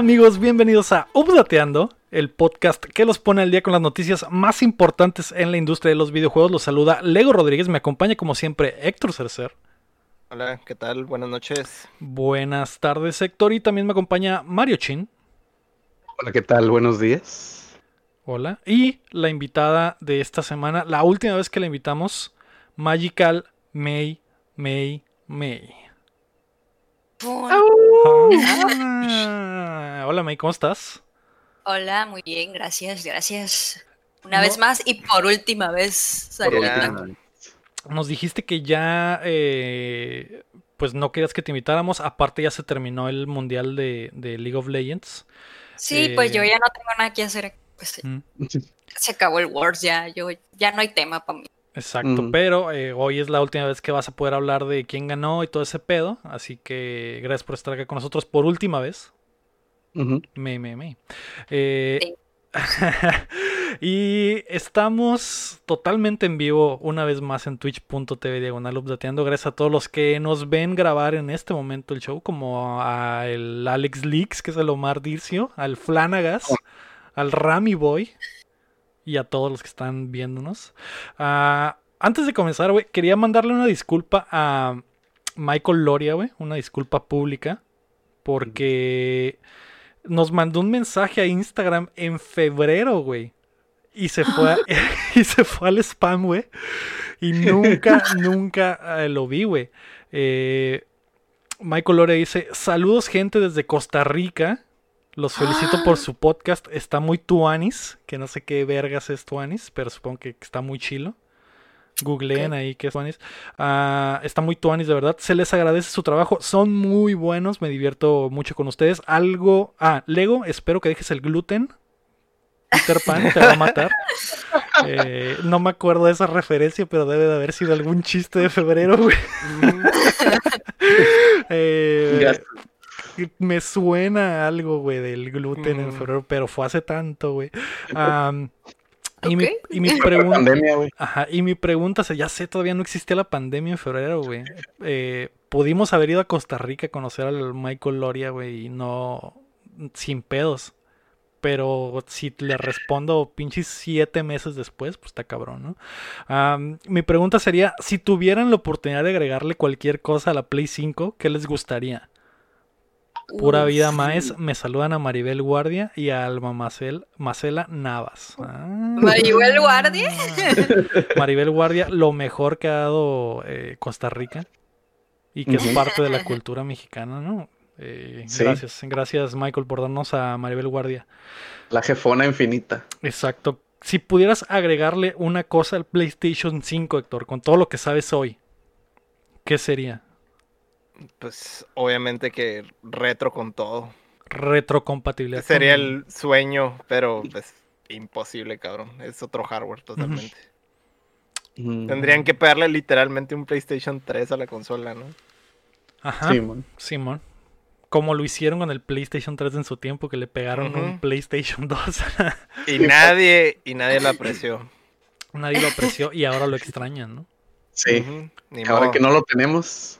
¿Qué tal amigos? Bienvenidos a Updateando, el podcast que los pone al día con las noticias más importantes en la industria de los videojuegos. Los saluda Lego Rodríguez, me acompaña como siempre Héctor Cercer. Hola, ¿qué tal? Buenas noches. Buenas tardes Héctor y también me acompaña Mario Chin. Hola, ¿qué tal? Buenos días. Hola. Y la invitada de esta semana, la última vez que la invitamos, Magical May, May, May. Ah, hola May, ¿cómo estás? Hola, muy bien, gracias, gracias. Una vez más y por última vez Nos dijiste que ya, eh, pues no querías que te invitáramos. Aparte ya se terminó el mundial de, League of Legends. Sí, pues yo eh, ya no tengo nada que hacer. Pues, mm. Se acabó el Worlds, ya, yo, ya no hay tema para mí. Exacto, pero eh, hoy es la última vez que vas a poder hablar de quién ganó y todo ese pedo. Así que gracias por estar acá con nosotros por última vez. Me, me, me. Eh, y estamos totalmente en vivo una vez más en twitch.tv diagonal updateando. Gracias a todos los que nos ven grabar en este momento el show, como a el Alex Leaks, que es el Omar Dircio, al Flanagas, al Rami Boy y a todos los que están viéndonos. Ah, antes de comenzar, güey, quería mandarle una disculpa a Michael Loria, güey, una disculpa pública, porque nos mandó un mensaje a Instagram en febrero, güey. Y se fue, y se fue al spam, güey. Y nunca, nunca eh, lo vi, güey. Eh, Michael Loria dice: Saludos, gente, desde Costa Rica. Los felicito por su podcast. Está muy tuanis. Que no sé qué vergas es tuanis, pero supongo que está muy chilo. Googleen ahí qué es tuanis. Ah, está muy tuanis, de verdad. Se les agradece su trabajo. Son muy buenos. Me divierto mucho con ustedes. Algo. Ah, Lego, espero que dejes el gluten. Peter Pan te va a matar. Eh, no me acuerdo de esa referencia, pero debe de haber sido algún chiste de febrero, güey. eh, me suena algo, güey, del gluten en febrero, pero fue hace tanto, güey. y, mi, y, mi, pregunta. Ajá, y mi pregunta, ya sé, todavía no existía la pandemia en febrero, güey. Eh, pudimos haber ido a Costa Rica a conocer al Michael Loria, güey, y no. sin pedos. Pero si le respondo pinches siete meses después, pues está cabrón, ¿no? mi pregunta sería: si tuvieran la oportunidad de agregarle cualquier cosa a la Play 5, ¿qué les gustaría? Pura vida maes, me saludan a Maribel Guardia y a Alma Macela Navas. Ah. ¿Maribel Guardia? Maribel Guardia, lo mejor que ha dado eh, Costa Rica y que es parte de la cultura mexicana, ¿no? Eh, gracias, gracias Michael por darnos a Maribel Guardia. La jefona infinita. Exacto. Si pudieras agregarle una cosa al PlayStation 5, Héctor, con todo lo que sabes hoy, ¿qué sería? Pues obviamente que retro con todo. Retrocompatibilidad. Sería el sueño, pero pues imposible, cabrón. Es otro hardware totalmente. Mm. Tendrían que pegarle literalmente un PlayStation 3 a la consola, ¿no? Ajá. Simón. Simón. Como lo hicieron con el PlayStation 3 en su tiempo, que le pegaron un PlayStation 2. y nadie, y nadie lo apreció. Nadie lo apreció y ahora lo extrañan, ¿no? Sí. Ahora que no lo tenemos.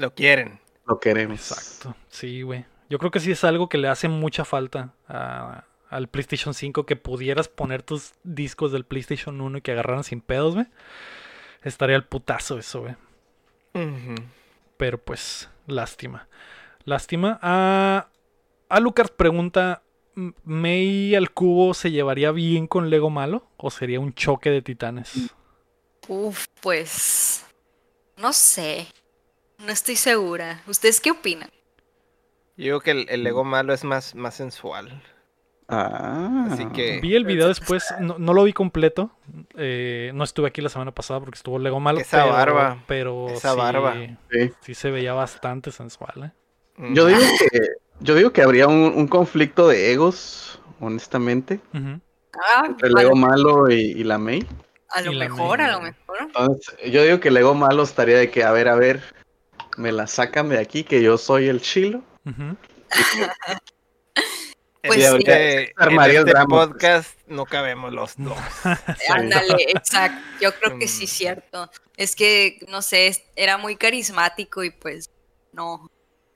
Lo quieren. Lo queremos. Exacto. Sí, güey. Yo creo que sí es algo que le hace mucha falta al PlayStation 5 que pudieras poner tus discos del PlayStation 1 y que agarraran sin pedos, güey. Estaría el putazo eso, güey. Pero pues, lástima. Lástima. A, a Lucas pregunta, ¿May al cubo se llevaría bien con Lego malo o sería un choque de titanes? Uf, pues... No sé. No estoy segura. ¿Ustedes qué opinan? Yo digo que el, Lego malo es más, más sensual. Ah. Así que. Vi el video después, no, lo vi completo. Eh, no estuve aquí la semana pasada porque estuvo Lego malo. Esa barba. Pero Esa barba. Sí. se veía bastante sensual, ¿eh? Mm. Yo digo que, yo digo que habría un, conflicto de egos, honestamente. ah, entre el Lego malo y, la May. A lo mejor, a lo mejor. yo digo que el Lego malo estaría de que, a ver, a ver, me la sacan de aquí, que yo soy el chilo. pues sí. en este podcast no cabemos los dos. Ándale, exacto. Yo creo que sí, mm. cierto. Es que, no sé, era muy carismático y pues no.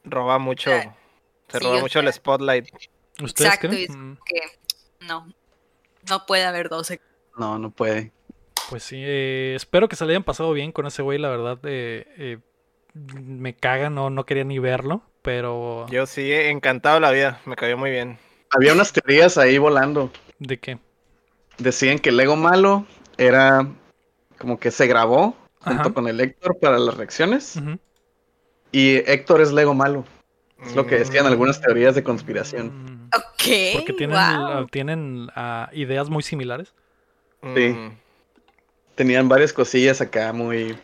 Roba mucho. Se Sí, roba mucho el spotlight. ¿Ustedes Exacto, creen? y es Mm, que no, no puede haber 12. No, no puede. Pues sí, eh, espero que se le hayan pasado bien con ese güey, la verdad. eh, eh, me caga, no, no quería ni verlo, pero... Yo sí, encantado de la vida. Me cayó muy bien. Había unas teorías ahí volando. ¿De qué? Decían que el Lego malo era como que se grabó junto Ajá. con el Héctor para las reacciones. Y Héctor es Lego malo. Es lo que decían Mm, algunas teorías de conspiración. Mm, Ok, Porque tienen, wow. ah, tienen ah, ideas muy similares. Sí. mm, Tenían varias cosillas acá muy,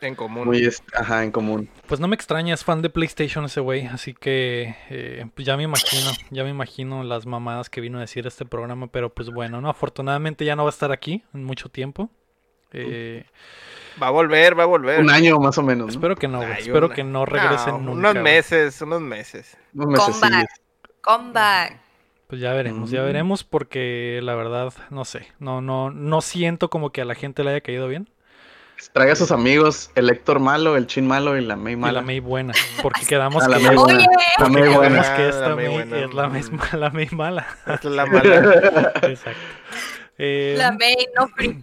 En común. muy ajá, en común. Pues no me extraña, es fan de PlayStation ese güey, así que eh, pues ya me imagino, ya me imagino las mamadas que vino a decir este programa, pero pues bueno, no, afortunadamente ya no va a estar aquí en mucho tiempo. Eh, Va a volver, va a volver. Un año más o menos. ¿no? espero que no, Ay, espero una- que no regresen No, nunca. Unos meses, unos meses. Unos mesecillos. Comeback. Comeback. Pues ya veremos, ya Mm. veremos porque la verdad, no sé, no, no, no siento como que a la gente le haya caído bien. Traiga a sus amigos, el Héctor malo, el Chin malo y la May Y mala. la May buena, porque quedamos A la que, May buena. Oye, La May quedamos buena. que Ah, esta la May May buena, es la, misma, la May mala. Esta es la mala. Exacto. Eh, la May, no freak.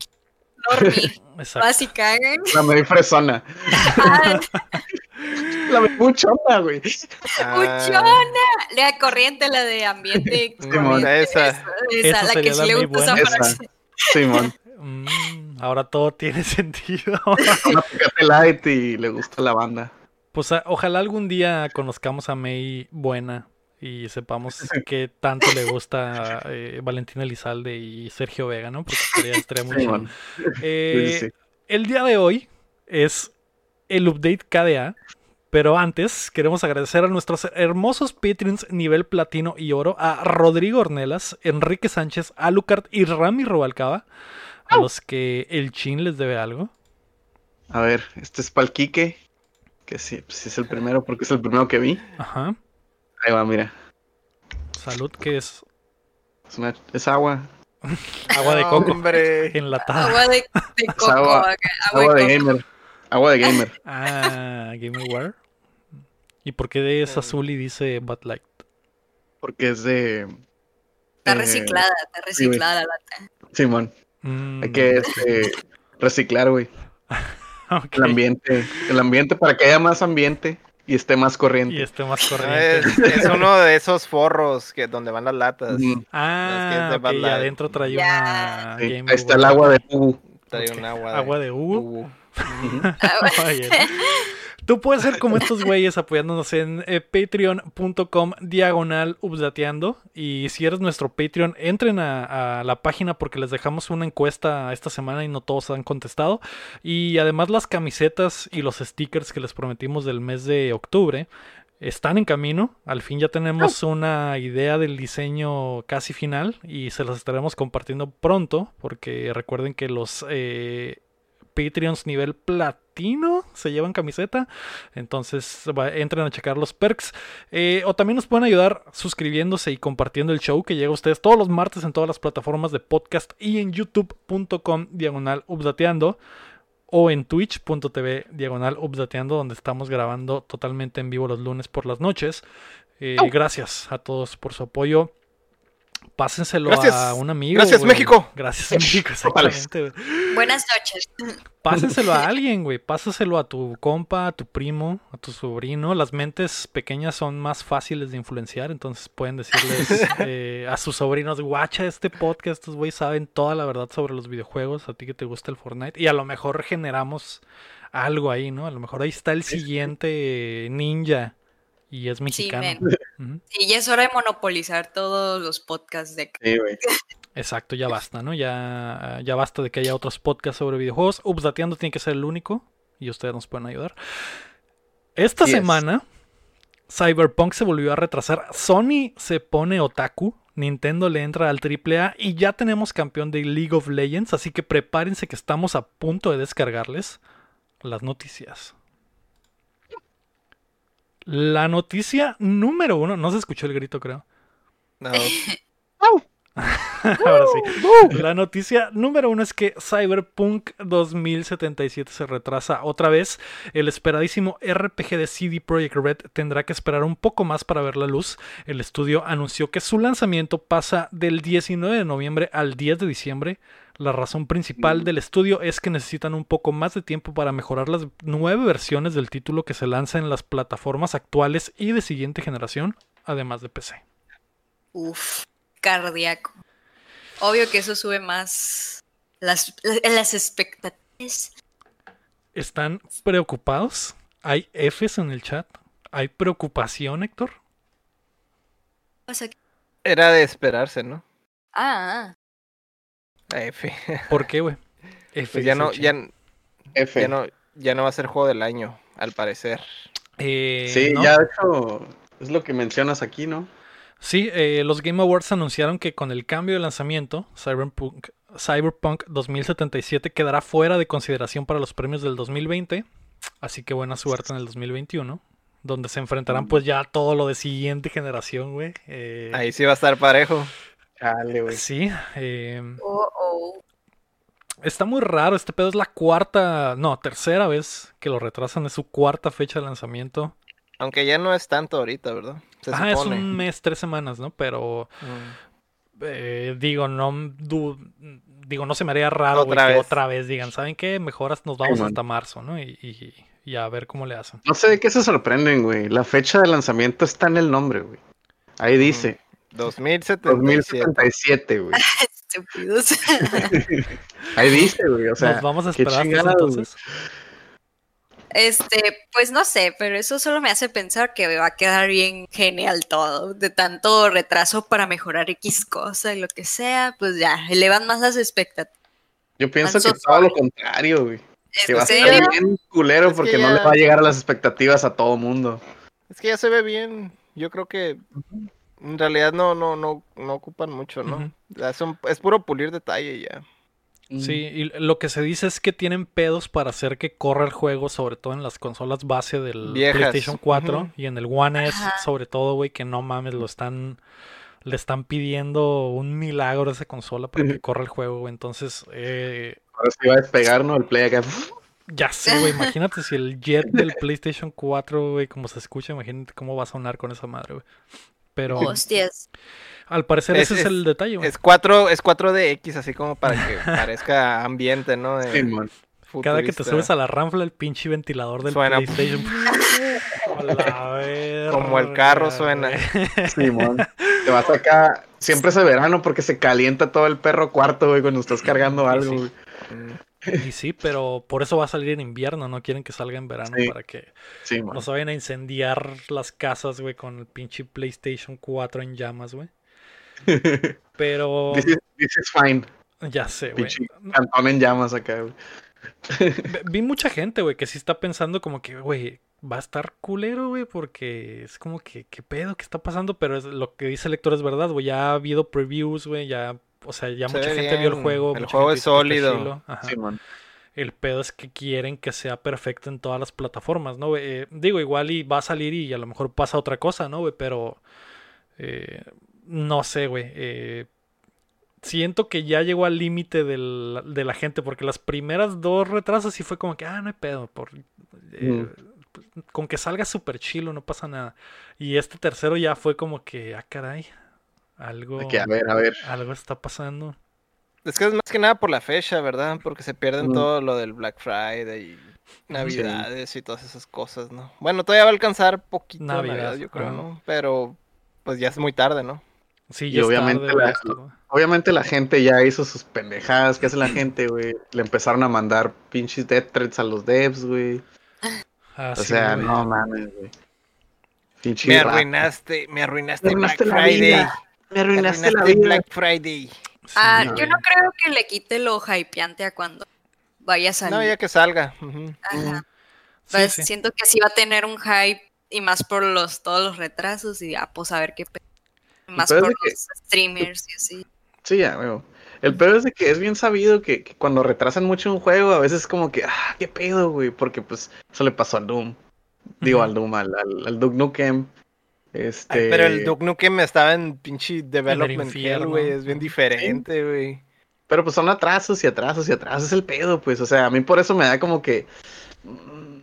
Normie. exacto. Básica, ¿eh? La May fresona. Ah, La May muchona, güey. Ah, Muchona. La corriente, la de ambiente. Simón, esa. Esa, Esa la sería que sí la le gusta esa. Esa. Simón. Mm, ahora todo tiene sentido. Una Light y le gusta la banda. Pues a- ojalá algún día conozcamos a May buena y sepamos qué tanto le gusta eh, Valentina Elizalde y Sergio Vega, ¿no? Porque estaría, estaría muy. Eh, Sí, sí, sí. El día de hoy es el update KDA, pero antes queremos agradecer a nuestros hermosos Patreons nivel platino y oro, a Rodrigo Ornelas, Enrique Sánchez, Alucard y Rami Rubalcaba, a los que el chin les debe algo. A ver, este es pa'l Quique. Que sí, pues es el primero porque es el primero que vi. Ajá. Ahí va, mira. Salud, que es Es, una- es agua. agua de coco Hombre. enlatada. Agua de, de coco. agua- agua Agua de de coco. gamer. Agua de gamer. Ah, Gamerware. ¿Y por qué es azul y dice Bud Light? Porque es de. Está eh, reciclada, está reciclada la lata. Simón. Mm, Hay que este, reciclar, güey. El ambiente. El ambiente para que haya más ambiente y esté más corriente. Y esté más Ah, corriente. Es, es uno de esos forros que donde van las latas. Ah, y adentro trae una Sí, Game ahí está el agua de Hugo. Trae Ok. un agua de, Agua de Hugo. Bien. Tú puedes ser como estos güeyes apoyándonos en eh, patreon.com diagonal updateando. Y si eres nuestro Patreon, entren a, a la página porque les dejamos una encuesta esta semana y no todos han contestado. Y además las camisetas y los stickers que les prometimos del mes de octubre están en camino. Al fin ya tenemos una idea del diseño casi final y se las estaremos compartiendo pronto porque recuerden que los... eh, Patreons nivel se llevan camiseta. Entonces va- entren a checar los perks. Eh, o también nos pueden ayudar suscribiéndose y compartiendo el show que llega a ustedes todos los martes en todas las plataformas de podcast y en youtube.com diagonal updateando o en twitch.tv diagonal updateando donde estamos grabando totalmente en vivo los lunes por las noches. Eh, Gracias a todos por su apoyo. Pásenselo Gracias. a un amigo. Gracias, güey. México. Gracias, México. Exactamente. güey. Buenas noches. Pásenselo a alguien, güey. Pásaselo a tu compa, a tu primo, a tu sobrino. Las mentes pequeñas son más fáciles de influenciar, entonces pueden decirles eh, a sus sobrinos, guacha este podcast, estos güeyes saben toda la verdad sobre los videojuegos, a ti que te gusta el Fortnite. Y a lo mejor generamos algo ahí, ¿no? A lo mejor ahí está el siguiente ninja y es mexicano. men. Ujú. Sí, ya es hora de monopolizar todos los podcasts de Sí. Exacto, ya basta, ¿no? Ya, ya basta de que haya otros podcasts sobre videojuegos. Updateando tiene que ser el único y ustedes nos pueden ayudar. Esta Yes. semana, Cyberpunk se volvió a retrasar. Sony se pone otaku. Nintendo le entra al AAA y ya tenemos campeón de League of Legends. Así que prepárense que estamos a punto de descargarles las noticias. La noticia número uno, no se escuchó el grito, creo. No. Ahora sí. La noticia número uno es que Cyberpunk 2077 se retrasa otra vez. El esperadísimo RPG de CD Projekt Red tendrá que esperar un poco más para ver la luz. El estudio anunció que su lanzamiento pasa del 19 de noviembre al 10 de diciembre. La razón principal del estudio es que necesitan un poco más de tiempo para mejorar las nueve versiones del título que se lanza en las plataformas actuales y de siguiente generación, además de PC. Uf cardíaco. Obvio que eso sube más las, las expectativas. ¿Están preocupados? ¿Hay Fs en el chat? ¿Hay preocupación, Héctor? Era de esperarse, ¿no? Ah. F. ¿Por qué, güey? F. Pues ya no, ya, F. ya no, ya no va a ser juego del año, al parecer. Eh, sí, ya de hecho es lo que mencionas aquí, ¿no? Sí, eh, los Game Awards anunciaron que con el cambio de lanzamiento, Cyberpunk, Cyberpunk 2077 quedará fuera de consideración para los premios del 2020. Así que buena suerte en el 2021. Donde se enfrentarán pues ya todo lo de siguiente generación, güey. Eh, Ahí sí va a estar parejo. Dale, güey. Sí. Eh, Está muy raro. Este pedo es la cuarta, no, tercera vez que lo retrasan. Es su cuarta fecha de lanzamiento. Aunque ya no es tanto ahorita, ¿verdad? ah, es un mes, tres semanas, ¿no? Pero mm. eh, digo, no digo, no se me haría raro otra, vez. que otra vez digan, ¿saben qué? Mejoras, nos vamos hasta marzo, ¿no? Y, y, a ver cómo le hacen. No sé de qué se sorprenden, güey. La fecha de lanzamiento está en el nombre, güey. Ahí dice. 2077. güey. Estúpidos. Ahí dice, güey. O sea, nos vamos a esperar entonces. Este, pues no sé, pero eso solo me hace pensar que va a quedar bien genial todo. De tanto retraso para mejorar X cosa y lo que sea, pues ya, elevan más las expectativas. Yo pienso que todo lo contrario, güey. Que va a ser bien culero porque no le va a llegar a las expectativas a todo mundo. Es que ya se ve bien. Yo creo que en realidad no, no, no, no ocupan mucho, ¿no? es puro pulir detalle ya. Sí, y lo que se dice es que tienen pedos para hacer que corra el juego, sobre todo en las consolas base del PlayStation 4 y en el One S, sobre todo, güey, que no mames, lo están le están pidiendo un milagro a esa consola para que corra el juego, güey. Entonces, eh... ahora sí va a despegar, ¿no? El play acá. Ya sé, güey. Imagínate si el jet del PlayStation 4, güey, como se escucha, imagínate cómo va a sonar con esa madre, güey. Pero. Hostias. Al parecer ese es, el detalle. Es 4, es de X, así como para que parezca ambiente, ¿no? Cada que te subes a la ranfla, el pinche ventilador del PlayStation. como el carro suena. Simón. Te vas acá. Siempre es verano porque se calienta todo el perro cuarto, güey, cuando estás cargando algo, güey. Y sí, pero por eso va a salir en invierno, no quieren que salga en verano para que no se vayan a incendiar las casas, güey, con el pinche PlayStation 4 en llamas, güey. Pero. This is, fine. Ya sé, güey. Cantón en llamas acá, güey. Vi mucha gente, güey, que sí está pensando como que, güey, va a estar culero, güey, porque es como que, ¿qué pedo? ¿Qué está pasando? Pero es, lo que dice el lector es verdad, güey. Ya ha habido previews, güey, ya, o sea, ya mucha gente vio el juego. El juego es sólido. el pedo es que quieren que sea perfecto en todas las plataformas, ¿no? Eh, digo, igual y va a salir y a lo mejor pasa otra cosa, ¿no, güey? Pero eh, no sé, güey. Eh, siento que ya llegó al límite de la gente, porque las primeras dos retrasos sí fue como que, ah, no hay pedo, por, eh, con que salga súper chilo, no pasa nada. Y este tercero ya fue como que, ah, caray, algo, a ver, a ver. algo está pasando. Es que es más que nada por la fecha, ¿verdad? Porque se pierden todo lo del Black Friday y Navidades y todas esas cosas, ¿no? Bueno, todavía va a alcanzar poquito Navidad, yo creo, ¿no? Pero pues ya es muy tarde, ¿no? Sí, y obviamente, la, obviamente la gente ya hizo sus pendejadas. ¿Qué hace la gente, güey? Le empezaron a mandar pinches death threats a los devs, güey. Ah, o sea, no mames, güey. Me arruinaste, me arruinaste, Black Friday. Me arruinaste, la vida. Black Friday. ah, yo no creo que le quite lo hypeante a cuando vaya a salir. No, ya que salga. Ajá. Pues siento que sí va a tener un hype y más por los todos los retrasos y ya, pues a ver qué más por los streamers y así. Sí, ya, veo. El peor es de que es bien sabido que, cuando retrasan mucho un juego, a veces es como que, ah, qué pedo, güey, porque pues eso le pasó al Doom. Digo, al Doom, al, al, al Duke Nukem. Este... pero el Duke Nukem estaba en pinche development hell, güey. Es bien diferente, güey. Pero pues son atrasos y atrasos y atrasos, es el pedo, pues. O sea, a mí por eso me da como que. Mm,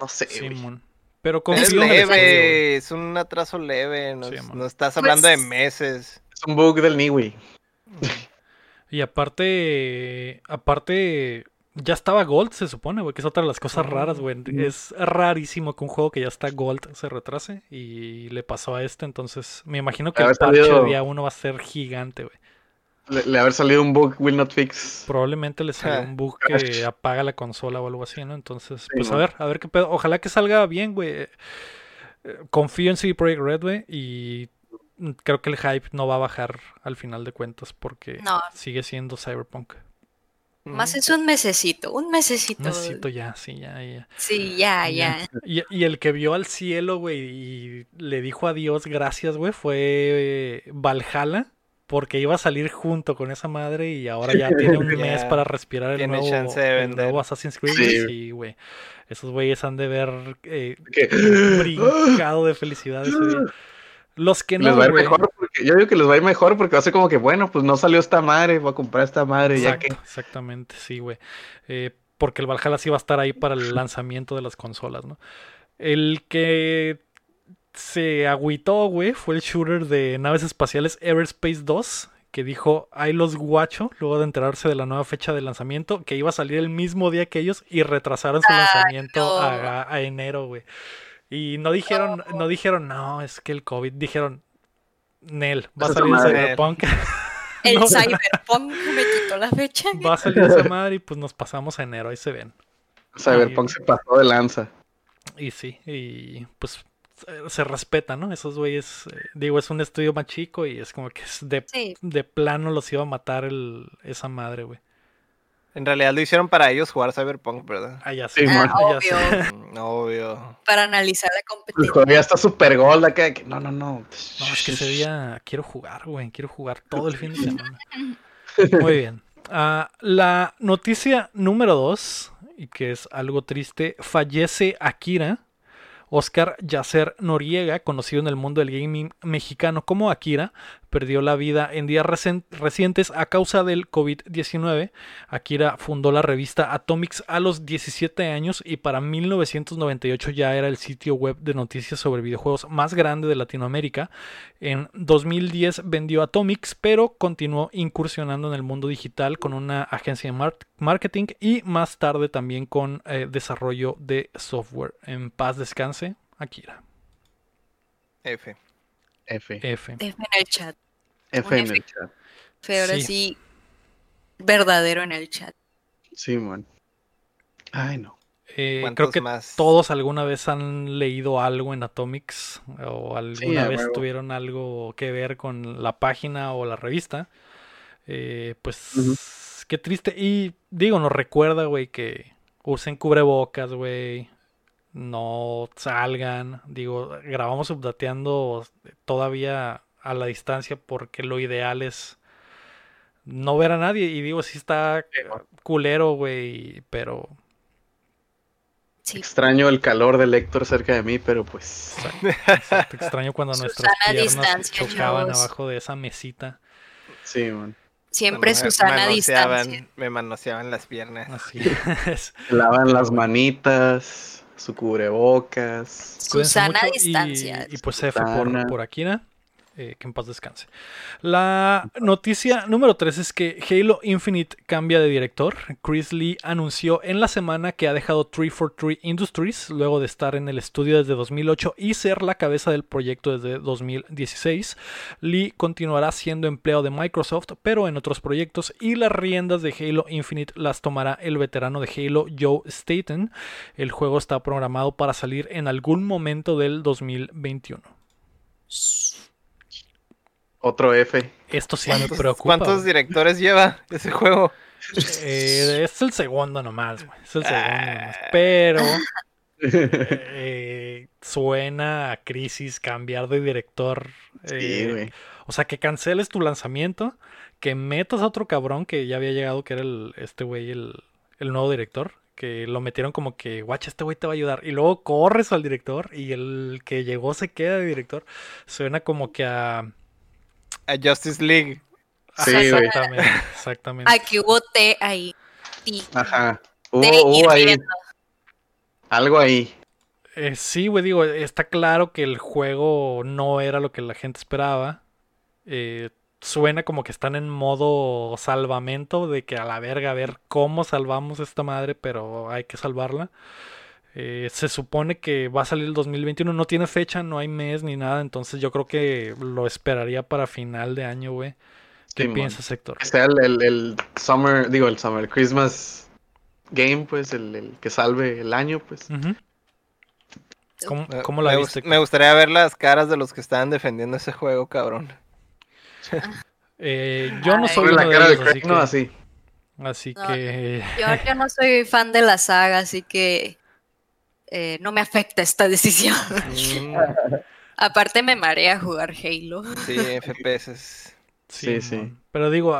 no sé. Simón. Pero es leve, es un atraso leve. No, estás hablando de pues meses. Es un bug del Niwi. Y aparte, aparte, ya estaba Gold, se supone, güey, que es otra de las cosas raras, güey. Es rarísimo que un juego que ya está Gold se retrase y le pasó a este, entonces me imagino que el parche de día uno va a ser gigante, güey. Le, haber salido un bug will not fix. Probablemente le salió un bug que apaga la consola o algo así, ¿no? Entonces, pues a ver, a ver qué pedo. Ojalá que salga bien, güey. Eh, confío en CD Projekt Red, güey, y creo que el hype no va a bajar al final de cuentas porque sigue siendo Cyberpunk. Más es un mesecito, un mesecito. Un mesecito ya, sí, ya, ya. Sí, ya, ya. Y, y, el que vio al cielo, güey, y le dijo adiós, gracias, güey, fue Valhalla porque iba a salir junto con esa madre y ahora ya tiene un mes para respirar el nuevo, Assassin's Creed. Sí, güey. Esos güeyes han de ver eh, brincado de felicidad ese día. Los que no. Les va a ir mejor porque, yo digo que les va a ir mejor porque va a ser como que, bueno, pues no salió esta madre, voy a comprar esta madre. ya que... Exactamente, sí, güey. Eh, porque el Valhalla sí va a estar ahí para el lanzamiento de las consolas, ¿no? El que se agüitó, güey, fue el shooter de naves espaciales Everspace 2, que dijo, hay los guacho, luego de enterarse de la nueva fecha de lanzamiento, que iba a salir el mismo día que ellos y retrasaron su lanzamiento a, enero, güey. Y no dijeron, no. dijeron, no, es que el COVID, dijeron, Nel, va a salir Cyberpunk. El Cyberpunk me quitó la fecha. Va a salir esa madre y pues nos pasamos a enero, ahí se ven. Cyberpunk se pasó de lanza. Y sí, y pues se respeta, ¿no? Esos güeyes, eh, digo, es un estudio más chico y es como que es de, de plano los iba a matar el, esa madre, güey. En realidad lo hicieron para ellos jugar Cyberpunk, ¿verdad? Ah, ya sí, ah, obvio. Mm, obvio. Para analizar la competencia. Ya está super gold acá. No, no, no. No, es que ese día quiero jugar, güey. Quiero jugar todo el fin de semana. Muy bien. Ah, la noticia número dos, y que es algo triste, fallece Akira Oscar Yacer Noriega, conocido en el mundo del gaming mexicano como Akira, perdió la vida en días recientes a causa del COVID-19. Akira fundó la revista Atomics a los 17 años y para 1998 ya era el sitio web de noticias sobre videojuegos más grande de Latinoamérica. En 2010 vendió Atomics, pero continuó incursionando en el mundo digital con una agencia de marketing y más tarde también con eh, desarrollo de software. En paz descanse, Akira. F. F. F. F en el chat. F en el chat. Fe, ahora sí. verdadero en el chat. Sí, man. Ay, no. Eh, creo que todos alguna vez han leído algo en Atomics o alguna vez tuvieron algo que ver con la página o la revista. Eh, pues qué triste. Y digo, nos recuerda, güey, que usen cubrebocas, güey no salgan. Digo, grabamos updateando todavía a la distancia porque lo ideal es no ver a nadie. Y digo, sí está culero, güey, pero... Extraño el calor del Héctor cerca de mí, pero pues... Extraño cuando nuestras piernas chocaban abajo de esa mesita. Sí, man. Siempre Susana distancia. Me manoseaban las piernas. Así Lavan las manitas su cubrebocas. Susana distancia. Y, pues F por, por Akira. Eh, que en paz descanse. La noticia número 3 es que Halo Infinite cambia de director. Chris Lee anunció en la semana que ha dejado 343 Industries luego de estar en el estudio desde 2008 y ser la cabeza del proyecto desde 2016. Lee continuará siendo empleado de Microsoft, pero en otros proyectos, y las riendas de Halo Infinite las tomará el veterano de Halo Joe Staten. El juego está programado para salir en algún momento del 2021. Otro F. Esto sí me preocupa. ¿Cuántos directores lleva ese juego? Eh, es el segundo nomás, güey. Es el segundo nomás. Ah. Pero eh, suena a crisis cambiar de director. Sí, eh, o sea, que canceles tu lanzamiento, que metas a otro cabrón que ya había llegado, que era el, este güey, el, el nuevo director, que lo metieron como que, guacha, este güey te va a ayudar. Y luego corres al director y el que llegó se queda de director. Suena como que a... A Justice League. Sí, exactamente, exactamente. Aquí hubo T ahí. Ajá. Hubo, ahí. Algo ahí. Eh, sí, güey, digo, está claro que el juego no era lo que la gente esperaba. Eh, suena como que están en modo salvamento de que a la verga a ver cómo salvamos esta madre, pero hay que salvarla. Eh, se supone que va a salir el 2021, no tiene fecha, no hay mes ni nada, entonces yo creo que lo esperaría para final de año, güey. ¿Qué piensas, Héctor? Que sea el, Summer, digo, el Summer, Christmas Game, pues, el, que salve el año, pues. ¿Cómo, la viste? Me gustaría ver las caras de los que estaban defendiendo ese juego, cabrón. Eh, yo no soy la cara de así, que, así. así que... Yo, no soy fan de la saga, así que eh, no me afecta esta decisión. Mm. Aparte me marea jugar Halo. Sí, FPS. Sí, sí. Pero digo,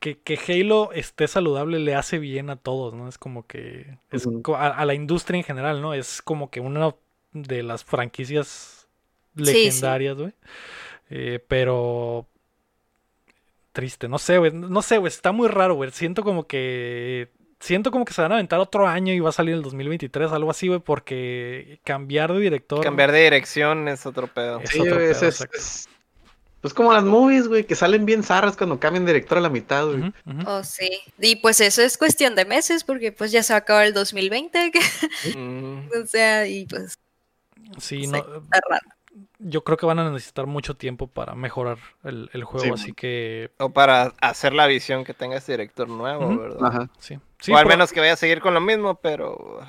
que, que, Halo esté saludable le hace bien a todos, ¿no? Es como que... Es, a, la industria en general, ¿no? Es como que una de las franquicias legendarias, güey. Eh, pero triste. No sé, güey. No sé, güey. Está muy raro, güey. Siento como que. Siento como que se van a aventar otro año y va a salir el 2023, algo así, güey, porque cambiar de director. Cambiar de dirección es otro pedo. Es otro pedo, es, pues como las movies, güey, que salen bien zarras cuando cambian director a la mitad, güey. Oh, sí. Y pues eso es cuestión de meses, porque pues ya se va a acabar el 2020. o sea, y pues. Sí, no. Está raro yo creo que van a necesitar mucho tiempo para mejorar el, juego, así que... O para hacer la visión que tenga este director nuevo, ¿verdad? Ajá. Sí. o al menos que vaya a seguir con lo mismo, pero...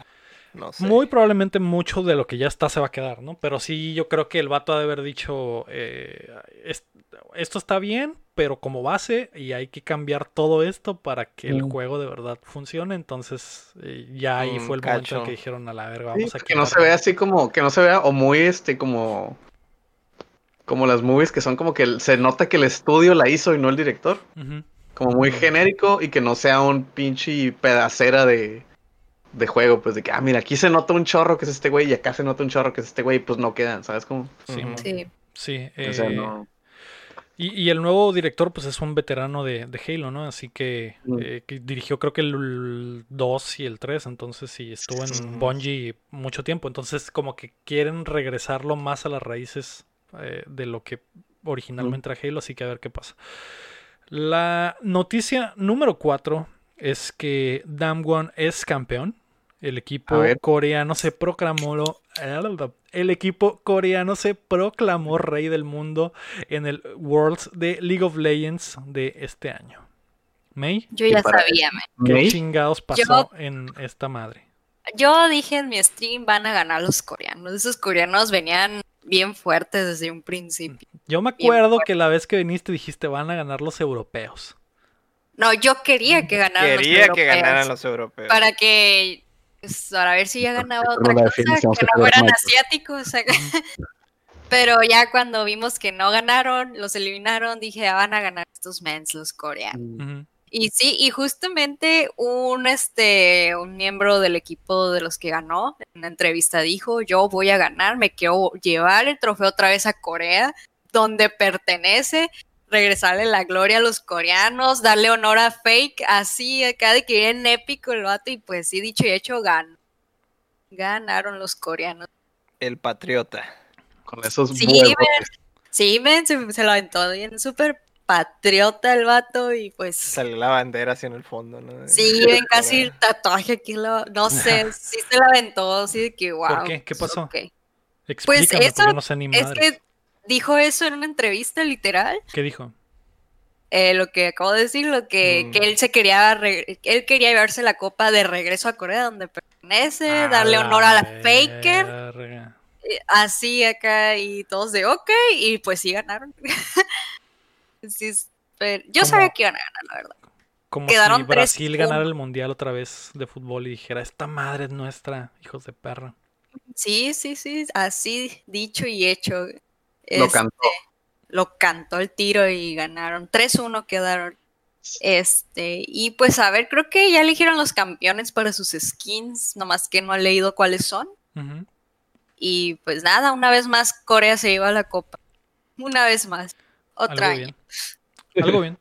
No sé. Muy probablemente mucho de lo que ya está se va a quedar, ¿no? Pero sí, yo creo que el vato ha de haber dicho, eh, esto está bien, pero como base, y hay que cambiar todo esto para que el mm. juego de verdad funcione. Entonces, eh, ya ahí fue el momento en que dijeron a la verga, vamos a Que no se vea así como, que no se vea, o muy este, como como las movies que son como que se nota que el estudio la hizo y no el director. Como muy genérico y que no sea un pinche pedacera de, de juego, pues de que, ah, mira, aquí se nota un chorro que es este güey y acá se nota un chorro que es este güey, pues no quedan, ¿sabes cómo? Sí. Sí. sí eh, y, el nuevo director, pues es un veterano de, Halo, ¿no? Así que, mm. eh, que, dirigió creo que el 2 y el 3, entonces sí, estuvo en Bungie mucho tiempo. Entonces, como que quieren regresarlo más a las raíces eh, de lo que originalmente era Halo, así que a ver qué pasa. La noticia número 4 es que Damwon es campeón. El equipo coreano se proclamó el equipo coreano se proclamó rey del mundo en el Worlds de League of Legends de este año. May. Yo ya sabía, ¿Qué chingados pasó en esta madre? Yo dije en mi stream van a ganar los coreanos. Esos coreanos venían bien fuertes desde un principio. Yo me acuerdo que la vez que viniste dijiste van a ganar los europeos. No, yo quería que ganaran los europeos. Quería que ganaran los europeos. Para que pues, para ver si ya ganaba otra cosa, que no fueran asiáticos. Pero ya cuando vimos que no ganaron, los eliminaron, dije, ah, van a ganar estos mens, los coreanos. Y sí, y justamente un este un miembro del equipo de los que ganó en una entrevista dijo, "Yo voy a ganar, me quiero llevar el trofeo otra vez a Corea, donde pertenece, regresarle la gloria a los coreanos, darle honor a Fake, así acá de que en épico el vato y pues sí, dicho y hecho ganó. Ganaron los coreanos. El patriota. Con esos Sí, sí, se, se, lo aventó bien súper patriota el vato y pues... Sale la bandera así en el fondo, ¿no? Sí, ven casi el tatuaje aquí, no sé, sí se la aventó, así de que wow. ¿Por qué? ¿Qué pasó? Pues eso, no sé ni es que dijo eso en una entrevista literal. ¿Qué dijo? Eh, lo que acabo de decir, lo que, mm. que él se quería, él quería llevarse la copa de regreso a Corea donde pertenece, darle honor a la Faker. Eh, así acá y todos de ok, y pues sí ganaron. yo sabía que iban a ganar, la verdad. Como si Brasil ganara el mundial otra vez de fútbol y dijera, esta madre es nuestra, hijos de perra. Sí, sí, sí, así dicho y hecho. Lo cantó. Este, lo cantó el tiro y ganaron. 3-1 quedaron. Este, y pues a ver, creo que ya eligieron los campeones para sus skins, nomás que no he leído cuáles son. Y pues nada, una vez más Corea se lleva la copa. Una vez más. Otra Algo Bien. Algo bien.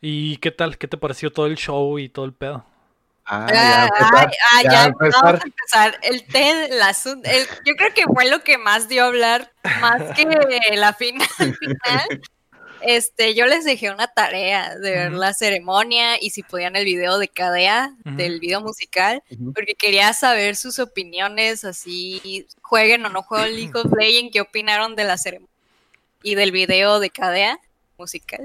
¿Y qué tal? ¿Qué te pareció todo el show y todo el pedo? Ah, ya, ah, ah, ya, vamos a empezar. El TED, la, el, yo creo que fue lo que más dio a hablar, más que la final. final. Este, yo les dejé una tarea de ver la ceremonia y si podían el video de Cadea, del video musical, porque quería saber sus opiniones, así jueguen o no jueguen League of Legends, qué opinaron de la ceremonia y del video de Cadea musical.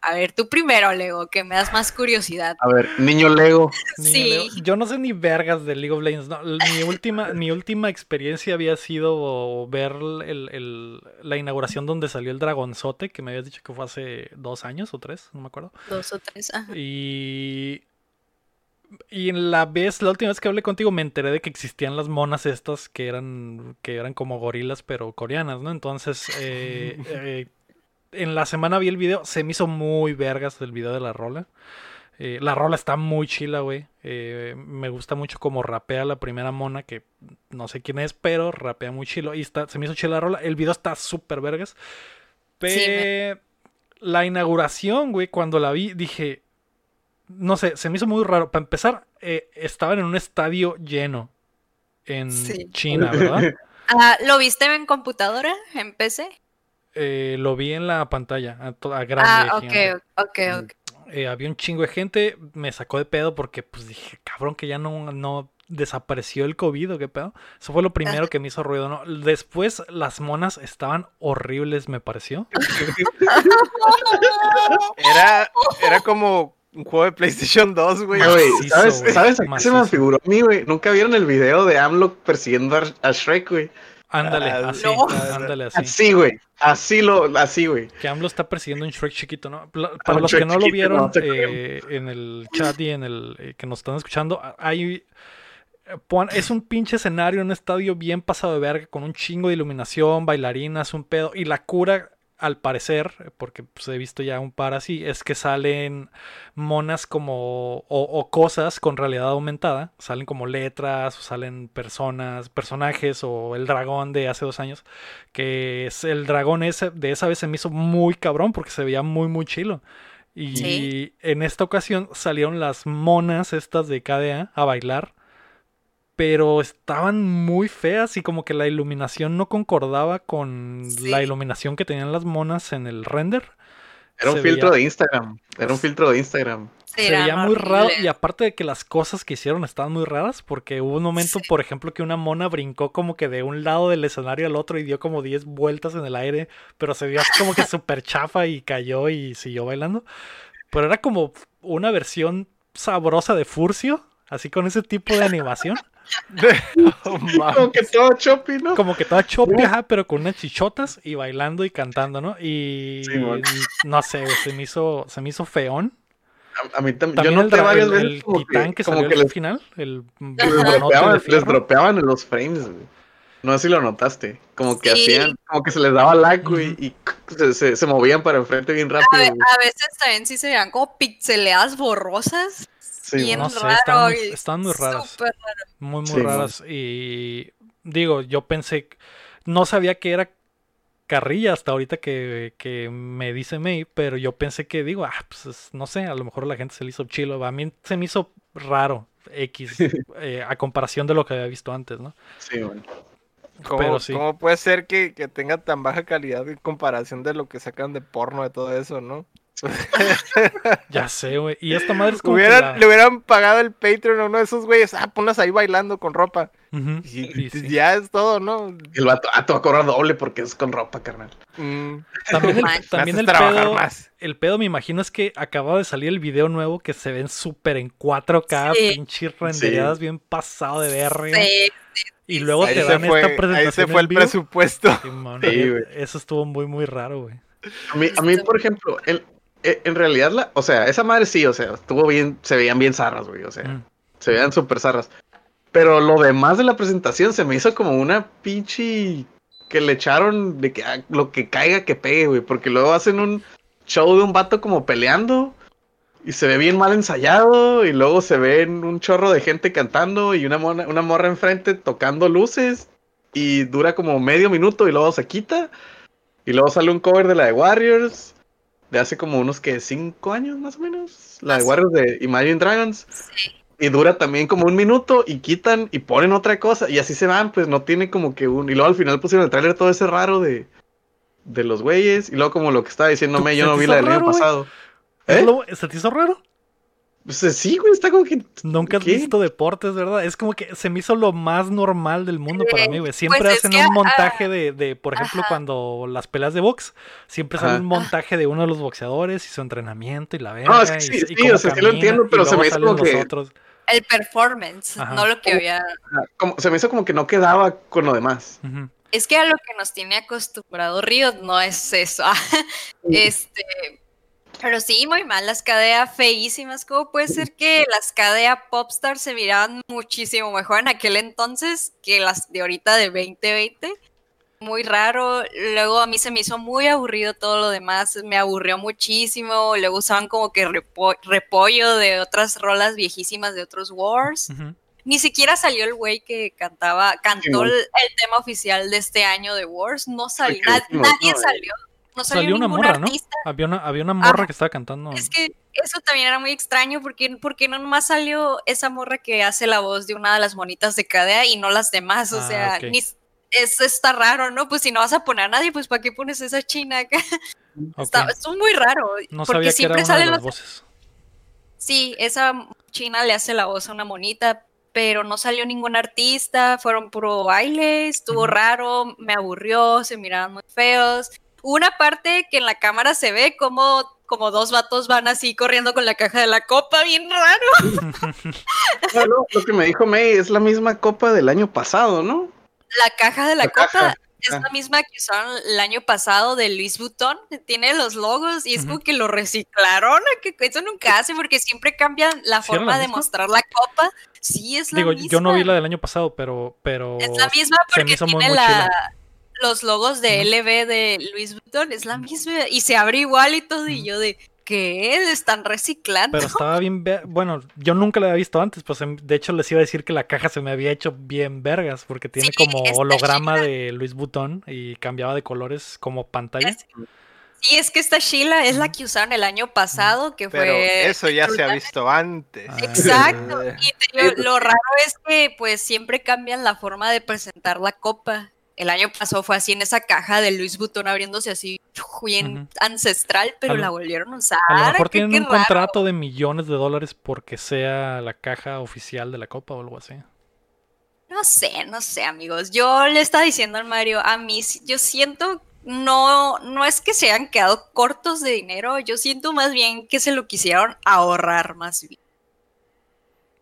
A ver, tú primero, Lego, que me das más curiosidad. A ver, niño Lego. sí. Yo no sé ni vergas de League of Legends. mi, última, mi última experiencia había sido ver la inauguración donde salió el dragonzote, que me habías dicho que fue hace dos años o tres, no me acuerdo. Dos o tres, ajá. Y y en la vez, la última vez que hablé contigo, me enteré de que existían las monas estas que eran, que eran como gorilas, pero coreanas, ¿no? Entonces, eh, eh, en la semana vi el video, se me hizo muy vergas el video de la rola. Eh, la rola está muy chila, güey. Eh, me gusta mucho como rapea la primera mona, que no sé quién es, pero rapea muy chilo. Y está, se me hizo chila la rola. El video está súper vergas. Pero la inauguración, güey, cuando la vi, dije, no sé, se me hizo muy raro. Para empezar, eh, estaban en un estadio lleno en China, ¿verdad? Ah, ¿Lo viste en computadora, en PC? Eh, lo vi en la pantalla, a, grande. Ah, ok, ok, ok. Eh, había un chingo de gente, me sacó de pedo porque pues dije, cabrón, que ya no, no desapareció el COVID o qué pedo. Eso fue lo primero que me hizo ruido, ¿no? Después las monas estaban horribles, me pareció. era, era como un juego de PlayStation 2, güey. ¿Sabes, ¿sabes a qué se me figuró a mí, güey? ¿Nunca vieron el video de AMLO persiguiendo a Shrek, güey? Ándale, ah, así, ándale así. Así, güey. Así lo, así, güey. Que AMLO está persiguiendo un Shrek chiquito, ¿no? Para los que no lo vieron eh, en el chat y en el eh, que nos están escuchando, hay es un pinche escenario, un estadio bien pasado de verga, con un chingo de iluminación, bailarinas, un pedo. Y la cura al parecer, porque pues, he visto ya un par así, es que salen monas como o, cosas con realidad aumentada, salen como letras o salen personas, personajes o el dragón de hace dos años, que es el dragón ese de esa vez se me hizo muy cabrón porque se veía muy muy chilo. Y en esta ocasión salieron las monas estas de KDA a bailar pero estaban muy feas y como que la iluminación no concordaba con la iluminación que tenían las monas en el render. Era un filtro de Instagram, era un filtro de Instagram. se veía muy raro y aparte de que las cosas que hicieron estaban muy raras porque hubo un momento, por ejemplo, que una mona brincó como que de un lado del escenario al otro y dio como 10 vueltas en el aire, pero se vio como que súper chafa y cayó y siguió bailando. Pero era como una versión sabrosa de Furcio, así con ese tipo de animación. como que todo choppy, ¿no? Como que todo choppy, ajá, pero con unas chichotas y bailando y cantando, ¿no? Y no sé, se me hizo, se me hizo feón. A, mí también. Yo noté varias veces. El titán que, salió al final. El, les, dropeaban, los frames, No sé si lo notaste. Como que hacían, como que se les daba lag, güey, y se, se, movían para enfrente bien rápido. A, veces también sí se veían como pixeleadas borrosas. Sí, no sé, están, muy raras. Muy, muy raras. Y digo, yo pensé, no sabía que era carrilla hasta ahorita que, que, me dice May, pero yo pensé que digo, ah, pues no sé, a lo mejor la gente se le hizo chilo. A mí se me hizo raro X eh, a comparación de lo que había visto antes, ¿no? Sí, bueno. ¿Cómo, ¿Cómo, puede ser que, que, tenga tan baja calidad en comparación de lo que sacan de porno de todo eso, no? ya sé, güey. Y esta madre es como. Le hubieran pagado el Patreon a uno de esos güeyes. Ah, ponlas ahí bailando con ropa. y, ya es todo, ¿no? El vato, ah, te va a cobrar doble porque es con ropa, carnal. Mm. También, el, también el pedo. El pedo, me imagino, es que acaba de salir el video nuevo que se ven súper en 4K, pinches renderizadas, bien pasado de verga. Y luego te dan esta presentación. Ahí se fue el presupuesto. eso estuvo muy, muy raro, güey. A mí, a mí, por ejemplo, el, en realidad, la, o sea, esa madre sí, o sea, estuvo bien, se veían bien zarras, güey, o sea, mm. se veían súper zarras. Pero lo demás de la presentación se me hizo como una pinche que le echaron de que ah, lo que caiga que pegue, güey, porque luego hacen un show de un vato como peleando y se ve bien mal ensayado y luego se ve un chorro de gente cantando y una, una morra enfrente tocando luces y dura como medio minuto y luego se quita y luego sale un cover de la de Warriors de hace como unos que cinco años más o menos, la de Warriors de Imagine Dragons. Y dura también como un minuto y quitan y ponen otra cosa y así se van, pues no tiene como que un... Y luego al final pusieron el tráiler todo ese raro de, de los güeyes y luego como lo que estaba diciéndome, yo no vi la del año pasado. ¿Eh? ¿Se te hizo raro? Pues sí, güey, está como que. Nunca has visto deportes, ¿verdad? Es como que se me hizo lo más normal del mundo para mí, güey. Siempre pues hacen un montaje ah, de, de, por ejemplo, cuando las peleas de box, siempre sale un montaje de uno de los boxeadores y su entrenamiento y la verga. No, es que sí, sí, o sea, sí lo entiendo, pero se me hizo como que. El performance, no lo que había. Como, se me hizo como que no quedaba con lo demás. Es que a lo que nos tiene acostumbrado Río no es eso. este pero sí, muy mal, las cadea feísimas. ¿Cómo puede ser que las cadea Popstar se miraban muchísimo mejor en aquel entonces que las de ahorita de 2020? Muy raro. Luego a mí se me hizo muy aburrido todo lo demás. Me aburrió muchísimo. Luego usaban como que repollo de otras rolas viejísimas de otros Wars. Ni siquiera salió el güey que cantaba, cantó el, tema oficial de este año de Wars. No salió, nadie salió no salió, una morra, artista. ¿no? Había una, había una morra que estaba cantando. Es que eso también era muy extraño porque, porque no nomás salió esa morra que hace la voz de una de las monitas de Cadea y no las demás. O ah, sea, eso está raro, ¿no? Pues si no vas a poner a nadie, pues ¿para qué pones esa china acá? Está, es muy raro. No porque siempre salen las voces. Sí, esa china le hace la voz a una monita, pero no salió ningún artista, fueron puro baile, estuvo raro, me aburrió, se miraban muy feos una parte que en la cámara se ve como, como dos vatos van así corriendo con la caja de la copa, bien raro. Bueno, lo que me dijo May es la misma copa del año pasado, ¿no? La caja de la, copa. Es la misma que usaron el año pasado de Luis Vuitton, tiene los logos y es como que lo reciclaron, que eso nunca hace porque siempre cambian la forma de mostrar la copa. Sí, es la Digo, misma. yo no vi la del año pasado, pero, pero es la misma porque tiene la, los logos de LB de Luis Vuitton es la misma y se abre igual y todo y yo de ¿qué? Están reciclando. Pero estaba bien, bueno, yo nunca la había visto antes, pues em, de hecho les iba a decir que la caja se me había hecho bien vergas porque tiene como holograma de Luis Vuitton y cambiaba de colores como pantalla. Sí, es que esta Sheila es la que usaron el año pasado, que Pero fue... Eso ya se ha visto antes. Ah. Exacto. Y lo raro es que pues siempre cambian la forma de presentar la copa el año pasado fue así en esa caja de Luis Butón abriéndose así bien ancestral, pero la volvieron a usar. A lo mejor tienen un contrato de millones de dólares porque sea la caja oficial de la copa o algo así. No sé, no sé, amigos. Yo le estaba diciendo al Mario, a mí yo siento no no es que se hayan quedado cortos de dinero, yo siento más bien que se lo quisieron ahorrar más bien.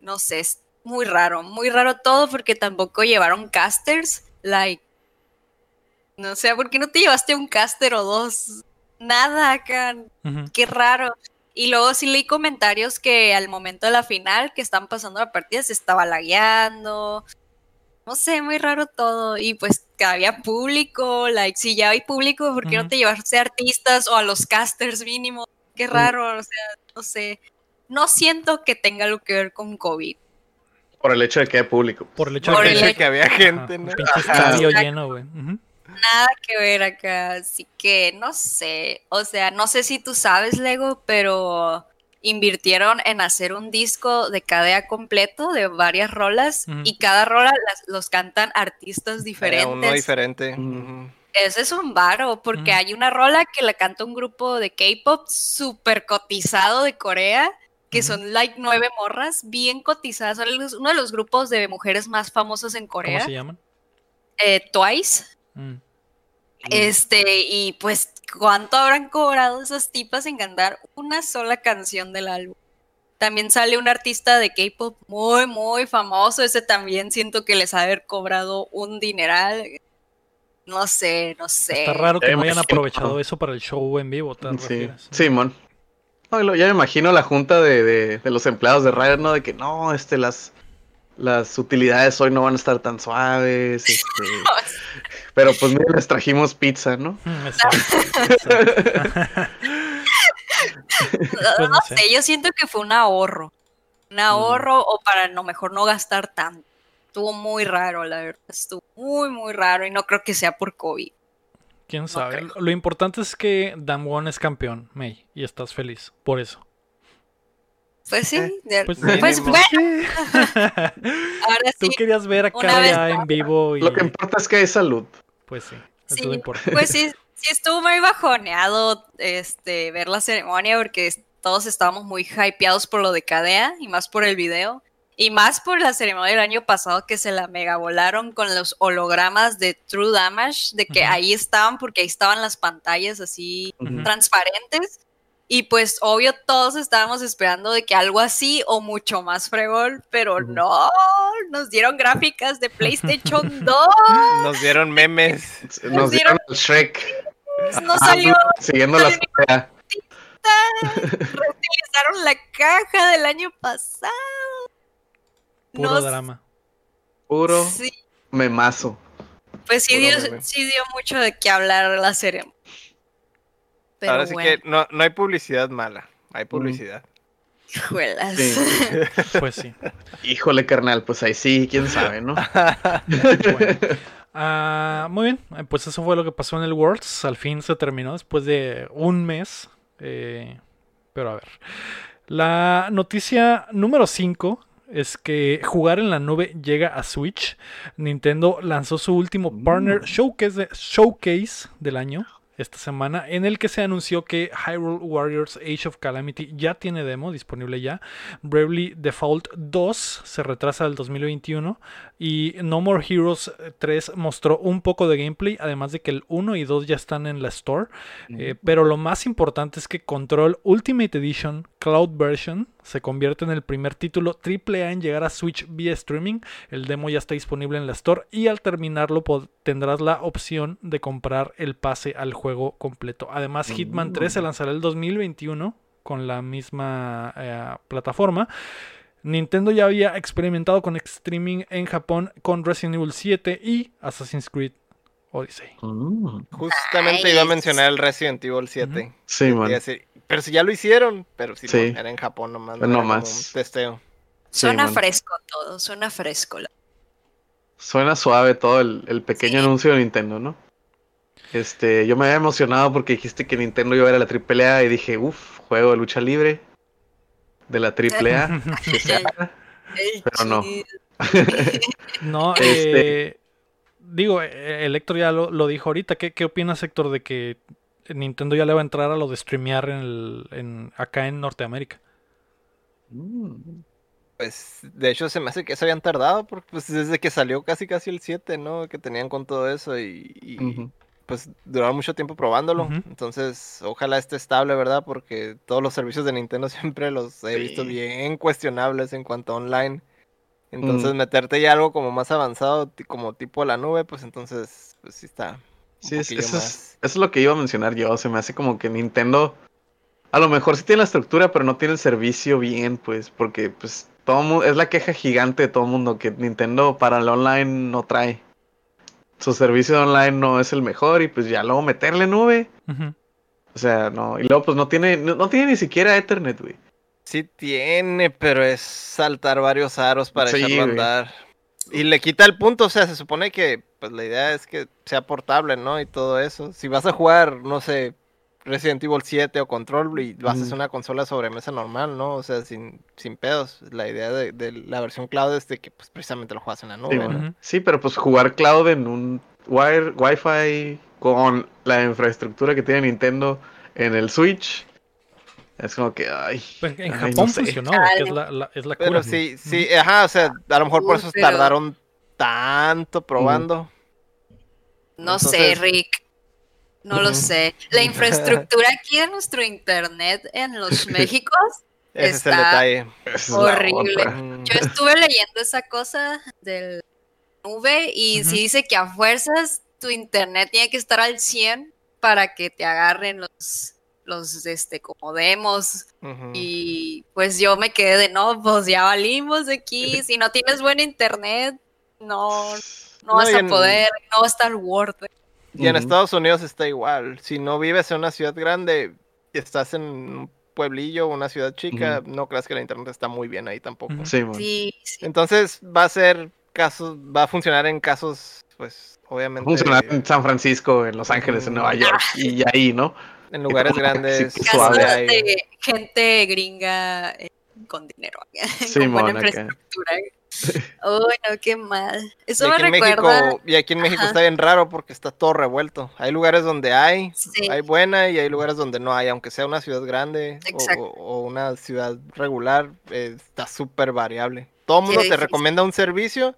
No sé, es muy raro, muy raro todo porque tampoco llevaron casters like no sé, ¿por qué no te llevaste un caster o dos? Nada acá. Qué raro. Y luego sí leí comentarios que al momento de la final, que están pasando la partida, se estaba lagueando. No sé, muy raro todo. Y pues que había público, like, si ya hay público, ¿por qué no te llevaste a artistas o a los casters mínimo? Qué raro, o sea, no sé. No siento que tenga algo que ver con COVID. Por el hecho de que hay público. Por el hecho de que, había gente, ¿no? lleno, güey nada que ver acá, así que no sé, o sea, no sé si tú sabes, Lego, pero invirtieron en hacer un disco de cadea completo de varias rolas y cada rola los cantan artistas diferentes. uno diferente. Ese es un varo, porque hay una rola que la canta un grupo de K-pop súper cotizado de Corea, que son like nueve morras, bien cotizadas. Son uno de los grupos de mujeres más famosos en Corea. ¿Cómo se llaman? Eh, Twice. Este, y pues, ¿cuánto habrán cobrado esas tipas en cantar una sola canción del álbum? También sale un artista de K-pop muy, muy famoso. Ese también siento que les ha haber cobrado un dineral. No sé, no sé. Está raro que no hayan aprovechado eso para el show en vivo. sí, Simón. ya me imagino la junta de, de, los empleados de Riot, ¿no? De que no, este, las, las utilidades hoy no van a estar tan suaves. Este, pero pues mira, les trajimos pizza, ¿no? Mm, Pues no, sé. yo siento que fue un ahorro. Un mm. ahorro o para lo mejor no gastar tanto. Estuvo muy raro, la verdad. Estuvo muy, muy raro y no creo que sea por COVID. Quién sabe. Lo importante es que Damwon es campeón, May, y estás feliz por eso. Pues sí, eh, pues, pues bueno. Ahora sí. Tú querías ver a ya en vivo. Y... Lo que importa es que hay salud. Pues sí, eso sí, importa. Pues sí, sí estuvo muy bajoneado este, ver la ceremonia porque todos estábamos muy hypeados por lo de Cadea y más por el video. Y más por la ceremonia del año pasado que se la mega volaron con los hologramas de True Damage, de que ahí estaban porque ahí estaban las pantallas así transparentes. Y pues obvio todos estábamos esperando de que algo así o mucho más fregón, pero no, nos dieron gráficas de PlayStation 2. Nos dieron memes. Nos, dieron, Shrek. Nos salió. Siguiendo la Reutilizaron la caja del año pasado. Puro drama. Puro memazo. Pues sí dio, sí dio mucho de qué hablar la serie. Ahora sí que no, hay publicidad mala, hay publicidad. Hijuelas. pues sí. Híjole, carnal, pues ahí sí, quién sabe, ¿no? Ah, muy bien, eh, pues eso fue lo que pasó en el Worlds. Al fin se terminó después de un mes. Eh, pero a ver. La noticia número 5 es que jugar en la nube llega a Switch. Nintendo lanzó su último mm. Partner Showcase, showcase del año esta semana, en el que se anunció que Hyrule Warriors Age of Calamity ya tiene demo disponible ya. Bravely Default 2 se retrasa al 2021 y No More Heroes 3 mostró un poco de gameplay, además de que el 1 y 2 ya están en la store. Eh, pero lo más importante es que Control Ultimate Edition Cloud Version se convierte en el primer título AAA en llegar a Switch vía streaming. El demo ya está disponible en la store y al terminarlo tendrás la opción de comprar el pase al juego completo. Además, Hitman 3 se mm. lanzará el 2021 con la misma eh, plataforma. Nintendo ya había experimentado con streaming en Japón con Resident Evil 7 y Assassin's Creed Odyssey. Mm. Justamente iba a mencionar el Resident Evil 7. Sí, man. Pero si ya lo hicieron, pero si era en Japón nomás. No más. testeo. Suena fresco todo, suena fresco. Suena suave todo el, pequeño anuncio de Nintendo, ¿no? Este, yo me había emocionado porque dijiste que Nintendo iba a ver a la AAA y dije, uff, juego de lucha libre de la AAA. pero no. no, este eh, digo, eh, el Héctor ya lo, lo dijo ahorita. ¿Qué, ¿Qué opinas, Héctor, de que Nintendo ya le va a entrar a lo de streamear en, el, en acá en Norteamérica. Mm. Pues de hecho se me hace que se habían tardado, porque pues desde que salió casi casi el 7, ¿no? Que tenían con todo eso y, pues duraron mucho tiempo probándolo. Entonces, ojalá esté estable, ¿verdad? Porque todos los servicios de Nintendo siempre los he visto bien cuestionables en cuanto a online. Entonces, meterte ya algo como más avanzado, como tipo la nube, pues entonces, pues sí está, Sí, eso, es, lo que iba a mencionar yo. Se me hace como que Nintendo a lo mejor sí tiene la estructura, pero no tiene el servicio bien, pues, porque pues todo es la queja gigante de todo el mundo que Nintendo para el online no trae. Su servicio online no es el mejor y pues ya luego meterle nube. O sea, no, y luego pues no tiene no, tiene ni siquiera Ethernet, güey. Sí tiene, pero es saltar varios aros para echarlo a andar. Y le quita el punto, o sea, se supone que pues la idea es que sea portable, ¿no? Y todo eso. Si vas a jugar, no sé, Resident Evil 7 o Control y lo haces una consola sobre mesa normal, ¿no? O sea, sin, sin pedos. La idea de, la versión cloud es de que pues precisamente lo juegas en la nube. Sí, pero pues jugar cloud en un wire, Wi-Fi con la infraestructura que tiene Nintendo en el Switch es como que, ay. Pues, en Japón funcionó, que es la, es la Pero sí, sí, ajá, o sea, a lo mejor por eso tardaron tanto probando. No sé, Rick. No lo sé. La infraestructura aquí de nuestro internet en los Méxicos está horrible. Yo estuve leyendo esa cosa del nube y sí dice que a fuerzas tu internet tiene que estar al 100 para que te agarren los los este como demos. Y pues yo me quedé de no pues ya valimos de aquí. Si no tienes buen internet no no, vas a poder no va a estar worth y en Estados Unidos está igual si no vives en una ciudad grande y estás en un pueblillo, una ciudad chica, no creas que la internet está muy bien ahí tampoco. Sí, sí, Entonces va a ser casos, va a funcionar en casos, pues, obviamente. Funcionar en San Francisco, en Los Ángeles, en Nueva York, y ahí, ¿no? En lugares grandes. Casos de gente gringa eh, con dinero. Sí, con buena infraestructura. Uy, no, qué mal. Eso me recuerda. y aquí en México está bien raro porque está todo revuelto. Hay lugares donde hay, hay buena y hay lugares donde no hay, aunque sea una ciudad grande o, una ciudad regular, eh, está súper variable. Todo el mundo te recomienda un servicio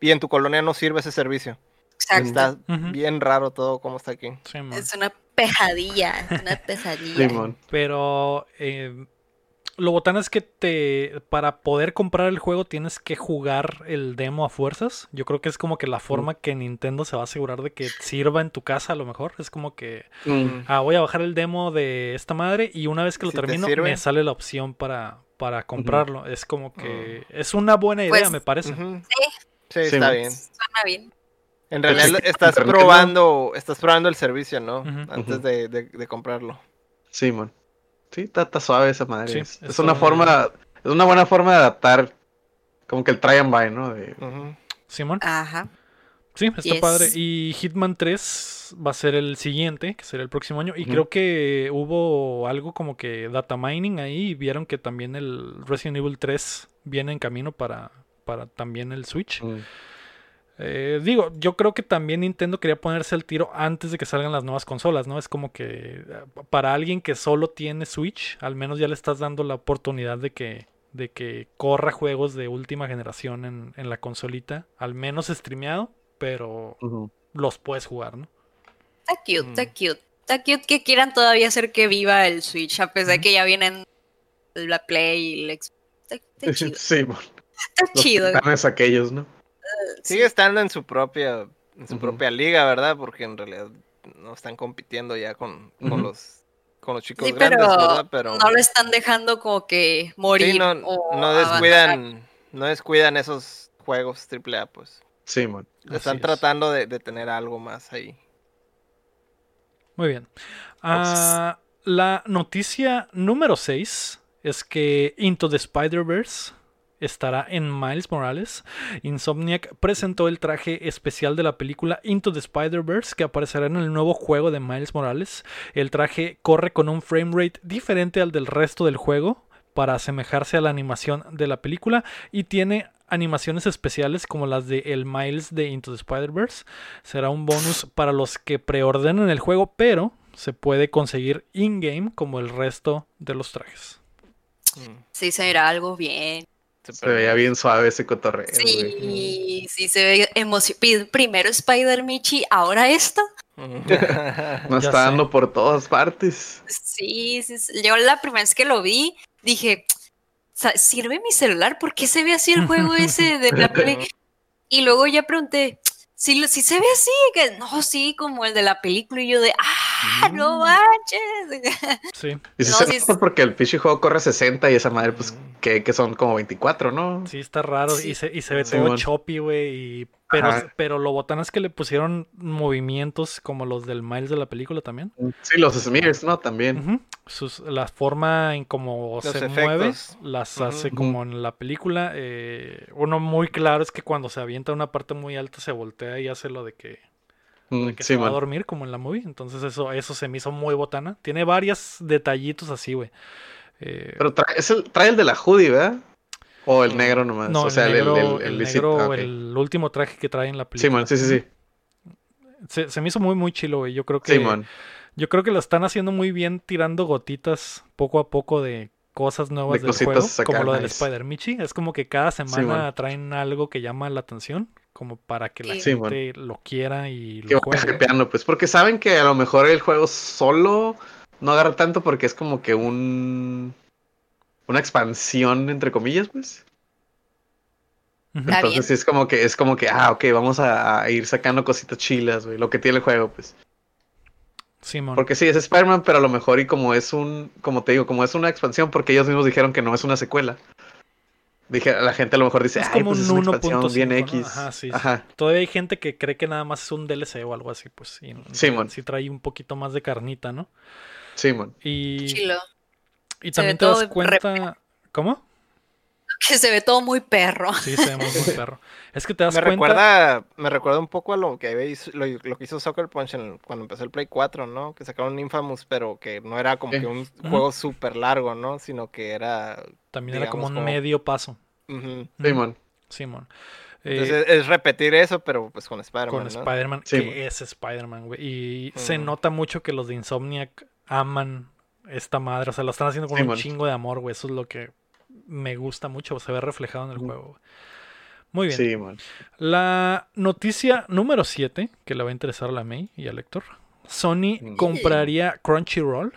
y en tu colonia no sirve ese servicio. Exacto. Está bien raro todo como está aquí. es una pejadilla, una pesadilla. Pero eh, lo botán es que te para poder comprar el juego tienes que jugar el demo a fuerzas. Yo creo que es como que la forma que Nintendo se va a asegurar de que sirva en tu casa a lo mejor. Es como que ah, voy a bajar el demo de esta madre y una vez que lo termino me sale la opción para, para comprarlo. Es como que es una buena idea, pues, me parece. Sí, está bien. Suena bien. En realidad estás probando, estás probando el servicio, ¿no? Antes de, comprarlo. Sí, man. Sí, está, suave esa madre. es, una forma, es una buena forma de adaptar como que el try and buy, ¿no? De... Simón. Ajá. Sí, está padre. Y Hitman 3 va a ser el siguiente, que será el próximo año. Y creo que hubo algo como que data mining ahí y vieron que también el Resident Evil 3 viene en camino para, para también el Switch. Eh, digo, yo creo que también Nintendo quería ponerse el tiro antes de que salgan las nuevas consolas, ¿no? Es como que eh, para alguien que solo tiene Switch, al menos ya le estás dando la oportunidad de que, de que corra juegos de última generación en, la consolita, al menos streameado, pero los puedes jugar, ¿no? Está cute, está cute. Está cute que quieran todavía hacer que viva el Switch, a pesar de que ya vienen la Play y el Xbox. Está, chido. Sí, bueno. Está chido. aquellos, ¿no? Sigue estando en su propia en su propia liga, ¿verdad? Porque en realidad no están compitiendo ya con, los con los chicos grandes, ¿verdad? Pero no lo están dejando como que morir. no, no descuidan, no descuidan esos juegos AAA, pues. Sí, man. Están tratando de, tener algo más ahí. Muy bien. Ah, la noticia número 6 es que Into the Spider-Verse estará en Miles Morales. Insomniac presentó el traje especial de la película Into the Spider-Verse que aparecerá en el nuevo juego de Miles Morales. El traje corre con un framerate diferente al del resto del juego para asemejarse a la animación de la película y tiene animaciones especiales como las de el Miles de Into the Spider-Verse. Será un bonus para los que preordenen el juego, pero se puede conseguir in-game como el resto de los trajes. Sí, será algo bien. Se veía bien suave ese cotorreo. Sí, sí, se ve emocionante. Primero Spider Michi, ahora esto. Nos está dando por todas partes. Sí, sí, yo la primera vez que lo vi, dije, ¿sirve mi celular? ¿Por qué se ve así el juego ese de la Play? Y luego ya pregunté, si, si se ve así, que no, sí, como el de la película, y yo de, ¡ah, no mm. manches! Sí. Y si se ve porque el Fishy juego corre 60 y esa madre, pues, mm. Que, que son como 24, ¿no? Sí, está raro y, se, y se ve todo choppy, güey, y pero, pero lo botán es que le pusieron movimientos como los del Miles de la película también. Sí, los smears, ¿no? También. Sus, la forma en cómo se mueve las hace como en la película. Eh, uno muy claro es que cuando se avienta a una parte muy alta se voltea y hace lo de que, mm, se va a dormir como en la movie. Entonces eso, eso se me hizo muy botana. Tiene varios detallitos así, güey. Eh, pero trae, es el, trae el de la hoodie, ¿verdad? O el negro nomás. No, o sea, el, negro, el, negro, el, último traje que trae en la película. Sí, sí, sí, sí. Se, me hizo muy, muy chilo, güey. Yo creo que. Yo creo que lo están haciendo muy bien tirando gotitas poco a poco de cosas nuevas del juego. Como lo del Spider Michi. Es como que cada semana traen algo que llama la atención. Como para que la gente lo quiera y lo juegue. pues porque saben que a lo mejor el juego solo no agarra tanto porque es como que un una expansión, entre comillas, pues. Entonces es como que, es como que, ah, ok, vamos a, ir sacando cositas chilas, güey, lo que tiene el juego, pues. Sí, Porque sí, es Spider-Man, pero a lo mejor y como es un, como te digo, como es una expansión, porque ellos mismos dijeron que no es una secuela. Dije, la gente a lo mejor dice, es como pues un es una expansión bien X. Ajá, sí, Todavía hay gente que cree que nada más es un DLC o algo así, pues sí. Sí, man. Sí trae un poquito más de carnita, ¿no? Sí, man. Y... Chilo. Y también te das cuenta. ¿Cómo? Que se ve todo muy perro. Sí, se ve muy, perro. Es que te das me cuenta. Recuerda, me recuerda un poco a lo que, lo, lo que hizo Soccer Punch cuando empezó el Play 4, ¿no? Que sacaron Infamous, pero que no era como que un juego súper largo, ¿no? Sino que era. También era como un medio paso. Simón. Simón. Entonces eh, es repetir eso, pero pues con Spider-Man. Con Spider-Man, que es Spider-Man, güey. Y se nota mucho que los de Insomniac aman esta madre. O sea, lo están haciendo con un chingo de amor, güey. Eso es lo que me gusta mucho. Se ve reflejado en el juego. Muy bien. Sí, man. La noticia número 7, que le va a interesar a la May y al lector. Sony compraría Crunchyroll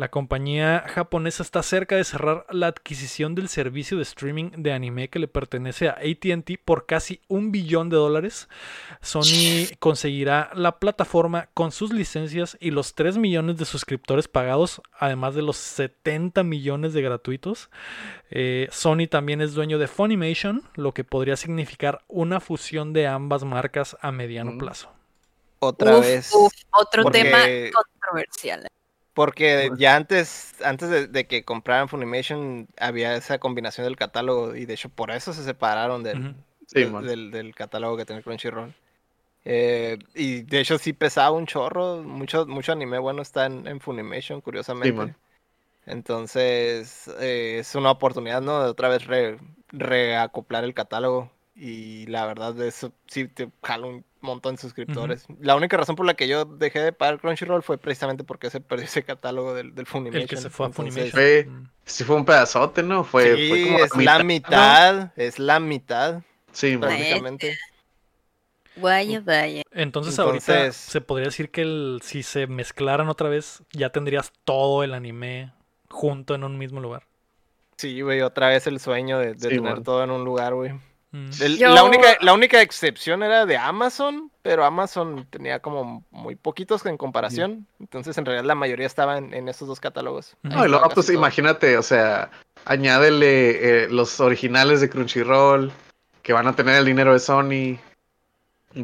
la compañía japonesa está cerca de cerrar la adquisición del servicio de streaming de anime que le pertenece a ATT por casi un billón de dólares. Sony conseguirá la plataforma con sus licencias y los 3 millones de suscriptores pagados, además de los 70 millones de gratuitos. Eh, Sony también es dueño de Funimation, lo que podría significar una fusión de ambas marcas a mediano mm. plazo. Otra vez. otro tema controversial. Porque ya antes, antes de, que compraran Funimation, había esa combinación del catálogo y de hecho por eso se separaron del, del, catálogo que tenía Crunchyroll. Eh, y de hecho sí pesaba un chorro, mucho, mucho anime bueno está en, Funimation, curiosamente. Entonces eh, es una oportunidad, ¿no? De otra vez reacoplar el catálogo. Y la verdad, eso sí te jala un montón de suscriptores. La única razón por la que yo dejé de pagar Crunchyroll fue precisamente porque se perdió ese catálogo del, del Funimation. El que se fue a Funimation. Mm. sí, fue un pedazote, ¿no? Fue, sí, es la mitad, es la mitad. Sí, prácticamente. Vaya, vaya. Entonces, ahorita se podría decir que si se mezclaran otra vez, ya tendrías todo el anime junto en un mismo lugar. Sí, güey, otra vez el sueño de, tener todo en un lugar, güey. Mm. la, única, la única excepción era de Amazon, pero Amazon tenía como muy poquitos en comparación. Entonces, en realidad, la mayoría estaba en, esos dos catálogos. No, y luego, pues imagínate, o sea, añádele eh, los originales de Crunchyroll, que van a tener el dinero de Sony.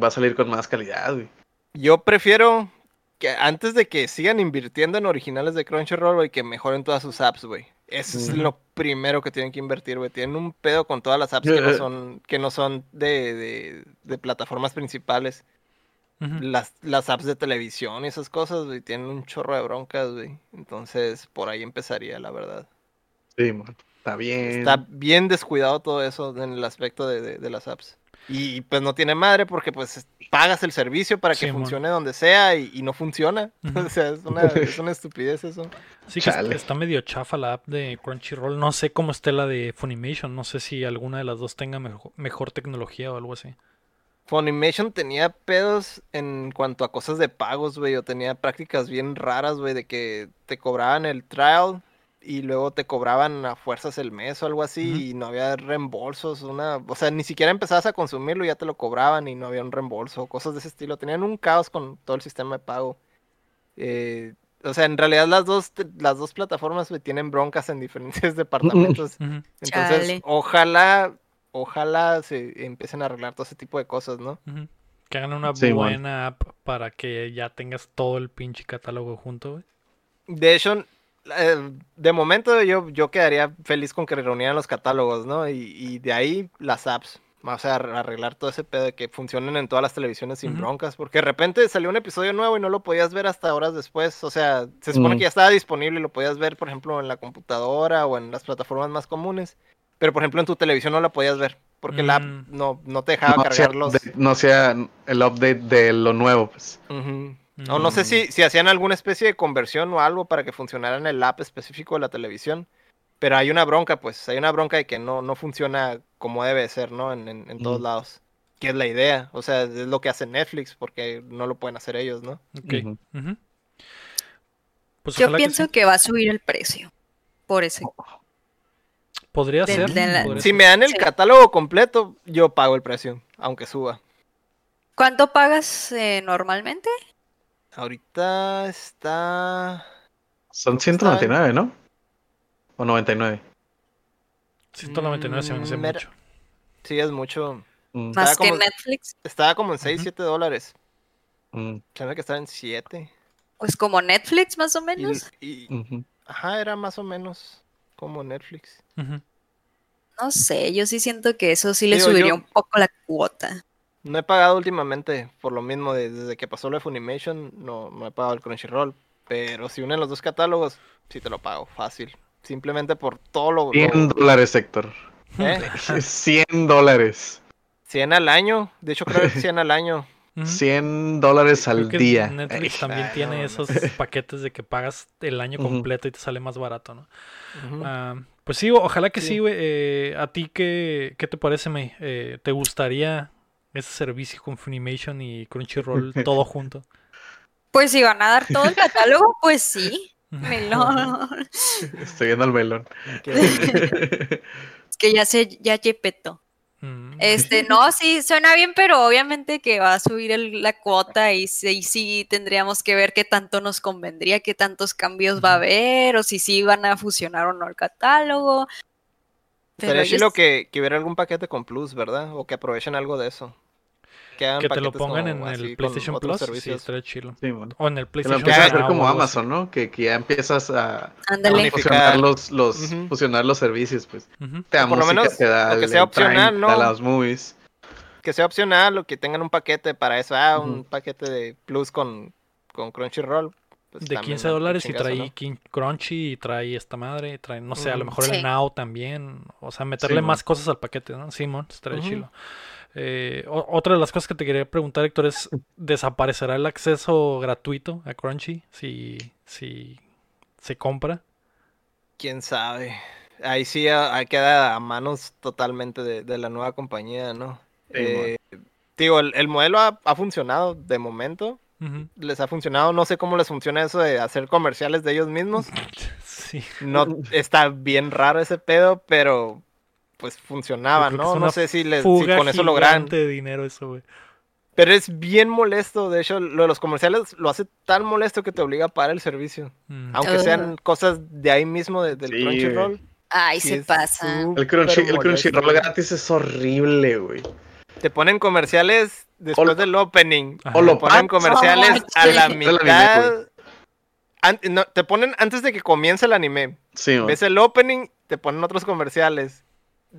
Va a salir con más calidad, güey. Yo prefiero que antes de que sigan invirtiendo en originales de Crunchyroll, y que mejoren todas sus apps, güey. Eso es lo primero que tienen que invertir, güey. Tienen un pedo con todas las apps que no son, que no son de, de, plataformas principales. las, las apps de televisión y esas cosas, güey, tienen un chorro de broncas, güey. Entonces, por ahí empezaría, la verdad. Sí, man. Está bien. Está bien descuidado todo eso en el aspecto de, de las apps. Y pues no tiene madre porque pues pagas el servicio para que funcione donde sea y, no funciona. o sea, es una, es una, estupidez eso. Sí, que está medio chafa la app de Crunchyroll. No sé cómo esté la de Funimation. No sé si alguna de las dos tenga mejor, tecnología o algo así. Funimation tenía pedos en cuanto a cosas de pagos, güey. O tenía prácticas bien raras, güey, de que te cobraban el trial y luego te cobraban a fuerzas el mes o algo así y no había reembolsos, una, o sea, ni siquiera empezabas a consumirlo y ya te lo cobraban y no había un reembolso, cosas de ese estilo. Tenían un caos con todo el sistema de pago. Eh, o sea, en realidad las dos, las dos plataformas tienen broncas en diferentes departamentos. Entonces, ojalá, ojalá se empiecen a arreglar todo ese tipo de cosas, ¿no? Que hagan una buena app para que ya tengas todo el pinche catálogo junto, De hecho, eh, de momento yo, yo quedaría feliz con que reunieran los catálogos, ¿no? Y, de ahí las apps. O sea, arreglar todo ese pedo de que funcionen en todas las televisiones sin broncas. Porque de repente salió un episodio nuevo y no lo podías ver hasta horas después. O sea, se supone que ya estaba disponible y lo podías ver, por ejemplo, en la computadora o en las plataformas más comunes. Pero, por ejemplo, en tu televisión no la podías ver. Porque la app mm. no, no te dejaba cargarlos. no sea el update de lo nuevo, pues. No, no sé si, si hacían alguna especie de conversión o algo para que funcionara en el app específico de la televisión. Pero hay una bronca, pues, hay una bronca de que no, no funciona como debe ser, ¿no? En, en, todos lados. Que es la idea. O sea, es lo que hace Netflix, porque no lo pueden hacer ellos, ¿no? Ok. Pues Yo pienso que, va a subir el precio. Por ese. Podría ser. Si me dan el catálogo completo, yo pago el precio, aunque suba. ¿Cuánto pagas eh, normalmente? Ahorita está. Son 199, ¿no? ¿O 99? 199 se me hace mucho. Sí, es mucho. Mm. Más que Netflix. Estaba como en 6, 7 dólares. Mm. Se me que estaba en 7. Pues como Netflix, más o menos. Y, Ajá, era más o menos como Netflix. No sé, yo sí siento que eso sí le subiría un poco la cuota. No he pagado últimamente, por lo mismo, desde que pasó lo de Funimation, no, no he pagado el Crunchyroll. Pero si unen los dos catálogos, sí te lo pago, fácil. Simplemente por todo lo... 100 dólares, Héctor. ¿Eh? 100 dólares. 100 al año. De hecho, creo que 100 al año. 100 dólares al día. Netflix también tiene esos paquetes de que pagas el año completo y te sale más barato, ¿no? Ah, pues sí, ojalá que sí, güey. Eh, ¿A ti qué, qué, te parece, me? Eh, ¿Te gustaría ese servicio con Funimation y Crunchyroll todo junto? Pues si van a dar todo el catálogo, pues sí. Melón. Estoy viendo al melón. es que ya se, ya yepeto. Mm. Este, no, sí, suena bien, pero obviamente que va a subir la cuota y sí, sí tendríamos que ver qué tanto nos convendría, qué tantos cambios va a haber, o si sí van a fusionar o no el catálogo. Pero sí lo que, que hubiera algún paquete con Plus, ¿verdad? O que aprovechen algo de eso. Que, te lo pongan en el PlayStation Plus, sí, estaría chido. O en el PlayStation Plus. a hacer como Amazon, ¿no? Que, que, ya empiezas a, fusionar los, los, fusionar los servicios, pues. Te da Por lo menos, que sea opcional, ¿no? las movies. Que sea opcional o que tengan un paquete para eso. Ah, un paquete de Plus con, con Crunchyroll. Pues de 15 dólares y trae Crunchy y trae esta madre, trae, no sé, a lo mejor el Now también. O sea, meterle más cosas al paquete, ¿no? Simón, estaría chido. Eh, otra de las cosas que te quería preguntar, Héctor, es: ¿desaparecerá el acceso gratuito a Crunchy si, si se compra? Quién sabe. Ahí sí queda a manos totalmente de, la nueva compañía, ¿no? Eh, digo, el, modelo ha, funcionado de momento. Les ha funcionado. No sé cómo les funciona eso de hacer comerciales de ellos mismos. sí. No está bien raro ese pedo, pero pues funcionaba, ¿no? No sé si, les, con eso logran. de dinero eso, güey. Pero es bien molesto, de hecho, lo de los comerciales lo hace tan molesto que te obliga a pagar el servicio. Mm. Aunque sean cosas de ahí mismo, del Crunchyroll. Ay, se pasa. El, Crunchyroll gratis es horrible, güey. Te ponen comerciales después del opening. O lo ponen comerciales a la mitad. te ponen antes de que comience el anime. Sí, Ves el opening, te ponen otros comerciales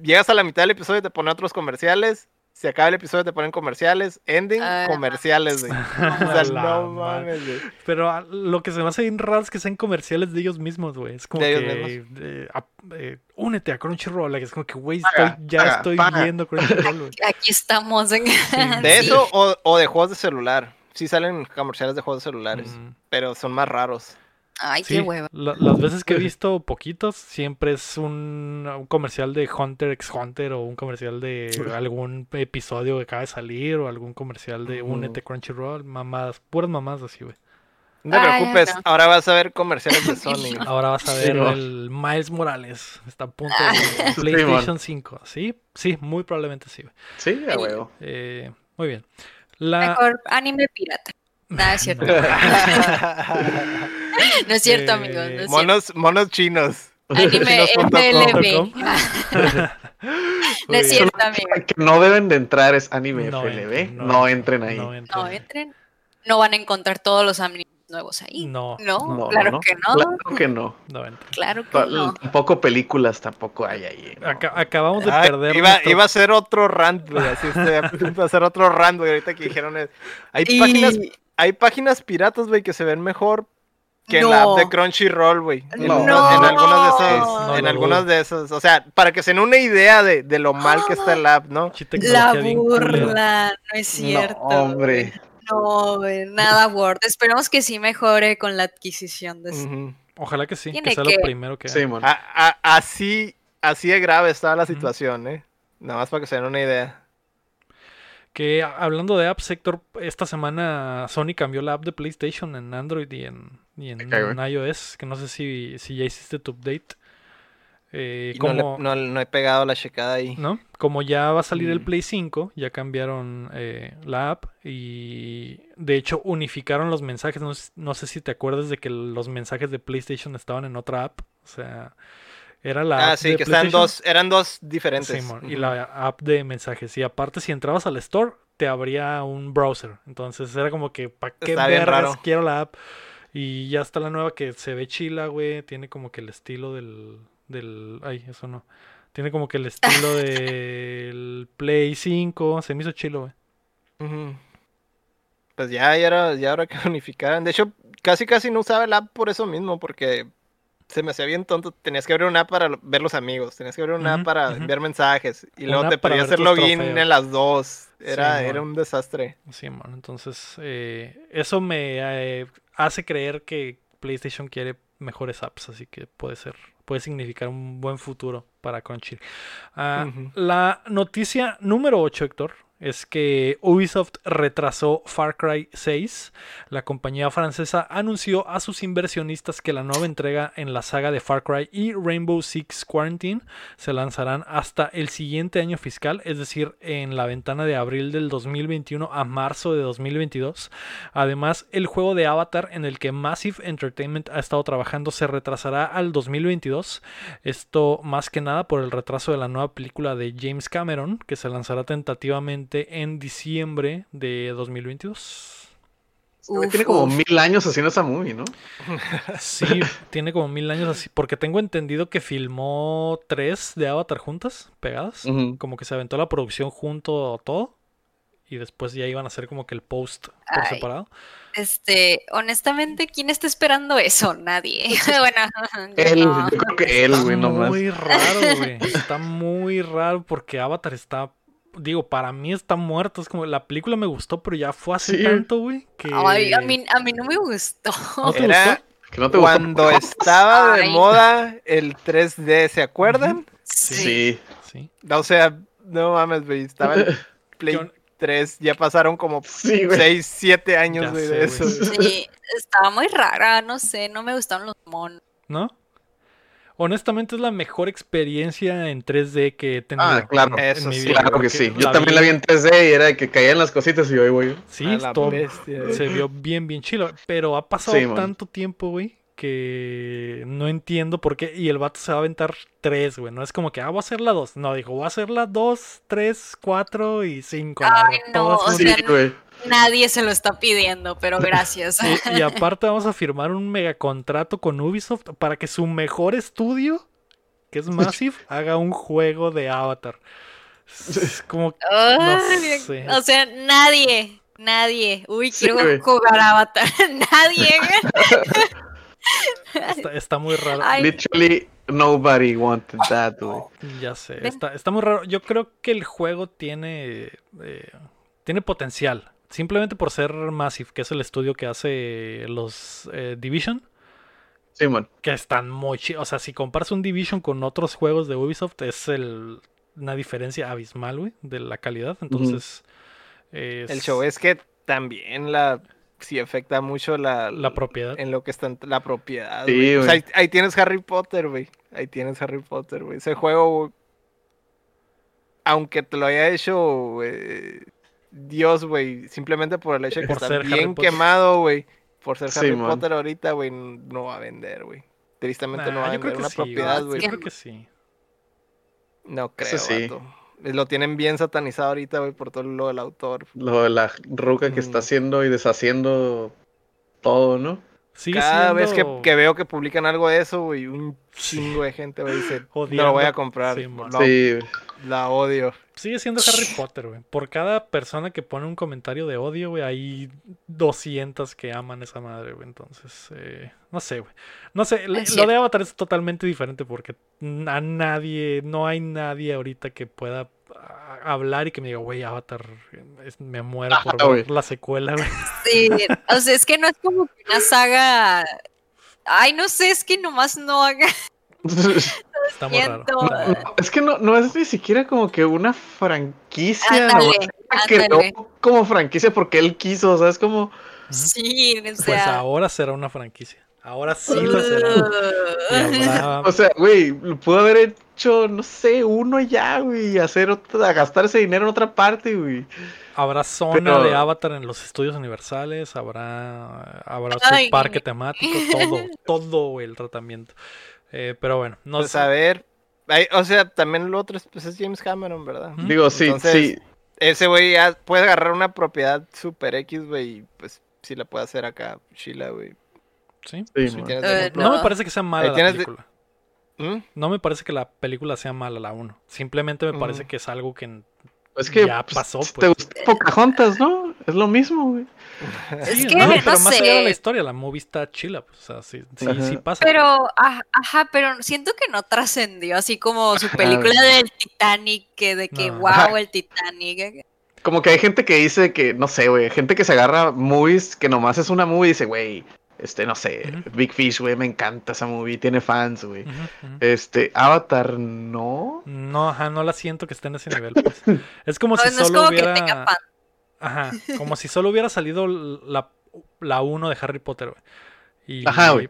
llegas a la mitad del episodio y te ponen otros comerciales. Se acaba el episodio, te ponen comerciales. Ending, ah, comerciales, güey. o sea, no mames, güey. Pero lo que se me hace bien raro es que sean comerciales de ellos mismos, güey. Es como que. Eh, únete a Crunchyroll. Es como que, güey, ya estoy viendo Crunchyroll, güey. Aquí estamos. En... De eso o, de juegos de celular. Sí salen comerciales de juegos de celulares. Pero son más raros. Ay, qué hueva. las veces que he visto poquitos, siempre es un, comercial de Hunter x Hunter o un comercial de algún episodio que acaba de salir o algún comercial de Únete Crunchyroll, mamadas, puras mamadas así, güey. No te preocupes, ahora vas a ver comerciales de Sony. Ahora vas a ver el Miles Morales. Está a punto de PlayStation 5. ¿Sí? Sí, muy probablemente sí. Sí, a huevo. Eh, muy bien. Mejor anime pirata. Nada, es cierto. No es cierto, amigos. No monos, monos chinos. Anime FLB. no es cierto, amigos. Que no deben de entrar es anime FLB. No, entren ahí. No entren. no van a encontrar todos los animes nuevos ahí. No. No, claro que no. Claro que no. Claro que no. Tampoco películas tampoco hay ahí. acabamos de perder. Iba, iba, a ser otro rant, güey. Así iba a ser otro rant, güey. Ahorita que dijeron. Hay páginas hay páginas piratas, güey, que se ven mejor que en la app de Crunchyroll, güey. No. En, algunas de esas. en algunas de esas. O sea, para que se den una idea de, de lo mal que está el app, ¿no? La burla, no es cierto. No, hombre. No, nada Word. Esperemos que sí mejore con la adquisición de eso. Ojalá que sí, que sea lo primero que sí, así, así de grave estaba la situación, ¿eh? Nada más para que se den una idea. Que hablando de apps, Héctor, esta semana Sony cambió la app de PlayStation en Android y en, iOS, que no sé si, si ya hiciste tu update. Eh, como, no, he pegado la checada ahí. ¿No? Como ya va a salir el mm. Play 5, ya cambiaron eh, la app y de hecho unificaron los mensajes. No, no, sé si te acuerdas de que los mensajes de PlayStation estaban en otra app. O sea, era la ah, sí, que están dos, eran dos diferentes. Y la app de mensajes. Y aparte, si entrabas al store, te abría un browser. Entonces era como que, ¿para qué vergas quiero la app? Y ya está la nueva que se ve chila, güey. Tiene como que el estilo del. del. Ay, eso no. Tiene como que el estilo del Play 5. Se me hizo chilo, güey. Pues ya, ya era, ya era que unificaran. De hecho, casi casi no usaba el app por eso mismo, porque se me hacía bien tonto. Tenías que abrir una app para ver los amigos, tenías que abrir una app para enviar mensajes y luego te pedía hacer login en las dos. Era, era un desastre. Sí, man. Entonces, eh, eso me eh, hace creer que PlayStation quiere mejores apps, así que puede ser, puede significar un buen futuro para Crunchy. Ah, la noticia número 8, Héctor, es que Ubisoft retrasó Far Cry 6. La compañía francesa anunció a sus inversionistas que la nueva entrega en la saga de Far Cry y Rainbow Six Quarantine se lanzarán hasta el siguiente año fiscal, es decir, en la ventana de abril del 2021 a marzo de 2022. Además, el juego de Avatar en el que Massive Entertainment ha estado trabajando se retrasará al 2022. Esto más que nada por el retraso de la nueva película de James Cameron, que se lanzará tentativamente en diciembre de 2022. tiene como mil años haciendo esa movie, ¿no? Sí, tiene como mil años así. Porque tengo entendido que filmó tres de Avatar juntas, pegadas. Como que se aventó la producción junto a todo. Y después ya iban a hacer como que el post por separado. Este, honestamente, ¿quién está esperando eso? Nadie. bueno, él, yo creo que él, güey, nomás. Muy raro, güey. Está muy raro porque Avatar está digo, para mí está muerto. Es como la película me gustó, pero ya fue hace tanto, güey. Que... Ay, a mí, a mí no me gustó. ¿No te Era gustó? cuando estaba de moda el 3D, ¿se acuerdan? Sí. sí. O sea, no mames, güey. Estaba el Play 3, ya pasaron como 6, 7 años de eso. Sí, estaba muy rara, no sé, no me gustaron los monos. ¿No? Honestamente es la mejor experiencia en 3D que he tenido. Ah, claro, eso sí, claro que sí. Yo también la vi en 3D y era que caían las cositas y yo, güey. Sí, todo, se vio bien, bien chilo. Pero ha pasado tanto tiempo, güey, que no entiendo por qué. Y el vato se va a aventar 3, güey. No es como que, ah, voy a hacer la 2. No, dijo, voy a hacer la 2, 3, 4 y 5. Ay, no, o sea, Nadie se lo está pidiendo, pero gracias. y, aparte vamos a firmar un megacontrato con Ubisoft para que su mejor estudio, que es Massive, haga un juego de Avatar. Es como... O sea, nadie, nadie. Uy, quiero jugar Avatar. nadie. está, muy raro. Literally nobody wanted that, Ya sé, está, está muy raro. Yo creo que el juego tiene... Eh, tiene potencial. Simplemente por ser Massive, que es el estudio que hace los eh, Division. Sí, man. Que están muy chidos. O sea, si comparas un Division con otros juegos de Ubisoft, es el, una diferencia abismal, güey, de la calidad. Entonces. El show es que también la. Sí, afecta mucho la, la propiedad. En lo que está la propiedad. Sí, o sea, ahí, tienes Harry Potter, güey. Ahí tienes Harry Potter, güey. Ese juego, aunque te lo haya hecho, Dios, güey, simplemente por el hecho de que está bien quemado, güey. Por ser Harry Potter ahorita, güey, no va a vender, güey. Tristemente no va a vender una propiedad, güey. Yo creo que sí. No creo, sí. Lo tienen bien satanizado ahorita, güey, por todo lo del autor. Lo de la ruca que está haciendo y deshaciendo todo, ¿no? Cada vez que, veo que publican algo de eso, güey, un chingo de gente me dice, no lo voy a comprar. Sí, la odio. Sigue siendo Harry Potter, güey. Por cada persona que pone un comentario de odio, güey, hay 200 que aman esa madre, güey. Entonces, eh, no sé, güey. No sé, lo de Avatar es totalmente diferente porque a nadie, no hay nadie ahorita que pueda hablar y que me diga, güey, Avatar, me muero por ver la secuela, güey. Sí, o sea, es que no es como que una saga. Ay, no sé, es que nomás no haga. Está muy raro. es que no, no es ni siquiera como que una franquicia. Ándale, como franquicia porque él quiso, o sea, es como. Sí, o sea... Pues ahora será una franquicia. Ahora sí lo será. O sea, güey, pudo haber hecho, no sé, uno ya, güey, hacer otra, gastar ese dinero en otra parte, güey. Habrá zona de Avatar en los estudios universales, habrá, habrá su parque temático, todo, todo el tratamiento. Eh, pero bueno, no pues a ver, o sea, también lo otro pues, es James Cameron, ¿verdad? Digo, sí, sí. Ese güey ya puede agarrar una propiedad super X, güey, y pues sí la puede hacer acá, Sheila, güey. Sí. Eh, no. me parece que sea mala la película. ¿Mm? No me parece que la película sea mala, la 1. Simplemente me parece mm. que es algo que es que ya pues, pasó. Pues. Te gustó Pocahontas, ¿no? Es lo mismo, güey. Es que, no, pero más allá de la historia, la movie está chila, pues, o sea, sí, sí, sí, pasa. Pero, ajá, pero siento que no trascendió, así como su película del Titanic, que de que, wow, el Titanic. Como que hay gente que dice que, no sé, güey, gente que se agarra movies que nomás es una movie y dice, güey, este, no sé, Big Fish, güey, me encanta esa movie, tiene fans, güey. Este, Avatar, no. No, ajá, no la siento que esté en ese nivel, pues. Es como si solo hubiera. Ajá, como si solo hubiera salido la, la 1 de Harry Potter, güey. Y, ajá, güey.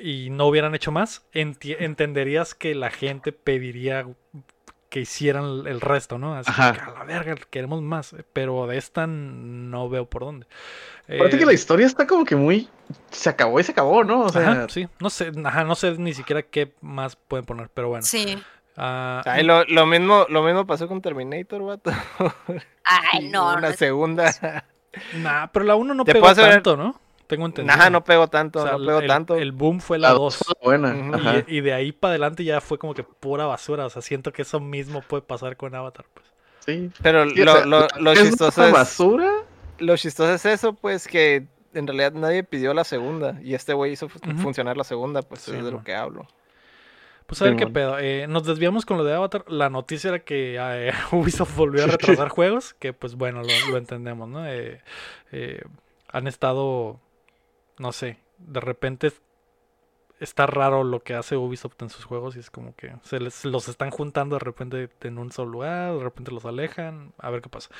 Y, no hubieran hecho más, entenderías que la gente pediría que hicieran el resto, ¿no? Así que a la verga, queremos más. Pero de esta no veo por dónde. Aparte que la eh, historia está como que muy. Se acabó y se acabó, ¿no? O sea... sí. No sé, ajá, no sé ni siquiera qué más pueden poner, pero bueno. Sí. Ah, lo, lo, mismo, lo mismo pasó con Terminator, vato. Ay, no. Una segunda. Nah, pero la 1 no pegó tanto, ¿no? Tengo entendido. Nah, no pegó tanto, no pegó el, tanto. El boom fue la 2. Buena. Y, de ahí para adelante ya fue como que pura basura. O sea, siento que eso mismo puede pasar con Avatar, pues. Sí. Pero lo, lo, lo chistoso es. basura? Lo chistoso es eso, pues que en realidad nadie pidió la segunda. Y este güey hizo funcionar la segunda, pues es de lo que hablo. Pues a ver qué pedo. Eh, nos desviamos con lo de Avatar. La noticia era que eh, Ubisoft volvió a retrasar juegos. Que pues bueno, lo, entendemos, ¿no? Eh, han estado no sé, de repente está raro lo que hace Ubisoft en sus juegos y es como que se les, los están juntando de repente en un solo lugar, de repente los alejan, a ver qué pasa.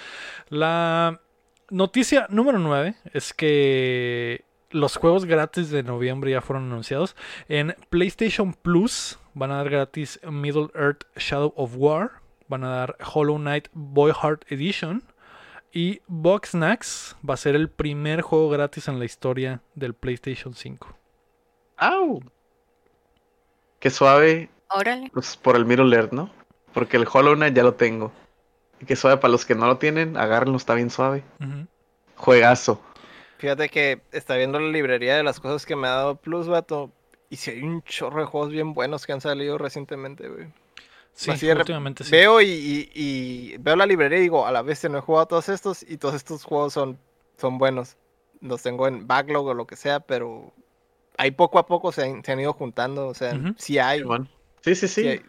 La noticia número 9 es que los juegos gratis de noviembre ya fueron anunciados. En PlayStation Plus van a dar gratis Middle Earth Shadow of War, van a dar Hollow Knight Boy Heart Edition, y Boxnax va a ser el primer juego gratis en la historia del PlayStation 5. ¡Au! Qué suave. Órale. Pues por el Middle Earth, ¿no? Porque el Hollow Knight ya lo tengo. Y qué suave para los que no lo tienen, agárrenlo, está bien suave. Juegazo. Fíjate que está viendo la librería de las cosas que me ha dado Plus, vato. Y si hay un chorro de juegos bien buenos que han salido recientemente, güey. Sí, últimamente sí. Veo y, veo la librería y digo, a la vez no he jugado todos estos y todos estos juegos son, son buenos. Los tengo en backlog o lo que sea, pero ahí poco a poco se han, ido juntando. O sea, sí hay. Sí, sí, sí.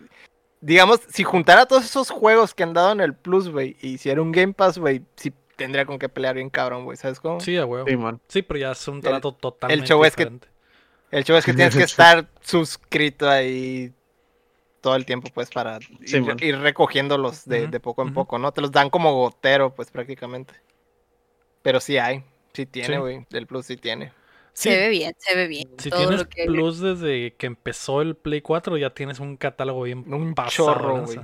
digamos, si juntara todos esos juegos que han dado en el Plus, güey, y hiciera un Game Pass, güey, sí tendría con qué pelear bien cabrón, güey, ¿sabes cómo? Sí, a huevo. Sí, sí, pero ya es un trato totalmente el show diferente. Es que, el show es que tienes que estar suscrito ahí todo el tiempo, pues, para ir, recogiéndolos de, poco en poco, ¿no? Te los dan como gotero, pues, prácticamente. Pero sí hay, sí tiene, güey, el Plus sí tiene. Se ve bien, se ve bien. Si tienes Plus desde que empezó el Play 4, ya tienes un catálogo bien Un chorro, güey.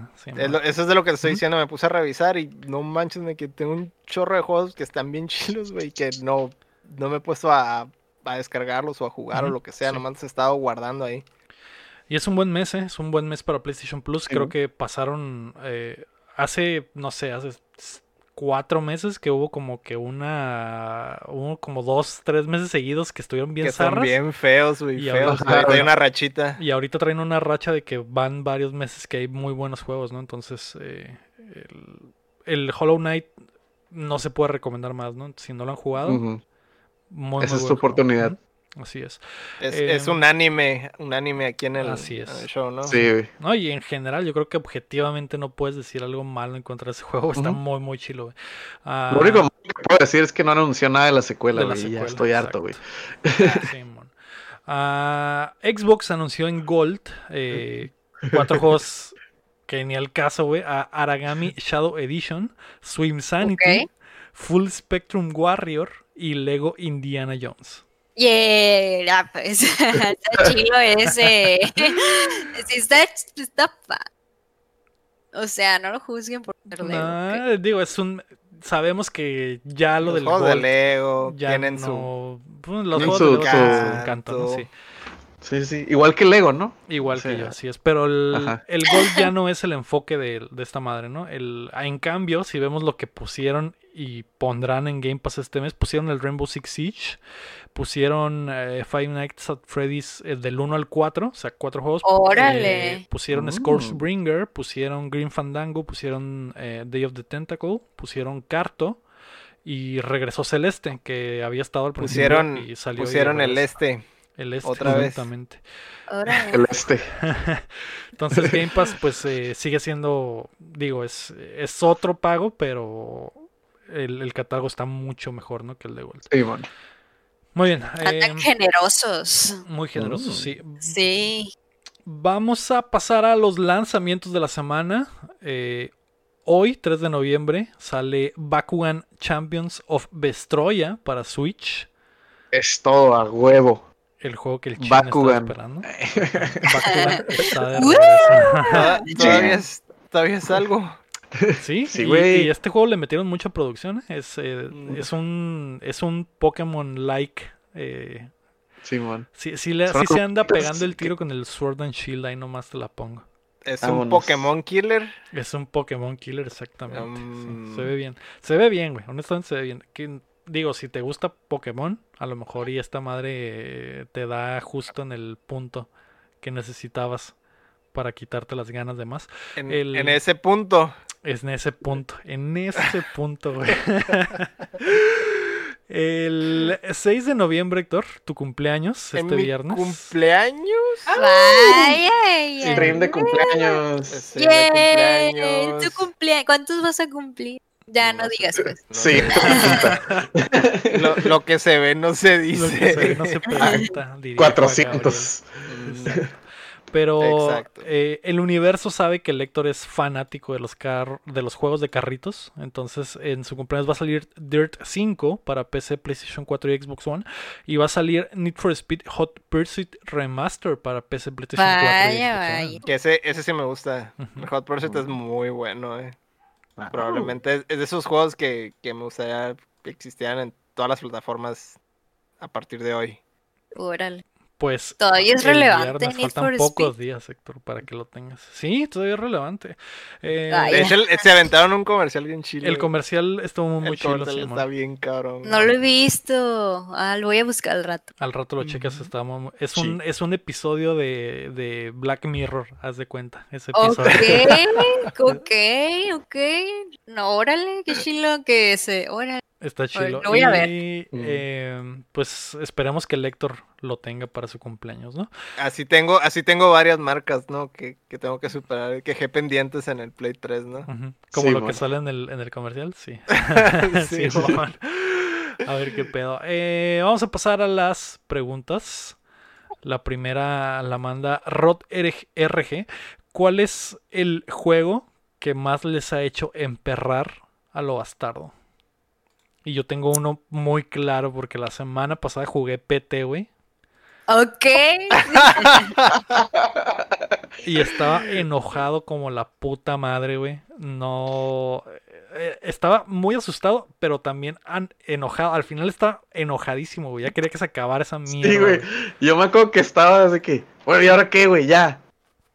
eso es de lo que te estoy diciendo, me puse a revisar y no manches de que tengo un chorro de juegos que están bien chilos, güey, que no, no me he puesto a, descargarlos o a jugar o lo que sea, nomás he estado guardando ahí. Y es un buen mes, ¿eh? Es un buen mes para PlayStation Plus. Creo que pasaron eh, hace, no sé, hace cuatro meses que hubo como que una, hubo como dos, tres meses seguidos que estuvieron bien que Son bien feos, güey, feos. hay una rachita. Y ahorita traen una racha de que van varios meses que hay muy buenos juegos, ¿no? Entonces, eh, el, Hollow Knight no se puede recomendar más, ¿no? Si no lo han jugado, Esa es tu oportunidad. Así es. Es, un anime, un anime aquí en el, show, ¿no? Sí, No, y en general yo creo que objetivamente no puedes decir algo malo en contra de ese juego. Está muy, muy chilo, güey. Lo único que puedo decir es que no anunció nada de la secuela, güey. Ya estoy harto, güey. Ah, Xbox anunció en Gold eh, cuatro juegos que ni al caso, güey. Aragami Shadow Edition, Swim Sanity, Full Spectrum Warrior y Lego Indiana Jones. Yeah, pues está chido ese. sí, está, está O sea, no lo juzguen por ser no, Digo, es un. Sabemos que ya lo los del juegos de Lego ya tienen su. Pues, los juegos de Lego su, encanto, ¿no? sí. Sí, sí, igual que Lego, ¿no? Igual que yo, así es. Pero el, el Gold ya no es el enfoque de, esta madre, ¿no? El, en cambio, si vemos lo que pusieron y pondrán en Game Pass este mes, pusieron el Rainbow Six Siege, pusieron eh, Five Nights at Freddy's eh, del 1 al 4, o sea, cuatro juegos. ¡Órale! Eh, pusieron mm. Bringer, pusieron Green Fandango, pusieron Day of the Tentacle, pusieron Carto y regresó Celeste, que había estado al principio pusieron, y salió. Pusieron el este. El este, Otra exactamente. El este. Entonces Game Pass pues eh, sigue siendo, digo, es, es otro pago, pero el, catálogo está mucho mejor, ¿no? Que el de Gold. Sí, bueno. Muy bien. Están generosos. Muy generosos, sí. Sí. Vamos a pasar a los lanzamientos de la semana. Eh, hoy, 3 de noviembre, sale Bakugan Champions of Bestroya para Switch. Es todo a huevo el juego que el chino está esperando. Bakugan ¿Todavía, es, todavía es algo. Sí, sí y, este juego le metieron mucha producción. Es, eh, mm. es un es un Pokémon like. Eh, sí, man. Sí, sí, le, sí se anda pegando el tiro con el Sword and Shield, ahí nomás te la pongo. ¿Es un Pokémon Killer? Es un Pokémon Killer, exactamente. se ve bien. Se ve bien, güey. Honestamente se ve bien digo, si te gusta Pokémon, a lo mejor y esta madre te da justo en el punto que necesitabas para quitarte las ganas de más. En, ese punto. Es en ese punto, en ese punto, güey. El 6 de noviembre, Héctor, tu cumpleaños, este viernes. ¿Cumpleaños? ¡Ay, Stream de cumpleaños. Stream de cumpleaños. ¿Tu cumpleaños? ¿Cuántos vas a cumplir? Ya no, digas pues. Sí. lo, que se ve no se dice. Lo que se ve no se pregunta. 400. Pero eh, el universo sabe que el lector es fanático de los, de los juegos de carritos. Entonces en su cumpleaños va a salir Dirt 5 para PC, PlayStation 4 y Xbox One. Y va a salir Need for Speed Hot Pursuit Remaster para PC, PlayStation 4 y Xbox One. Que ese, ese sí me gusta. Hot Pursuit es muy bueno. Eh. Probablemente es, de esos juegos que, que me gustaría que existieran en todas las plataformas a partir de hoy. Órale. Pues todavía es relevante. faltan pocos días, Héctor, para que lo tengas. Sí, todavía es relevante. Eh, de hecho, se aventaron un comercial bien chido. El comercial estuvo muy, muy chido. está bien cabrón. No lo he visto. Ah, lo voy a buscar al rato. Al rato lo checas. Está es, un, es un episodio de, de, Black Mirror, haz de cuenta. Ese episodio. Ok, ok, ok. No, órale, qué chilo que se. Órale. Está chido. Lo voy a ver. Y, eh, pues esperemos que el Héctor lo tenga para su cumpleaños, ¿no? Así tengo, así tengo varias marcas, ¿no? Que, tengo que superar, que dejé pendientes en el Play 3, ¿no? Como lo que sale en el, en el comercial, sí. sí, a ver qué pedo. Eh, vamos a pasar a las preguntas. La primera la manda Rod RG. ¿Cuál es el juego que más les ha hecho emperrar a lo bastardo? Y yo tengo uno muy claro porque la semana pasada jugué PT, güey. Ok. y estaba enojado como la puta madre, güey. No. Eh, estaba muy asustado, pero también enojado. Al final estaba enojadísimo, güey. Ya quería que se acabara esa mierda. Sí, güey. Yo me acuerdo que estaba desde que. Bueno, ¿y ahora qué, güey? Ya.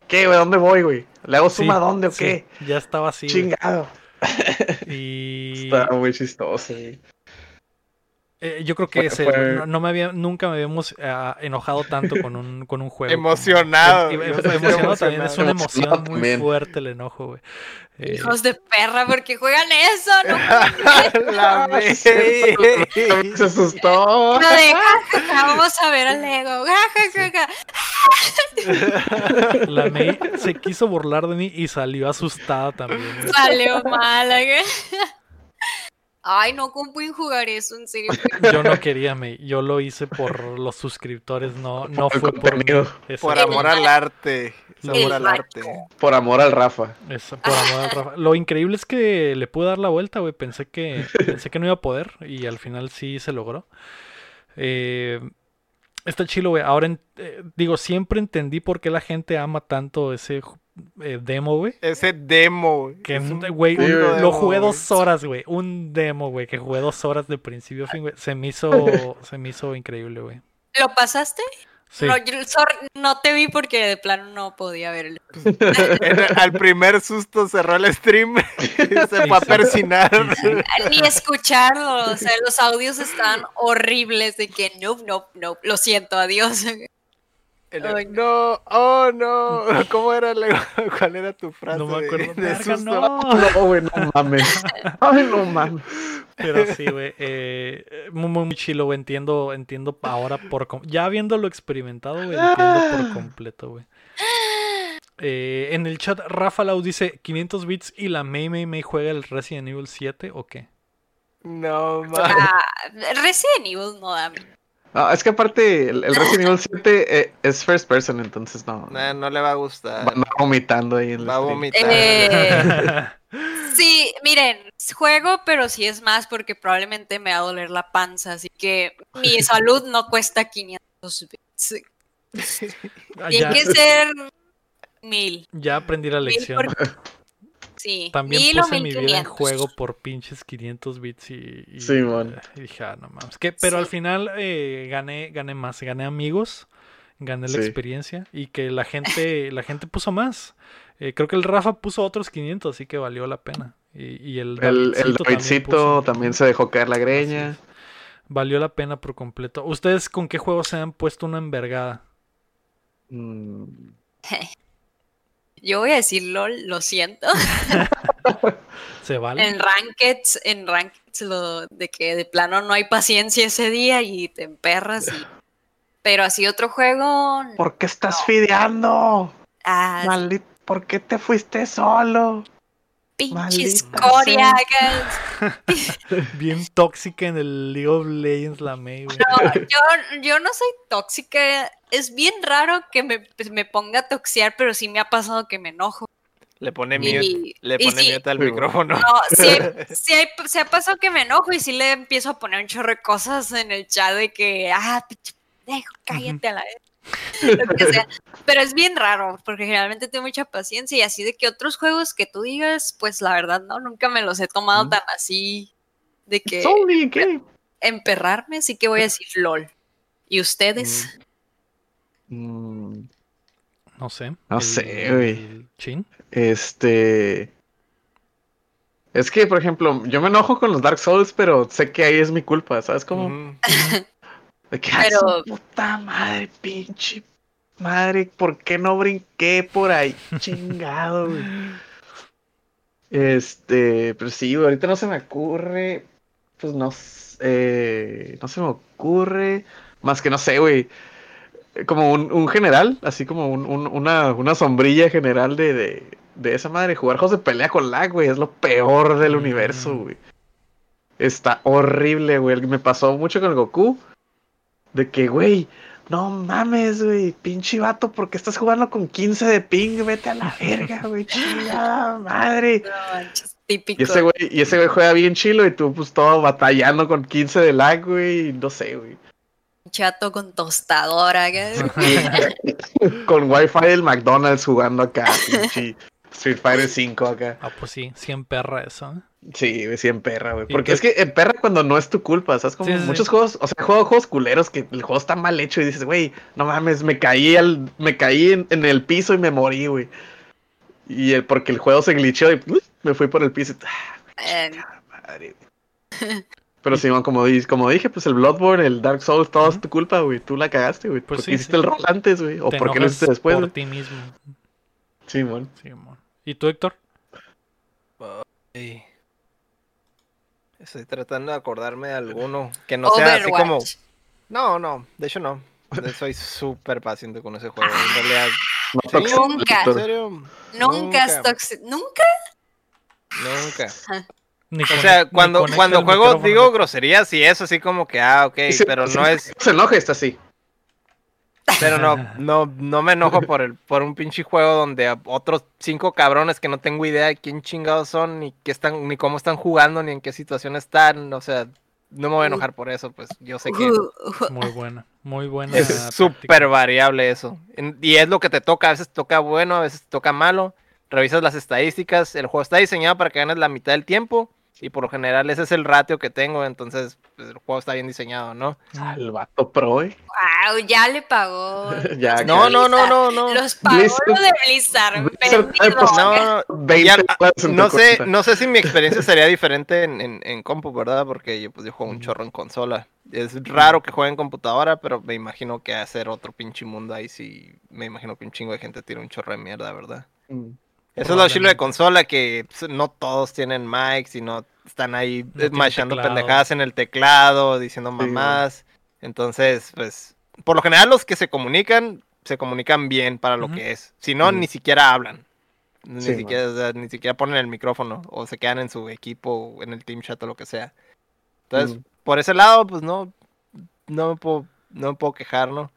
¿Qué, güey? ¿Dónde voy, güey? ¿Le hago suma dónde o qué? Ya estaba así. Chingado. Y. Estaba muy chistoso. Eh, yo creo que ese, no, me había, nunca me habíamos ah, enojado tanto con un, con un juego. Emocionado. emocionado, también, es una emoción muy fuerte el enojo, güey. Eh, Hijos de perra, porque juegan eso? No, la Se asustó. No de, vamos a ver al Lego. La May se quiso burlar de mí y salió asustada también. Salió mal. Ay, no, ¿cómo pueden jugar eso? En serio. Yo no quería, me, yo lo hice por los suscriptores, no, no fue por mí. Por amor al arte. Por al arte. Por amor al Rafa. Eso, por amor al Rafa. Lo increíble es que le pude dar la vuelta, güey. Pensé que, pensé que no iba a poder y al final sí se logró. Eh, está chido, güey. Ahora, eh, digo, siempre entendí por qué la gente ama tanto ese eh, demo, güey. Ese demo. Que, güey, lo jugué dos horas, güey. Un demo, güey, que jugué dos horas de principio a fin, güey. Se me hizo, se me hizo increíble, güey. ¿Lo pasaste? No, te vi porque de plano no podía ver el... Al primer susto cerró el stream y se fue a persinar. Ni escucharlo, o sea, los audios están horribles de que no, no, no, lo siento, adiós. No, oh no, ¿cómo era cuál era tu frase? No me acuerdo. De, no, no, güey, no mames. Ay, no mames. Pero sí, güey, eh, muy, muy chilo, güey, entiendo, entiendo ahora por ya habiéndolo experimentado, güey, entiendo por completo, güey. Eh, en el chat, Rafa Lau dice 500 bits y la May May May juega el Resident Evil 7 o qué? No, mames. Ah, Resident Evil no da no, es que aparte el, Resident Evil 7 eh, es first person, entonces no. no le va a gustar. Va, vomitando ahí en Va a vomitar. Eh, sí, miren, juego, pero sí es más porque probablemente me va a doler la panza, así que mi salud no cuesta 500 bits. Tiene que ser mil. Ya aprendí la lección. Sí. También puse mi vida en juego por pinches 500 bits y, sí, bueno. y dije, ah, no mames. Que, pero al final eh, gané, gané más, gané amigos, gané la experiencia y que la gente, la gente puso más. Eh, creo que el Rafa puso otros 500, así que valió la pena. Y, el El, el también, se dejó caer la greña. Valió la pena por completo. ¿Ustedes con qué juegos se han puesto una envergada? Mm. Yo voy a decir LOL, lo siento. Se vale. En Rankeds, en Rankeds, lo de que de plano no hay paciencia ese día y te emperras. Pero así otro juego. ¿Por qué estás fideando? Ah, Maldito, ¿por qué te fuiste solo? Pinche escoria. Bien tóxica en el League of Legends la May, No, yo, yo, no soy tóxica. Es bien raro que me, pues, me, ponga a toxear, pero sí me ha pasado que me enojo. Le pone mute, le pone mute al micrófono. No, sí, sí se ha pasado que me enojo y sí le empiezo a poner un chorro de cosas en el chat de que, ah, dejo, cállate a la vez. Pero es bien raro, porque generalmente tengo mucha paciencia y así de que otros juegos que tú digas, pues la verdad no, nunca me los he tomado tan así de que emperrarme, así que voy a decir LOL. ¿Y ustedes? Mm. No sé. No sé, güey. ¿Chin? Este. Es que, por ejemplo, yo me enojo con los Dark Souls, pero sé que ahí es mi culpa, ¿sabes cómo? De que, Pero... puta madre, pinche madre, ¿por qué no brinqué por ahí? Chingado, güey. Este, pero sí, ahorita no se me ocurre, pues no, eh, no se me ocurre, más que no sé, güey, como un, un, general, así como un, una, una, sombrilla general de, de, de, esa madre, jugar juegos de pelea con lag, güey, es lo peor del universo, güey. Está horrible, güey, me pasó mucho con el Goku de que, güey, no mames, güey, pinche vato, ¿por qué estás jugando con 15 de ping? Vete a la verga, güey, chingada madre. típico. Y ese güey, y ese güey juega bien chilo y tú pues todo batallando con 15 de lag, güey, no sé, güey. Chato con tostadora, con wifi del McDonald's jugando acá, pinche Street Fighter 5 acá. Ah, pues sí, 100 perra eso, ¿eh? Sí, sí en perra, güey. Porque es que en perra cuando no es tu culpa, ¿sabes? Como muchos juegos, o sea, juego juegos culeros que el juego está mal hecho y dices, güey, no mames, me caí al, me caí en, el piso y me morí, güey. Y el, porque el juego se glitchó y me fui por el piso. Ah, madre, Pero sí, como, como dije, pues el Bloodborne, el Dark Souls, todo es tu culpa, güey. Tú la cagaste, güey. Pues porque hiciste el rol antes, güey. O porque lo hiciste después, Por ti mismo. Sí, mon. ¿Y tú, Héctor? Estoy tratando de acordarme de alguno que no sea así como. No, no, de hecho no. Soy súper paciente con ese juego. En realidad. Nunca. ¿En serio? Nunca. ¿Nunca? Nunca. o sea, cuando, cuando juego digo groserías y eso así como que, ah, ok, pero no es... Se enoja, está así. Pero no, no, no me enojo por el, por un pinche juego donde otros cinco cabrones que no tengo idea de quién chingados son, ni qué están, ni cómo están jugando, ni en qué situación están. O sea, no me voy a enojar por eso, pues yo sé que. Muy buena, muy buena. Es súper variable eso. Y es lo que te toca, a veces toca bueno, a veces toca malo. Revisas las estadísticas, el juego está diseñado para que ganes la mitad del tiempo. Y por lo general ese es el ratio que tengo, entonces pues, el juego está bien diseñado, ¿no? Ah, el vato pro, eh. Wow, ya le pagó. ya, no, no, no, no, no. Los pagó lo de Blizzard. no, no sé, no sé si mi experiencia sería diferente en, en, en compu, ¿verdad? Porque yo pues yo juego un chorro en consola. Es raro que juegue en computadora, pero me imagino que hacer otro pinche mundo ahí sí. Me imagino que un chingo de gente tira un chorro de mierda, ¿verdad? Mm. Eso es lo chilo de consola, que pues, no todos tienen mics y no están ahí machando pendejadas en el teclado, diciendo mamás. Entonces, pues, por lo general los que se comunican, se comunican bien para lo que es. Si no, ni siquiera hablan. Ni, siquiera, ni siquiera ponen el micrófono o se quedan en su equipo, en el team chat o lo que sea. Entonces, por ese lado, pues no, no me puedo, no me puedo quejar, ¿no?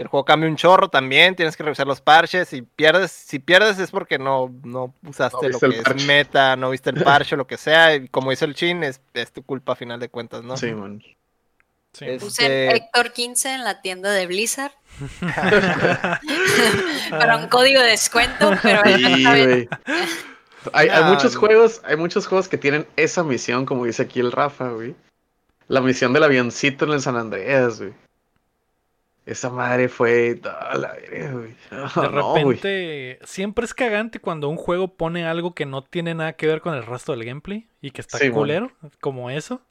El juego cambia un chorro también, tienes que revisar los parches. Si pierdes, si pierdes es porque no, no usaste lo que es meta, no viste el parche, lo que sea. Y como dice el chin, es, es tu culpa a final de cuentas, ¿no? Sí, man. Sí. Este... Héctor 15 en la tienda de Blizzard. Para un código de descuento, pero hay, hay, muchos juegos, hay muchos juegos que tienen esa misión, como dice aquí el Rafa, güey. La misión del avioncito en el San Andreas, güey. Esa madre fue. la güey. de repente, siempre es cagante cuando un juego pone algo que no tiene nada que ver con el resto del gameplay y que está culero, como eso.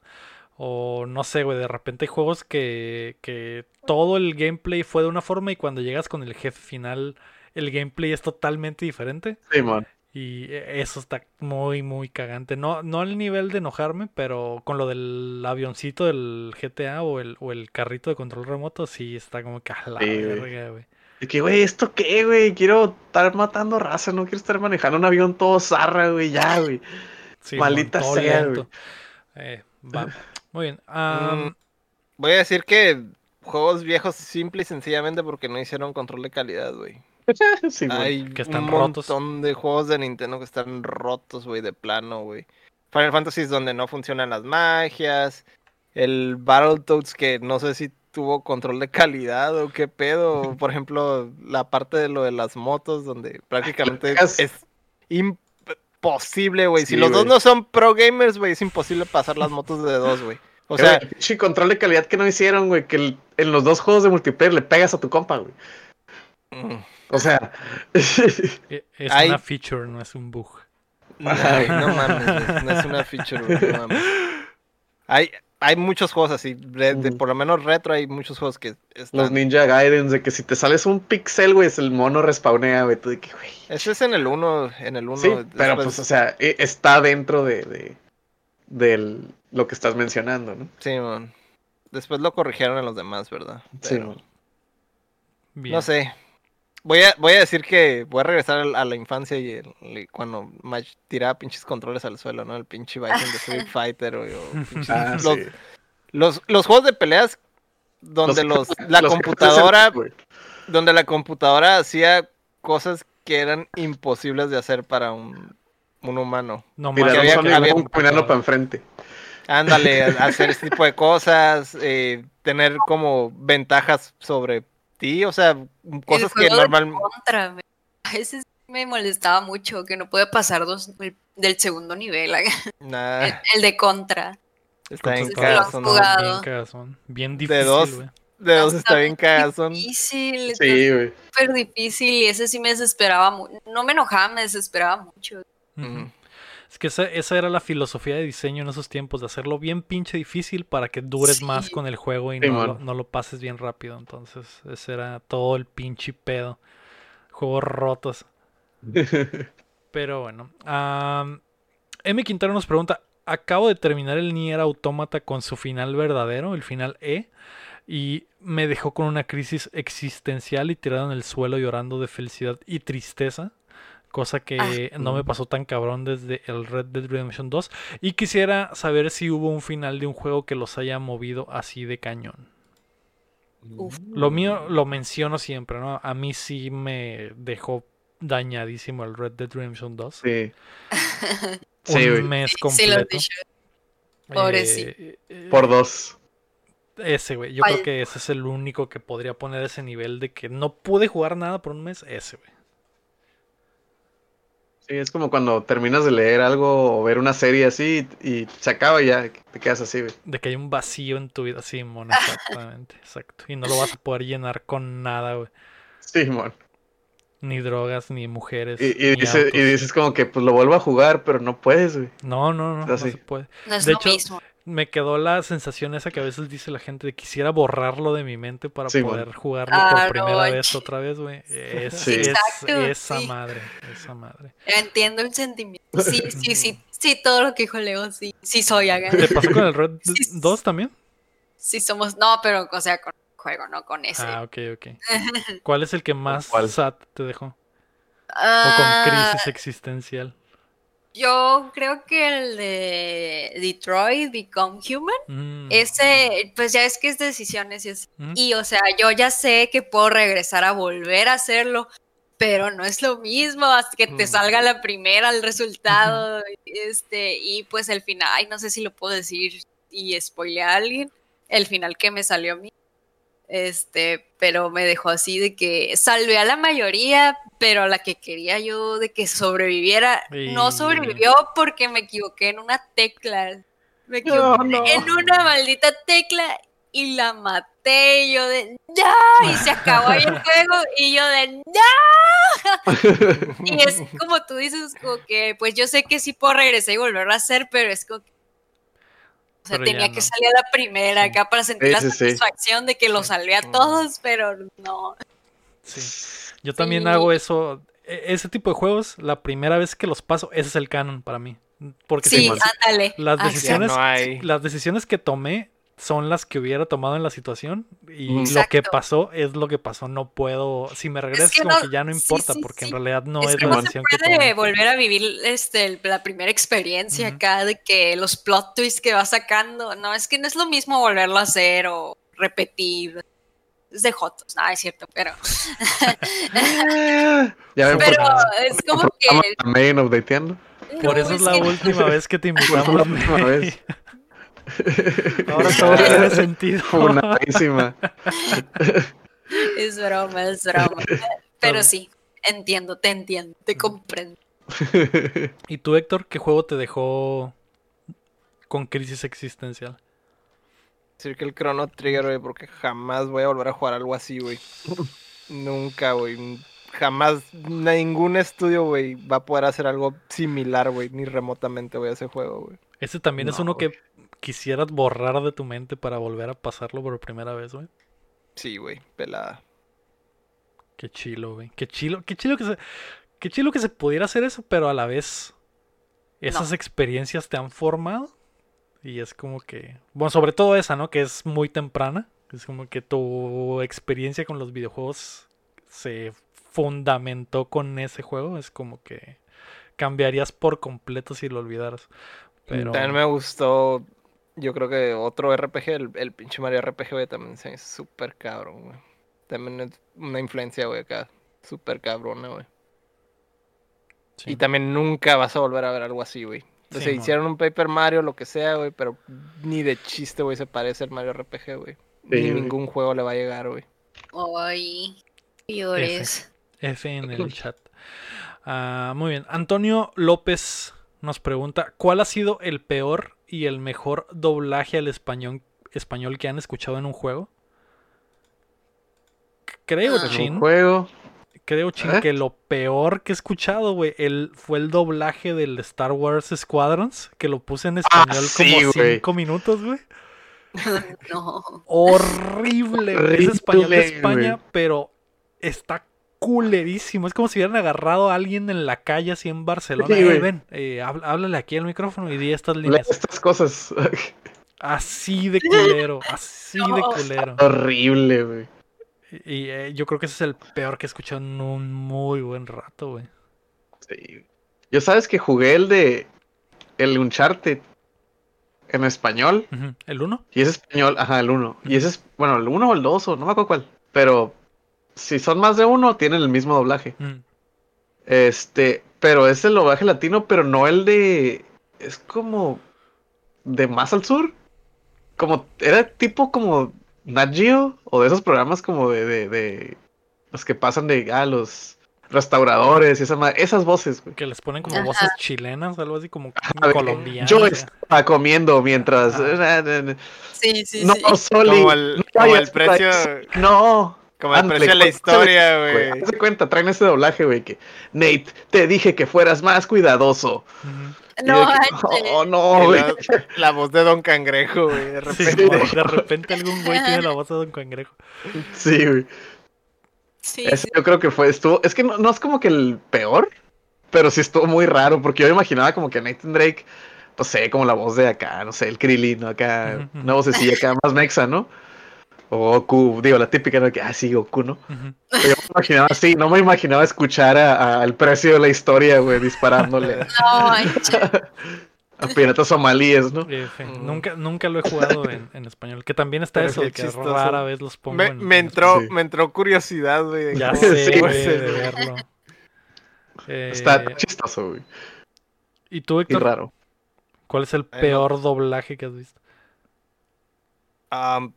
O no sé, güey, de repente hay juegos que, que todo el gameplay fue de una forma y cuando llegas con el jefe final, el gameplay es totalmente diferente. Sí, man. Y e, eso está muy, muy cagante. No, no al nivel de enojarme, pero con lo del avioncito del GTA o el, o el carrito de control remoto, sí está como que a la verga, güey. De que, güey, ¿esto qué, güey? Quiero estar matando raza, no quiero estar manejando un avión todo zarra, güey, ya, güey. Maldita sea, güey. Eh, va. Muy bien. Mm, voy a decir que juegos viejos simple y sencillamente porque no hicieron control de calidad, güey. Hay que están un montón de juegos de Nintendo que están rotos, güey, de plano, güey. Final Fantasy es donde no funcionan las magias. El Battletoads que no sé si tuvo control de calidad o qué pedo. Por ejemplo, la parte de lo de las motos donde prácticamente es imposible, güey. si los dos no son pro gamers, güey, es imposible pasar las motos de dos, güey. O sea, sí, control de calidad que no hicieron, güey, que en los dos juegos de multiplayer le pegas a tu compa, güey. O sea. E, es una feature, no es un bug. No, no mames, no es una feature, no mames. Hay, hay muchos juegos así, por lo menos retro hay muchos juegos que están... Los Ninja Gaiden, de que si te sales un pixel, güey, es el mono respawnea, güey, tú de que, güey... Ese es en el 1, en el 1. Sí, pero pues, o sea, e, está dentro de, de, de, lo que estás mencionando, ¿no? Sí, man. Después lo corrigieron en los demás, ¿verdad? sí, man. No sé, Voy a, voy a decir que voy a regresar a la infancia y cuando Match tiraba pinches controles al suelo, ¿no? El pinche Bison de Street Fighter o, ah, los, los, juegos de peleas donde los, la computadora donde la computadora hacía cosas que eran imposibles de hacer para un, un humano. No, Mira, había, había, para enfrente. Ándale, hacer este tipo de cosas, eh, tener como ventajas sobre Sí, o sea, cosas que normalmente... A veces me molestaba mucho que no puede pasar dos del segundo nivel. El, de contra. Está bien cagazón. Bien, bien difícil, De dos, de dos está, bien cagazón. Difícil. Sí, güey. Súper difícil y ese sí me desesperaba mucho. No me enojaba, me desesperaba mucho. Es que esa, esa, era la filosofía de diseño en esos tiempos, de hacerlo bien pinche difícil para que dures más con el juego y no, lo, no, lo, pases bien rápido. Entonces, ese era todo el pinche pedo. Juegos rotos. Pero bueno. M. Quintero nos pregunta, acabo de terminar el Nier Automata con su final verdadero, el final E, y me dejó con una crisis existencial y tirado en el suelo llorando de felicidad y tristeza cosa que ah. no me pasó tan cabrón desde el Red Dead Redemption 2. Y quisiera saber si hubo un final de un juego que los haya movido así de cañón. Lo mío lo menciono siempre, ¿no? A mí sí me dejó dañadísimo el Red Dead Redemption 2. Sí. un mes completo. Eh, Por dos. Ese, güey. Yo creo que ese es el único que podría poner ese nivel de que no pude jugar nada por un mes. Ese, güey. Sí, es como cuando terminas de leer algo o ver una serie así y, se acaba y ya te quedas así, güey. De que hay un vacío en tu vida, sí, mon, exactamente, exacto. Y no lo vas a poder llenar con nada, güey. Sí, mon. Ni drogas, ni mujeres. Y, dices como que pues lo vuelvo a jugar, pero no puedes, güey. No, no, no, no se puede. No es lo mismo me quedó la sensación esa que a veces dice la gente de quisiera borrarlo de mi mente para poder jugarlo por ah, primera vez otra vez, güey. Es, sí. esa madre, esa madre. Entiendo el sentimiento. Sí, sí, sí, sí, todo lo que dijo Leo, sí, sí soy acá. ¿Te pasó con el Red 2 también? Sí somos, no, pero o sea, con el juego, no con ese. Ah, ok, ok. ¿Cuál es el que más sad te dejó? o con crisis ah, existencial. Yo creo que el de Detroit Become Human, mm. ese, pues ya es que es decisiones y, mm. y, o sea, yo ya sé que puedo regresar a volver a hacerlo, pero no es lo mismo hasta que te salga la primera, el resultado, este, y pues el final, ay, no sé si lo puedo decir y spoilear a alguien, el final que me salió a mí este, pero me dejó así de que salvé a la mayoría, pero la que quería yo de que sobreviviera no sobrevivió porque me equivoqué en una tecla. Me equivoqué en una maldita tecla y la maté. yo de ¡No! Y se acabó ahí el juego y yo de ¡No! y es como tú dices, como que pues yo sé que sí puedo regresar y volverlo a hacer, pero es como que o sea, tenía que salir a la primera acá para sentir la satisfacción de que lo salvé a todos, pero no. Sí. Yo también hago eso. E, ese tipo de juegos, la primera vez que los paso, ese es el canon para mí. Porque sí, ándale. Las decisiones, las decisiones que tomé son las que hubiera tomado en la situación y lo que pasó es lo que pasó. No puedo, si me regreso, como que ya no importa, porque en realidad no es, la decisión que puede volver a vivir este, la primera experiencia acá de que los plot twists que va sacando, no, es que no es lo mismo volverlo a hacer o repetir. Es de Jotos, no, es cierto, pero. pero es como que. Por eso es la última vez que te invitamos. la última vez. Ahora todo tiene sentido. es broma, es broma. Pero sí, entiendo, te entiendo, te comprendo. ¿Y tú, Héctor, qué juego te dejó con crisis existencial? Decir que el Chrono Trigger, güey, porque jamás voy a volver a jugar algo así, güey. Nunca, güey. Jamás ningún estudio, güey, va a poder hacer algo similar, güey, ni remotamente, güey, a ese juego, güey. Ese también es uno que quisieras borrar de tu mente para volver a pasarlo por primera vez, güey. Sí, güey, pelada. Qué chilo, güey. Qué chilo, qué chilo que se, qué chilo que se pudiera hacer eso, pero a la vez esas experiencias te han formado y es como que, bueno, sobre todo esa, ¿no? Que es muy temprana. Es como que tu experiencia con los videojuegos se fundamentó con ese juego. Es como que cambiarías por completo si lo olvidaras. Pero... También me gustó yo creo que otro RPG, el, el pinche Mario RPG, güey, también es súper cabrón, güey. También es una influencia, güey, acá. Súper cabrona, güey. Y también nunca vas a volver a ver algo así, güey. Sea, hicieron un Paper Mario, lo que sea, güey, pero ni de chiste, güey, se parece al Mario RPG, güey. ni ningún juego le va a llegar, güey. Ay, peores. F, F en el chat. Ah, muy bien. Antonio López nos pregunta, ¿cuál ha sido el peor y el mejor doblaje al español, español que han escuchado en un juego? Creo, Chin. juego. Creo, Chin, ¿Eh? que lo peor que he escuchado, güey, fue el doblaje del Star Wars Squadrons, que lo puse en ah, español como cinco minutos, güey. no. Horrible, Es español de España, pero está culerísimo. Es como si hubieran agarrado a alguien en la calle así en Barcelona. ven, eh, háblale aquí al micrófono y di estas líneas. Estas cosas. así de culero, así de culero. Horrible, güey. Y, eh, yo creo que ese es el peor que he escuchado en un muy buen rato, güey. Sí. Yo sabes que jugué el de el Uncharted en español. ¿El 1? Y es español, ajá, el 1. Y ese es, bueno, el 1 o el 2 o no me acuerdo cuál. Pero si son más de uno, tienen el mismo doblaje. Mm. Este, pero es el doblaje latino, pero no el de. Es como. De más al sur. Como. Era tipo como. Nat Geo. O de esos programas como de. de, los que pasan de. Ah, los. restauradores y esas, esas voces, Que les ponen como voces chilenas, algo así como colombianas. Yo estaba comiendo mientras. Sí, sí, no, sí. Soli, como el, como el precio. No. Como el precio de la historia, güey. Haz cuenta, traen ese doblaje, güey, que Nate, te dije que fueras más cuidadoso. No, oh, no, güey. La, voz de Don Cangrejo, güey. De repente. de repente algún güey tiene la voz de Don Cangrejo. Sí, güey. Sí, Yo creo que fue, estuvo, es que no, no, es como que el peor, pero sí estuvo muy raro, porque yo imaginaba como que Nathan Drake, no sé, como la voz de acá, no sé, el Krillin, acá, una vocecilla acá más mexa, ¿no? O Goku, digo, la típica, ¿no? Que, ah, sí, Goku, ¿no? Yo me imaginaba así, no me imaginaba escuchar al precio de la historia, güey, disparándole. No, a piratas somalíes, ¿no? nunca, nunca lo he jugado en, en español. Que también está eso, que rara vez los pongo me, en, me entró, me entró curiosidad, güey. Ya sé, güey, de verlo. está eh, chistoso, güey. ¿Y tú, Héctor? Y raro. ¿Cuál es el peor doblaje que has visto? Um,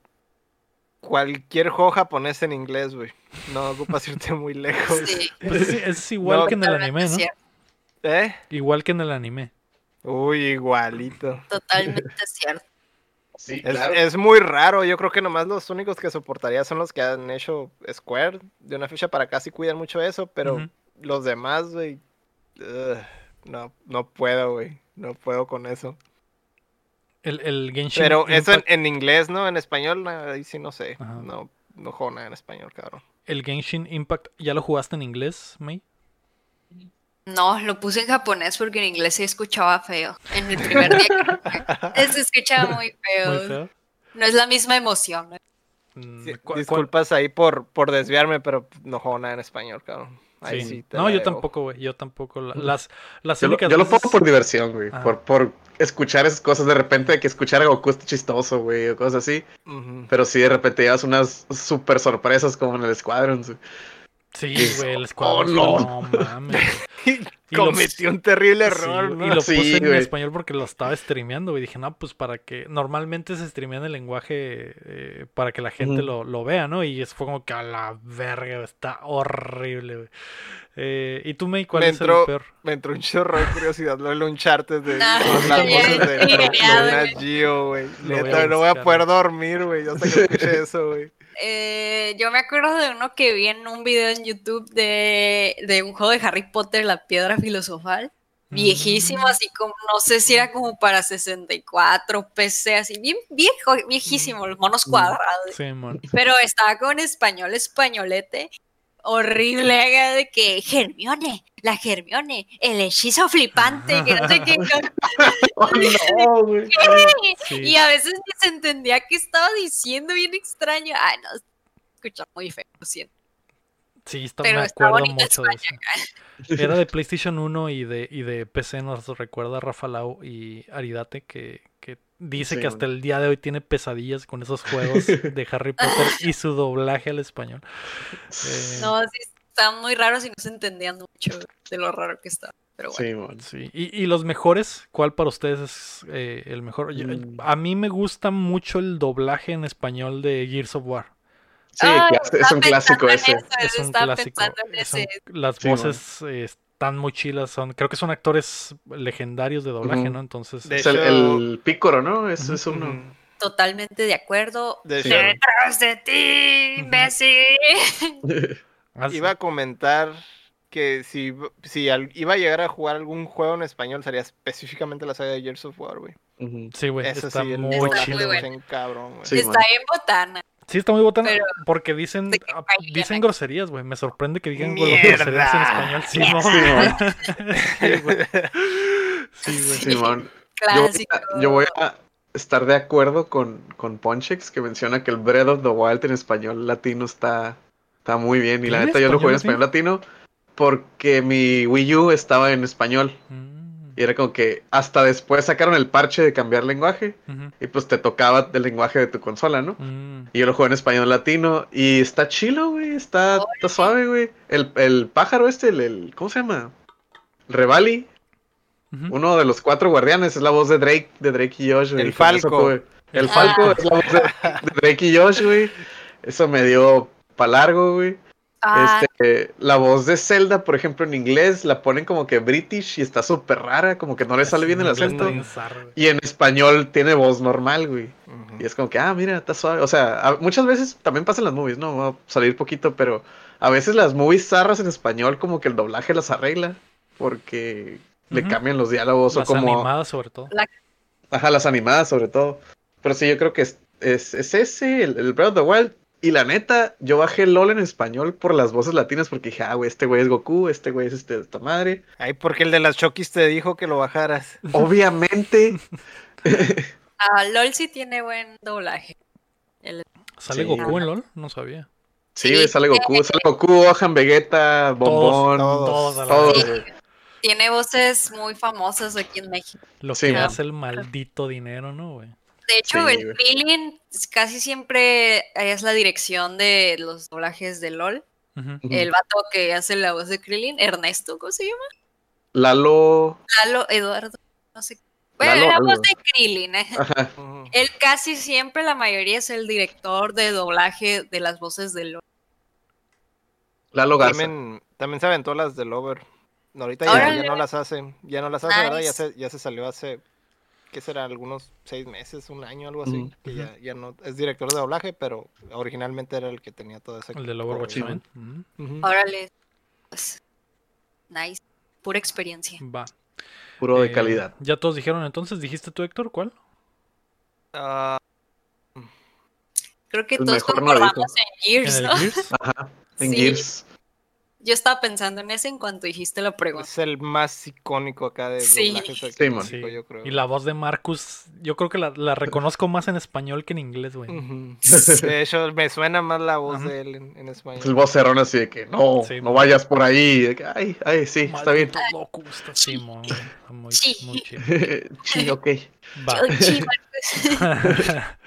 cualquier juego japonés en inglés, güey. No ocupas irte muy lejos. Sí. Pues es, es igual no, que en el anime, ¿no? ¿Eh? Igual que en el anime. Uy, igualito. Totalmente cierto. Sí, es, claro. es, muy raro. Yo creo que nomás los únicos que soportaría son los que han hecho Square. De una fecha para acá sí cuidan mucho eso, pero uh -huh. los demás, güey. Uh, no, no puedo, güey. No puedo con eso. El, el Genshin Pero Impact... eso en, en, inglés, ¿no? En español, ahí sí no sé. Ajá. No, no juego nada en español, cabrón. ¿El Genshin Impact ya lo jugaste en inglés, May? No, lo puse en japonés porque en inglés se escuchaba feo. En el primer día se escuchaba muy feo. Muy feo. No es la misma emoción. ¿no? Mm, sí, disculpas ahí por, por desviarme, pero no juego nada en español, cabrón. Ahí sí. sí no, yo tampoco, güey. Yo tampoco. Las, las yo, lo, yo lo, pongo por diversión, güey. Por, por escuchar esas cosas. De repente, que escuchar a Goku está chistoso, güey, o cosas así. Uh -huh. Pero sí, de repente llevas unas super sorpresas como en el Squadron. Sí, güey, el Squadron. Oh, no. no mames. Y Cometí un terrible error, sí, ¿no? Y lo puse sí, en español porque lo estaba streameando, güey. Dije, no, pues para que. Normalmente se streamea en el lenguaje eh, para que la gente mm. lo, lo, vea, ¿no? Y eso fue como que a la verga, está horrible, güey. Eh, ¿Y tú, May, cuál me es entró, el peor? Me entró un chorro de curiosidad lo del Uncharted de con las voces de, de, Gio, güey. Neta, no voy a poder dormir, güey. Hasta que escuché eso, güey. Eh, yo me acuerdo de uno que vi en un video en YouTube de, de un juego de Harry Potter, La Piedra Filosofal. Viejísimo, así como, no sé si era como para 64, PC, así, bien viejo, viejísimo, los monos cuadrados. Sí, man. Pero estaba con español, españolete, horrible, de que Germione, la Germione, el hechizo flipante, que no sé qué. oh, no, güey. Sí. Y a veces se entendía qué estaba diciendo, bien extraño. Ay, no, escucha muy feo, lo siento. Sí, está, me acuerdo mucho de eso. Era de PlayStation 1 y de, y de PC, nos recuerda Rafa Lau y Aridate, que, que dice sí, que hasta el día de hoy tiene pesadillas con esos juegos de Harry Potter y su doblaje al español. Eh, no, sí, estaban muy raros y no se entendían mucho de lo raro que estaba. Pero bueno. Sí, bueno. sí. ¿Y, ¿Y, los mejores? ¿Cuál para ustedes es eh, el mejor? Yo, mm. A mí me gusta mucho el doblaje en español de Gears of War. Sí, oh, es un clásico ese. Eso, es un clásico. Ese. Son, las sí, voces eh, están muy chilas. Son, creo que son actores legendarios de doblaje, uh -huh. ¿no? Entonces. De es el, el Pícoro, ¿no? Es, uh -huh. es uno. Totalmente de acuerdo. De. Detrás de ti, imbécil. Iba a comentar que si, si al, iba a llegar a jugar algún juego en español sería específicamente la saga de Gears of War, güey. Uh -huh. Sí, güey. Eso está sí, muy está chido. Muy bueno. cabrón, Sí, está en botana. Sí, está muy botana Pero- porque dicen ah, dicen groserías, güey. Me sorprende que digan Mierda. groserías en español. Sí, no. Sí, güey. Sí, güey. Simón. Yo, Clásico. yo voy a estar de acuerdo con, con Ponchex que menciona que el Breath of the Wild en español latino está, está muy bien. Y la ¿Tiene neta yo lo jugué en español español latino porque mi Wii U estaba en español. Mm, Y era como que hasta después sacaron el parche de cambiar lenguaje. Y pues te tocaba el lenguaje de tu consola, ¿no? mm. Y yo lo jugué en español latino. Y está chilo, güey. Está, está suave, güey. El, el pájaro este, el, el- ¿Cómo se llama? Revali. Uno de los cuatro guardianes. Es la voz de Drake, de Drake y Josh, güey. El eso Falco. tuve- El Ah. Falco es la voz de, de Drake y Josh, güey. Eso me dio pa' largo, güey. Ah. Este, la voz de Zelda, por ejemplo, en inglés la ponen como que British y está súper rara, como que no le sale bien el acento. Y en español tiene voz normal, güey. Y es como que, ah, mira, está suave. O sea, muchas veces también pasan las movies, ¿no? Va a salir poquito, pero a veces las movies zarras en español, como que el doblaje las arregla. Porque le cambian los diálogos o como. Las animadas, sobre todo. Ajá, las animadas, sobre todo. Pero sí, yo creo que es, es, ese, el, el Breath of the Wild y la neta, yo bajé LOL en español por las voces latinas porque dije, ah, güey, este güey es Goku, este güey es este, esta madre. Ay, porque el de las Chokis te dijo que lo bajaras. Obviamente. ah, LOL sí tiene buen doblaje. ¿Sale Goku en LOL? No sabía. Sí, sale Goku, sale Goku, Ojan, Vegeta, Bombón, todos, todos, Tiene voces muy famosas aquí en México. Lo que hace el maldito dinero, ¿no, güey? De hecho, el Krillin casi siempre es la dirección de los doblajes de LOL. El vato que hace la voz de Krillin, Ernesto, ¿cómo se llama? Lalo. Lalo Eduardo, no sé. Bueno, la voz de Krillin. ¿eh? Él casi siempre, la mayoría, es el director de doblaje de las voces de LOL. Lalo Garza. También, también se aventó las de Lover. Ahorita ya, no las hace, ya no las hace, ¿verdad? Ya se, ya se salió hace ¿qué será? Algunos seis meses, un año, algo así. Que ya, ya, no es director de doblaje, pero originalmente era el que tenía todo ese. El de Overwatch Órale. Pues, nice. Pura experiencia. Va. Puro de eh, calidad. Ya todos dijeron entonces, ¿dijiste tú, Héctor? ¿Cuál? Ah, Creo que todos concordamos en Gears, ¿En Gears? Ajá, en Gears. Yo estaba pensando en ese en cuanto dijiste la pregunta. Es el más icónico acá de sí. sí, yo creo. Y la voz de Marcus, yo creo que la, la reconozco más en español que en inglés, güey. De hecho, me suena más la voz de él en, español. El voz cerrón así de que no, no vayas por ahí. ay, ay, sí, está bien. Loco, está sí, muy, muy, chido. sí, ok. Va.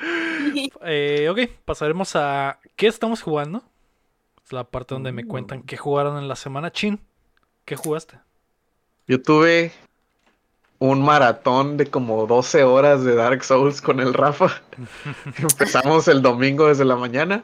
eh, ok, pasaremos a ¿qué estamos jugando? Es la parte donde me cuentan qué jugaron en la semana. Chin, ¿qué jugaste? Yo tuve un maratón de como 12 horas de Dark Souls con el Rafa. Empezamos el domingo desde la mañana.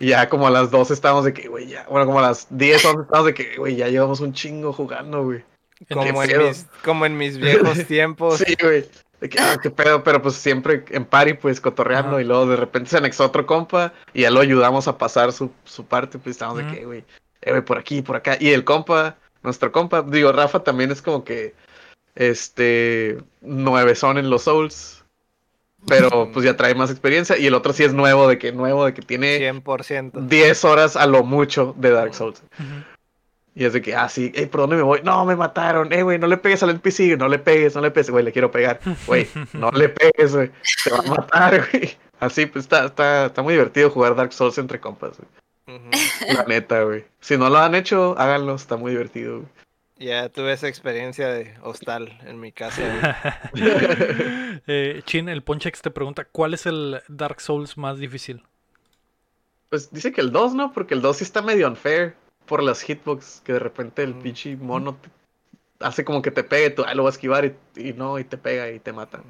Y ya como a las 12 estábamos de que, güey, ya. Bueno, como a las 10, 11 estábamos de que, güey, ya llevamos un chingo jugando, güey. Como en, mis, como en mis viejos tiempos. sí, güey. De que, ah, qué pedo, pero pues siempre en pari, pues cotorreando, y luego de repente se anexó otro compa y ya lo ayudamos a pasar su, su parte, pues estamos de que, güey, eh, güey, por aquí, por acá. Y el compa, nuestro compa, digo, Rafa también es como que, este, nueve son en los Souls, pero pues ya trae más experiencia. Y el otro sí es nuevo, de que nuevo, de que tiene 100%. 10 horas a lo mucho de Dark Souls. Y es de que, ah, sí, hey, ¿por dónde me voy? No, me mataron, eh, güey, no le pegues al NPC, no le pegues, no le pegues, güey, le quiero pegar, güey, no le pegues, güey, te va a matar, güey. Así, pues está, está, está muy divertido jugar Dark Souls entre compas, güey. La neta, güey. Si no lo han hecho, háganlo, está muy divertido, güey. Ya tuve esa experiencia de hostal en mi casa. eh, Chin, el Ponchex te pregunta, ¿cuál es el Dark Souls más difícil? Pues dice que el 2, ¿no? Porque el 2 sí está medio unfair por las hitbox, que de repente el pinche mono hace como que te pegue, tú lo vas a esquivar y, no, y te pega y te mata.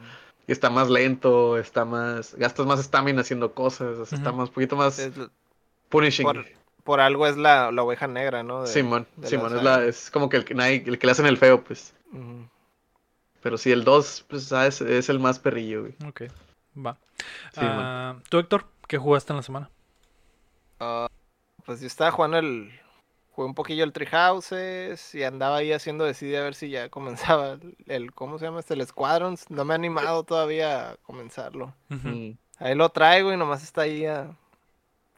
Y está más lento, está más. Gastas más estamina haciendo cosas, está más, un poquito más. punishing. Por, algo es la, la, oveja negra, ¿no? Simón, Simón, es, la, es como que el, el que le hacen el feo, pues. Pero sí, el 2, pues, ah, es, el más perrillo, güey. Ok, va. Ah, ¿Tú, Héctor, qué jugaste en la semana? Ah, pues yo estaba jugando el jugué un poquillo el Treehouses y andaba ahí haciendo decidí a ver si ya comenzaba el, ¿cómo se llama este? El Squadrons. No me he animado todavía a comenzarlo. Ahí lo traigo y nomás está ahí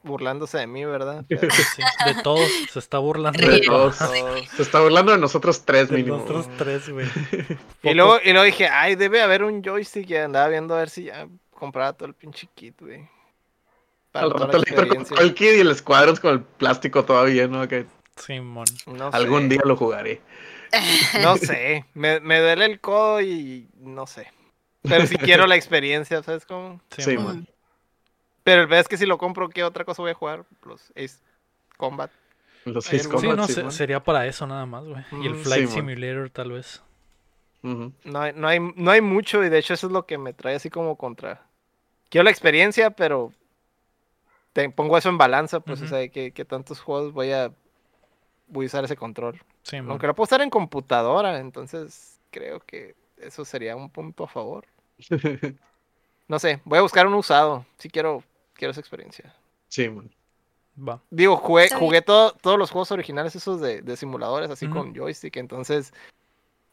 burlándose de mí, ¿verdad? de todos, se está burlando de todos. Se está burlando de nosotros tres de Nosotros tres, güey. y luego, y luego dije, ay, debe haber un joystick y andaba viendo a ver si ya compraba todo el pinche kit, güey. Al rato le el kit y el Squadrons con el plástico todavía, ¿no? Que Simón. Algún día lo jugaré. No sé, me, duele el codo y no sé. Pero si quiero la experiencia, ¿sabes cómo? Sí, Pero el vez que si lo compro, ¿qué otra cosa voy a jugar? Los Ace Combat. Los Ace Combat. Sí, no, sería para eso nada más, güey. Y el Flight Simulator, tal vez. no, hay, no, hay, no hay mucho y de hecho eso es lo que me trae así como contra. Quiero la experiencia, pero te pongo eso en balanza, pues, o sea, que, tantos juegos voy a, voy a usar ese control. Sí, Aunque lo puedo usar en computadora, entonces creo que eso sería un punto a favor. no sé, voy a buscar un usado. Si quiero, quiero esa experiencia. Sí, man. Va. Digo, jugué, jugué todos los juegos originales esos de, simuladores, así con joystick, entonces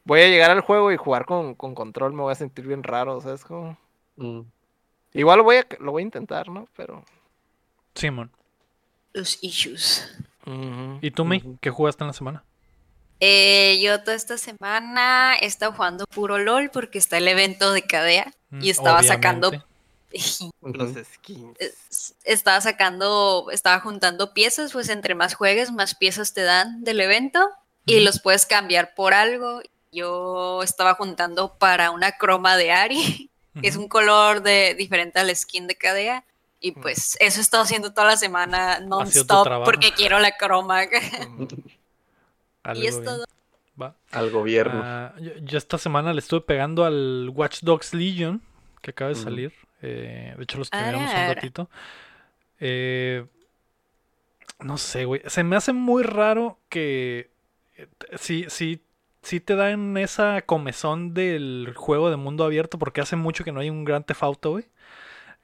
voy a llegar al juego y jugar con, control, me voy a sentir bien raro, ¿sabes? Como... Mm. Igual lo voy, a, lo voy a intentar, ¿no? Pero... Simón. Los issues. ¿Y tú, May? ¿Qué jugaste en la semana? Eh, yo toda esta semana he estado jugando puro LOL porque está el evento de Cadea y mm, estaba sacando los skins. Estaba sacando, estaba juntando piezas, pues entre más juegues, más piezas te dan del evento y los puedes cambiar por algo. Yo estaba juntando para una croma de Ari, que es un color de, diferente al skin de Cadea. Y pues eso he estado haciendo toda la semana non-stop porque quiero la croma. y es todo. Al gobierno. Ah, yo, esta semana le estuve pegando al Watch Dogs Legion, que acaba de salir. Eh, de hecho, los terminamos un ratito. Eh, no sé, güey. Se me hace muy raro que. Eh, sí, sí, sí te dan esa comezón del juego de mundo abierto porque hace mucho que no hay un gran tefauto, güey.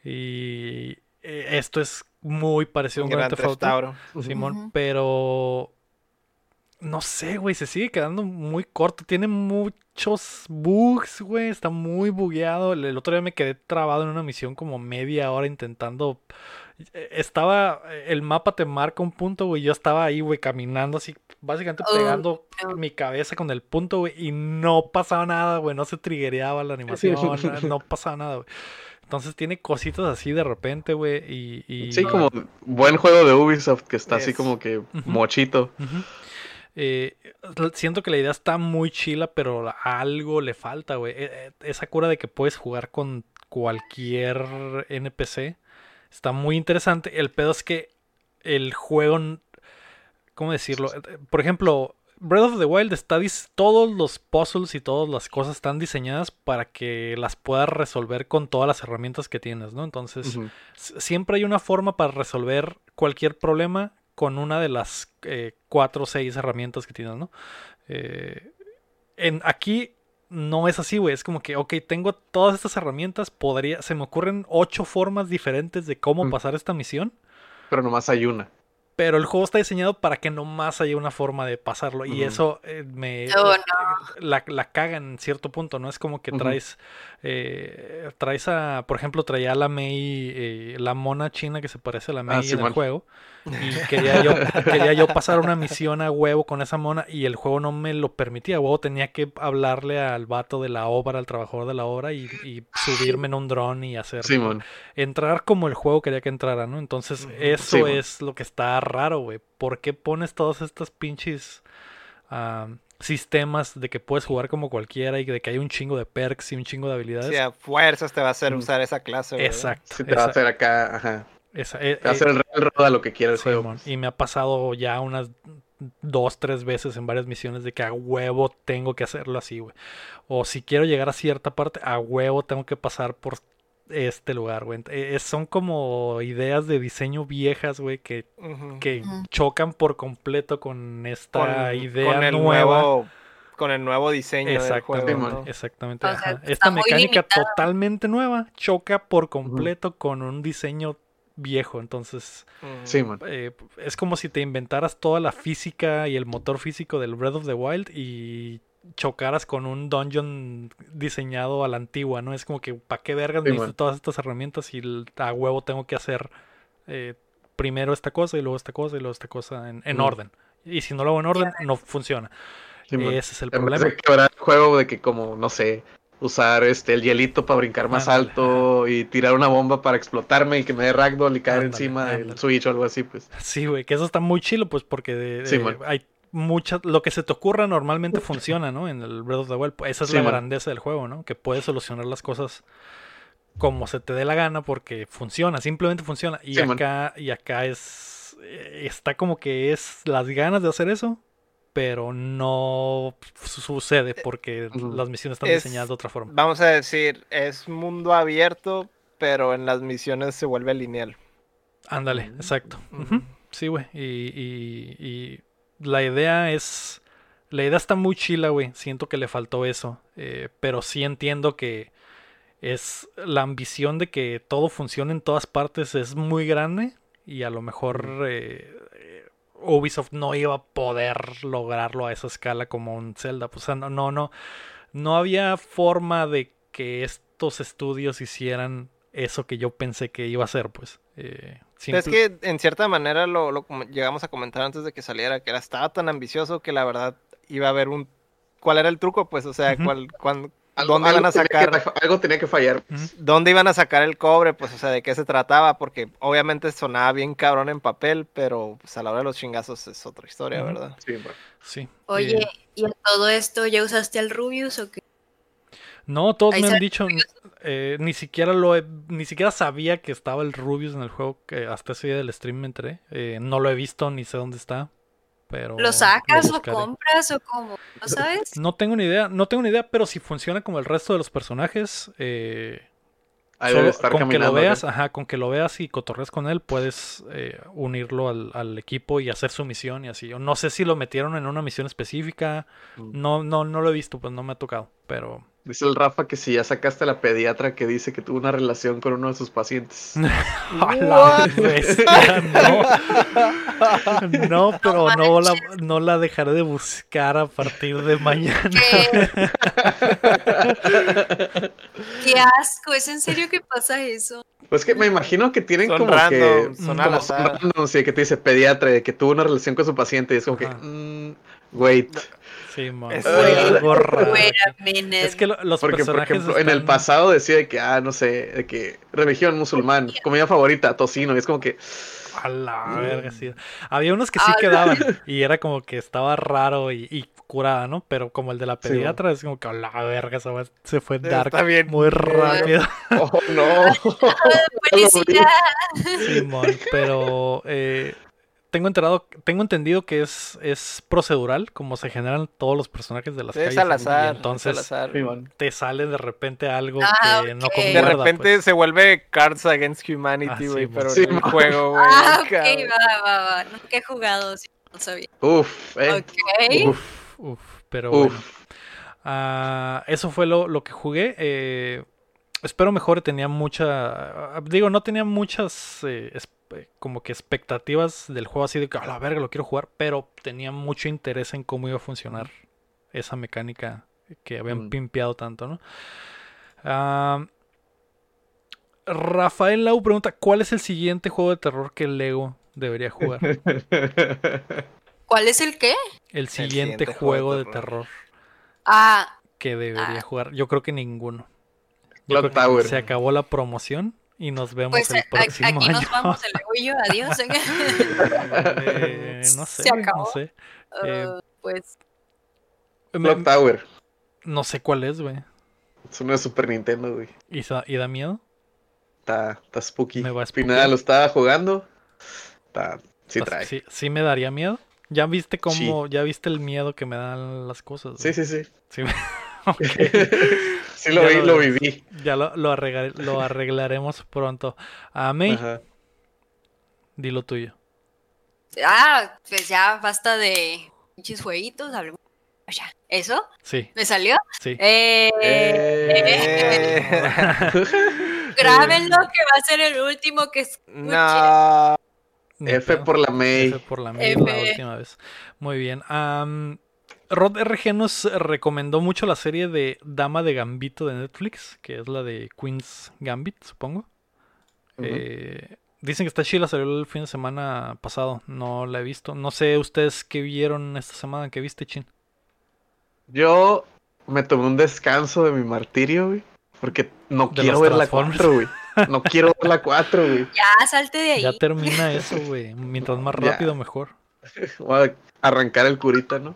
Y esto es muy parecido a un gran tefauto. Simón, pero no sé, güey, se sigue quedando muy corto. Tiene muchos bugs, güey. Está muy bugueado. El, otro día me quedé trabado en una misión como media hora intentando. Eh, estaba. El mapa te marca un punto, güey. Yo estaba ahí, güey, caminando así, básicamente oh, pegando mi cabeza con el punto, güey. Y no pasaba nada, güey. No se triggereaba la animación. no, pasaba nada, güey. Entonces tiene cositas así de repente, güey. Y, Sí, como buen juego de Ubisoft que está así como que mochito. Eh, siento que la idea está muy chila, pero algo le falta, güey. E, e, esa cura de que puedes jugar con cualquier NPC está muy interesante. El pedo es que el juego, ¿cómo decirlo? Eh, por ejemplo, Breath of the Wild está todos los puzzles y todas las cosas están diseñadas para que las puedas resolver con todas las herramientas que tienes, ¿no? Entonces, siempre hay una forma para resolver cualquier problema con una de las eh, cuatro o seis herramientas que tienes, ¿no? Eh, en, aquí no es así, güey. Es como que, ok, tengo todas estas herramientas, podría, se me ocurren ocho formas diferentes de cómo mm. pasar esta misión. Pero nomás hay una. Pero el juego está diseñado para que nomás haya una forma de pasarlo. Y eso eh, me oh, la, la, caga en cierto punto, ¿no? Es como que traes. Eh, traes a. Por ejemplo, traía a la Mei. Eh, la mona china que se parece a la Mei ah, en el juego. Y quería yo, quería yo pasar una misión a huevo con esa mona. Y el juego no me lo permitía. huevo tenía que hablarle al vato de la obra, al trabajador de la obra. Y, subirme en un dron y hacer. entrar como el juego quería que entrara, ¿no? Entonces, eso es lo que está raro, güey. ¿Por qué pones todos estos pinches ah, sistemas de que puedes jugar como cualquiera y de que hay un chingo de perks y un chingo de habilidades? Sí, a fuerzas te va a hacer mm. usar esa clase, Exacto. te va a hacer acá, ajá. Eh, te va a hacer el real roda lo que quieras. y me ha pasado ya unas dos, tres veces en varias misiones de que a huevo tengo que hacerlo así, güey. O si quiero llegar a cierta parte, a huevo tengo que pasar por este lugar, güey. Eh, son como ideas de diseño viejas, güey, que, que chocan por completo con esta idea con el nueva. Nuevo, con el nuevo diseño exactamente, del juego, Exactamente. Esta mecánica totalmente nueva choca por completo con un diseño viejo. Entonces, eh, es como si te inventaras toda la física y el motor físico del Breath of the Wild y chocaras con un dungeon diseñado a la antigua, ¿no? Es como que, ¿para qué vergas necesito todas estas herramientas y a huevo tengo que hacer eh, primero esta cosa y luego esta cosa y luego esta cosa en, orden? Y si no lo hago en orden, no funciona. Ese es el problema. De el juego de que como, no sé, usar este el hielito para brincar más alto y tirar una bomba para explotarme y que me dé ragdoll y caer encima del switch o algo así, pues. Sí, güey, que eso está muy chilo, pues, porque hay muchas, lo que se te ocurra normalmente funciona, ¿no? En el Breath of the Wild. Esa es la grandeza del juego, ¿no? Que puedes solucionar las cosas como se te dé la gana porque funciona, simplemente funciona. Y acá, y acá es, eh, está como que es las ganas de hacer eso, pero no sucede eh, porque las misiones están diseñadas de otra forma. Vamos a decir, es mundo abierto, pero en las misiones se vuelve lineal. Ándale, exacto. Sí, güey. Y, la idea es... La idea está muy chila, güey. Siento que le faltó eso. Eh, pero sí entiendo que es la ambición de que todo funcione en todas partes es muy grande y a lo mejor eh, eh, Ubisoft no iba a poder lograrlo a esa escala como un Zelda. Pues, no, no, no, no había forma de que estos estudios hicieran eso que yo pensé que iba a ser, pues. Eh, Es que en cierta manera lo, lo, llegamos a comentar antes de que saliera, que era, estaba tan ambicioso que la verdad iba a haber un... ¿Cuál era el truco? Pues, o sea, cuál, ¿Dónde iban a sacar? algo tenía que fallar. Pues. ¿Dónde iban a sacar el cobre? Pues, o sea, ¿de qué se trataba? Porque obviamente sonaba bien cabrón en papel, pero pues, a la hora de los chingazos es otra historia, ¿verdad? Sí, sí. Oye, ¿y en todo esto ya usaste el Rubius o qué? No, todos me han dicho, eh, ni siquiera lo ni siquiera sabía que estaba el Rubius en el juego, que hasta ese día del stream me enteré. Eh, no lo he visto, ni sé dónde está. ¿Lo sacas o compras o cómo? ¿No sabes? No tengo ni idea, no tengo ni idea, pero si funciona como el resto de los personajes, eh, con que lo veas, ajá, con que lo veas y cotorres con él, puedes eh, unirlo al, equipo y hacer su misión y así. Yo no sé si lo metieron en una misión específica, mm. no, no, no lo he visto, pues no me ha tocado, pero Dice el Rafa que si ya sacaste a la pediatra que dice que tuvo una relación con uno de sus pacientes. no. pero no, la, no la dejaré de buscar a partir de mañana. ¿Qué? asco, ¿es en serio que pasa eso? Pues que me imagino que tienen como que. Son como random, sí, que te dice pediatra, que tuvo una relación con su paciente y es como que. Mm, wait. Sí, Es algo Es que los porque, personajes. Por ejemplo, en el pasado decía que, ah, no sé, de que religión musulmán, comida favorita, tocino, y es como que. A la verga, sí. Había unos que sí quedaban y era como que estaba raro y, curada, ¿no? Pero como el de la pediatra es como que a la verga se fue dark bien. muy rápido. Oh, no. Simón, pero eh, tengo enterado, tengo entendido que es, es procedural, como se generan todos los personajes de las calles. Al entonces te sale de repente algo ah, que no concuerda. De repente pues. se vuelve Cards Against Humanity, güey, pero en el juego, güey. Ah, ok, va, va, va. Nunca he jugado, no sabía. Uf, eh. Ok. Uf, uf, pero bueno. Uh, eso fue lo, lo que jugué. Eh, espero mejor, tenía mucha... Digo, no tenía muchas... Eh, como que expectativas del juego así de que a la verga lo quiero jugar, pero tenía mucho interés en cómo iba a funcionar esa mecánica que habían mm. pimpeado tanto, ¿no? Rafael Lau pregunta, ¿cuál es el siguiente juego de terror que Lego debería jugar? ¿Cuál es el qué? El siguiente, juego, de terror. Ah. Que debería ah. jugar. Yo creo que ninguno. Tower. Se acabó la promoción y nos vemos pues, el próximo aquí nos vamos el orgullo, adiós. eh, no sé, Se acabó. no sé. Uh, eh, pues. Clock Tower. No sé cuál es, güey. Es uno de Super Nintendo, güey. ¿Y, ¿Y, da miedo? Está, está spooky. Me va a Final lo estaba jugando. Está, sí trae. Sí, sí me daría miedo. ¿Ya viste cómo, ya viste el miedo que me dan las cosas? Sí, sí, sí. Sí, sí lo vi, lo, viví. Ya lo, lo, arreglaremos pronto. A mí, di tuyo. Ah, pues ya basta de pinches jueguitos, hablemos. ¿Eso? Sí. ¿Me salió? Sí. Eh, eh. Grábenlo que va a ser el último que escuche. No. F por la May. F por la May la última vez. Muy bien. Rod RG nos recomendó mucho la serie de Dama de Gambito de Netflix, que es la de Queen's Gambit, supongo. Eh, dicen que está chila, salió el fin de semana pasado. No la he visto. No sé ustedes qué vieron esta semana, ¿qué viste, Chin? Yo me tomé un descanso de mi martirio, güey. Porque no quiero ver la 4, güey. No quiero ver la 4, güey. Ya, salte de ahí. Ya termina eso, güey. Mientras más rápido, mejor. Voy a arrancar el curita, ¿no?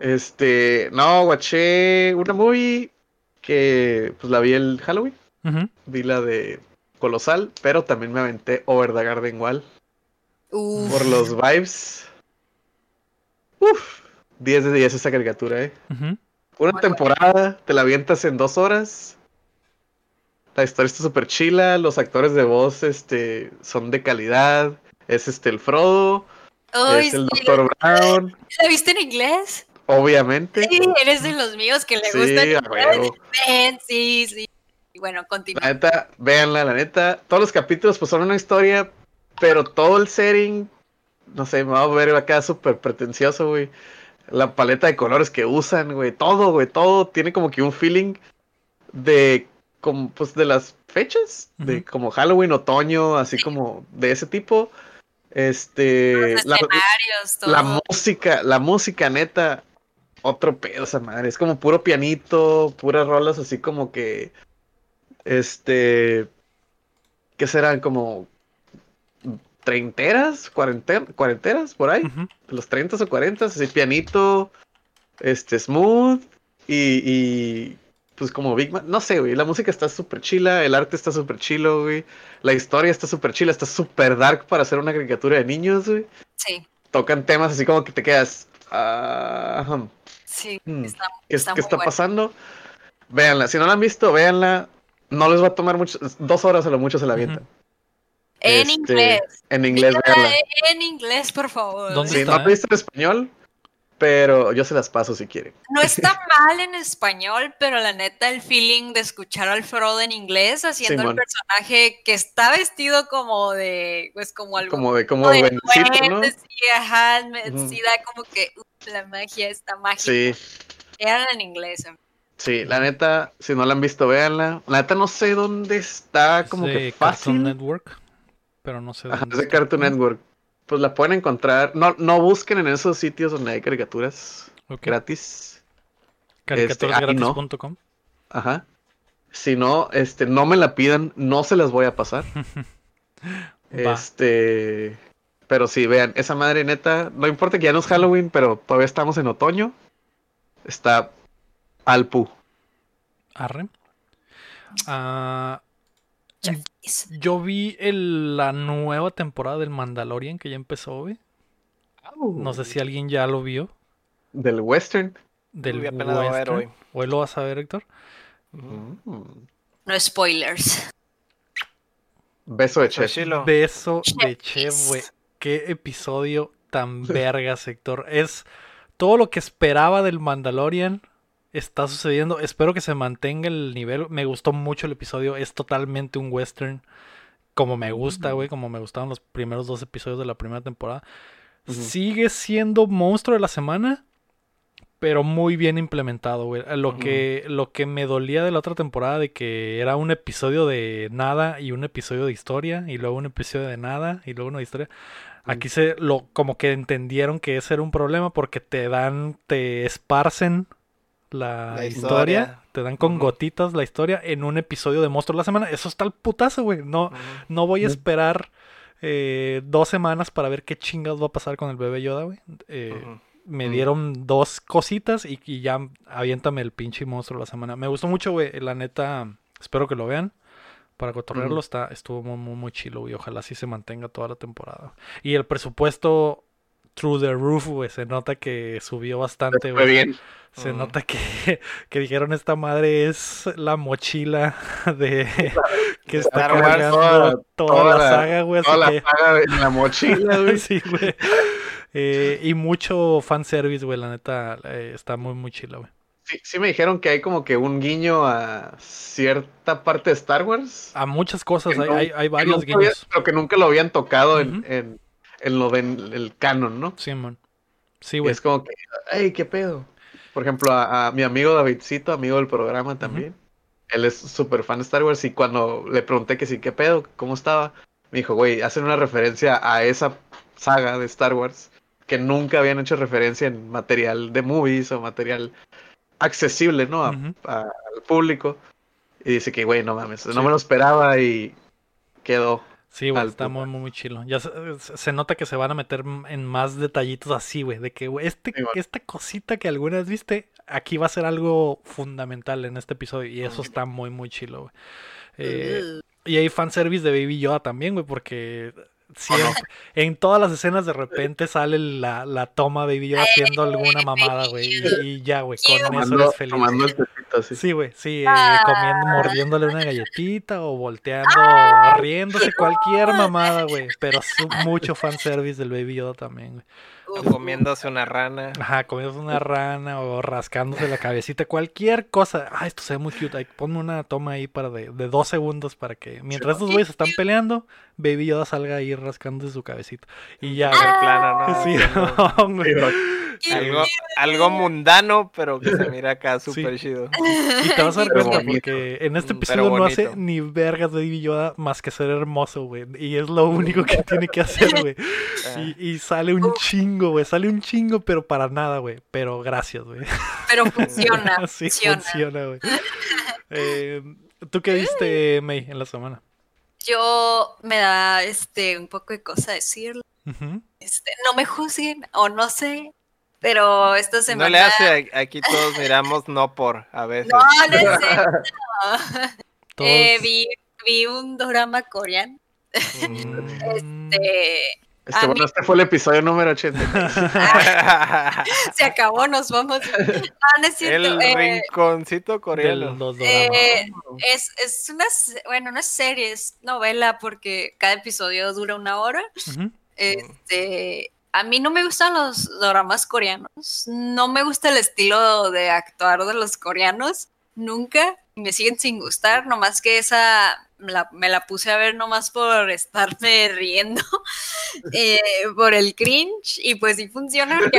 Este, no, guaché una movie que pues la vi el Halloween. Vi la de Colosal, pero también me aventé Over the Garden Wall. Por los vibes. Uf, 10 de 10 esa caricatura, eh. Una temporada, te la avientas en dos horas. La historia está súper chila, los actores de voz este, son de calidad. Es este el Frodo, es el Dr. Brown. ¿La viste en inglés? Obviamente. Sí, eres de los míos que le gusta. Sí, sí. Bueno, continúa. La neta, véanla, la neta. Todos los capítulos pues son una historia, pero todo el setting, no sé, me va a ver acá súper pretencioso, güey. La paleta de colores que usan, güey. Todo, güey, todo tiene como que un feeling de, como, pues, de las fechas, de como Halloween, otoño, así como de ese tipo. Este, la, la, música, la música neta, otro pedo esa madre. Es como puro pianito, puras rolas así como que este. ¿Qué serán? Como. ¿Treinteras? ¿Cuarenteras? Por ahí. Los treintas o cuarentas. Así pianito. Este, smooth. Y. y pues como Big Man. No sé, güey. La música está súper chila. El arte está súper chilo, güey. La historia está súper chila. Está súper dark para hacer una caricatura de niños, güey. Sí. Tocan temas así como que te quedas. Uh, sí, hmm, está, ¿Qué está, ¿qué está pasando? Véanla. Si no la han visto, véanla no les va a tomar mucho, dos horas a lo mucho se la avientan. En este, inglés. En inglés, En inglés, por favor. ¿Dónde no viste en español, pero yo se las paso si quieren. No está mal en español, pero la neta, el feeling de escuchar al Frodo en inglés haciendo el personaje que está vestido como de, pues como algo. Como de, como de, ¿no? Sí, ajá, sí da como que la magia está mágica. Sí. Era en inglés. Sí, la neta, si no la han visto, véanla. La neta no sé dónde está, como que fácil. Cartoon Network, pero no sé dónde Ajá, es de Cartoon Network. Pues la pueden encontrar. No, no busquen en esos sitios donde hay caricaturas gratis. Caricaturasgratis.com. Este, Ajá. Si no, este, no me la pidan, no se las voy a pasar. este, pero sí, vean, esa madre neta, no importa que ya no es Halloween, pero todavía estamos en otoño. Está Alpu. Arre. Ah, yo vi la nueva temporada del Mandalorian que ya empezó, No sé si alguien ya lo vio. Del Western. Del Western. Hoy. lo vas a ver, Héctor? Mm. No spoilers. Beso de Che. Beso de Che, güey. Qué episodio tan verga, Héctor. Es todo lo que esperaba del Mandalorian está sucediendo. Espero que se mantenga el nivel. Me gustó mucho el episodio. Es totalmente un western. Como me gusta, güey. Como me gustaban los primeros dos episodios de la primera temporada. Sigue siendo monstruo de la semana. Pero muy bien implementado, güey. Lo, que, lo que me dolía de la otra temporada de que era un episodio de nada y un episodio de historia. Y luego un episodio de nada y luego uno de historia. Aquí se lo como que entendieron que ese era un problema porque te dan, te esparcen la, historia. Te dan con gotitas la historia en un episodio de Monstruo de la Semana. Eso está el putazo, güey. No, no voy a esperar eh, dos semanas para ver qué chingas va a pasar con el bebé Yoda, güey. Eh, me dieron dos cositas y, ya aviéntame el pinche monstruo de la semana. Me gustó mucho, güey. La neta, espero que lo vean. Para cotorrearlo está, estuvo muy, muy, muy chilo, y ojalá así se mantenga toda la temporada. Y el presupuesto Through the Roof, güey, se nota que subió bastante, güey. bien. Se nota que, que, dijeron esta madre es la mochila de que está cargando toda, la, saga, güey. Toda la saga en la mochila, güey. sí, güey. Eh, y mucho fanservice, güey, la neta, eh, está muy, muy chila, güey. Sí, sí me dijeron que hay como que un guiño a cierta parte de Star Wars. A muchas cosas, hay, hay, hay, varios guiños. pero que nunca lo habían tocado en, en, en, lo del canon, ¿no? Sí, man. Sí, güey. Es como que, ¡ay, qué pedo! Por ejemplo, a, mi amigo Davidcito, amigo del programa también. Él es súper fan de Star Wars y cuando le pregunté que sí, qué pedo, cómo estaba, me dijo, güey, hacen una referencia a esa saga de Star Wars que nunca habían hecho referencia en material de movies o material accesible, ¿no? al público. Y dice que, güey, no mames, no me lo esperaba y quedó. Sí, güey, está muy, muy, chilo. Ya se, nota que se van a meter en más detallitos así, güey. De que, güey, este, esta cosita que algunas viste, aquí va a ser algo fundamental en este episodio. Y eso está muy, muy chilo, güey. Eh, y hay fanservice de Baby Yoda también, güey, porque Siempre. En todas las escenas de repente sale la, la toma Baby Yoda haciendo alguna mamada, güey. Y, ya, güey, con eso eres feliz. Tomando el sí. güey, sí, eh, comiendo, mordiéndole una galletita o volteando, riéndose, cualquier mamada, güey. Pero mucho fanservice del Baby Yoda también, güey. O comiéndose una rana. Ajá, comiéndose una rana o rascándose la cabecita, cualquier cosa. Ah, esto se ve muy cute. ponme una toma ahí para de, de dos segundos para que mientras estos güeyes están peleando, Baby Yoda salga ahí rascándose su cabecita. Y ya. Plana, ¿no? Sí, algo, algo mundano, pero que se mira acá súper chido. Y te vas a dar cuenta porque en este episodio no hace ni vergas de Baby Yoda más que ser hermoso, güey. Y es lo único que tiene que hacer, güey. Y, y, sale un chingo, güey. Sale un chingo, pero para nada, güey. Pero gracias, güey. Pero funciona. sí, funciona, güey. Eh, ¿Tú qué viste, May, en la semana? Yo me da este un poco de cosa decirlo. este, no me juzguen o no sé, pero esta semana. No le hace, aquí todos miramos no por, a veces. No, no sé. eh, vi, vi, un drama coreano. Mm. este. Este, bueno, este fue el episodio número 80. Se acabó, nos vamos. Ah, es el eh, rinconcito coreano. Eh, es, es una, bueno, no es serie, es novela porque cada episodio dura una hora. Este, a mí no me gustan los dramas coreanos. No me gusta el estilo de actuar de los coreanos. Nunca. Me siguen sin gustar. Nomás que esa me la puse a ver nomás por estarme riendo. Eh, por el cringe. Y pues sí funciona. Y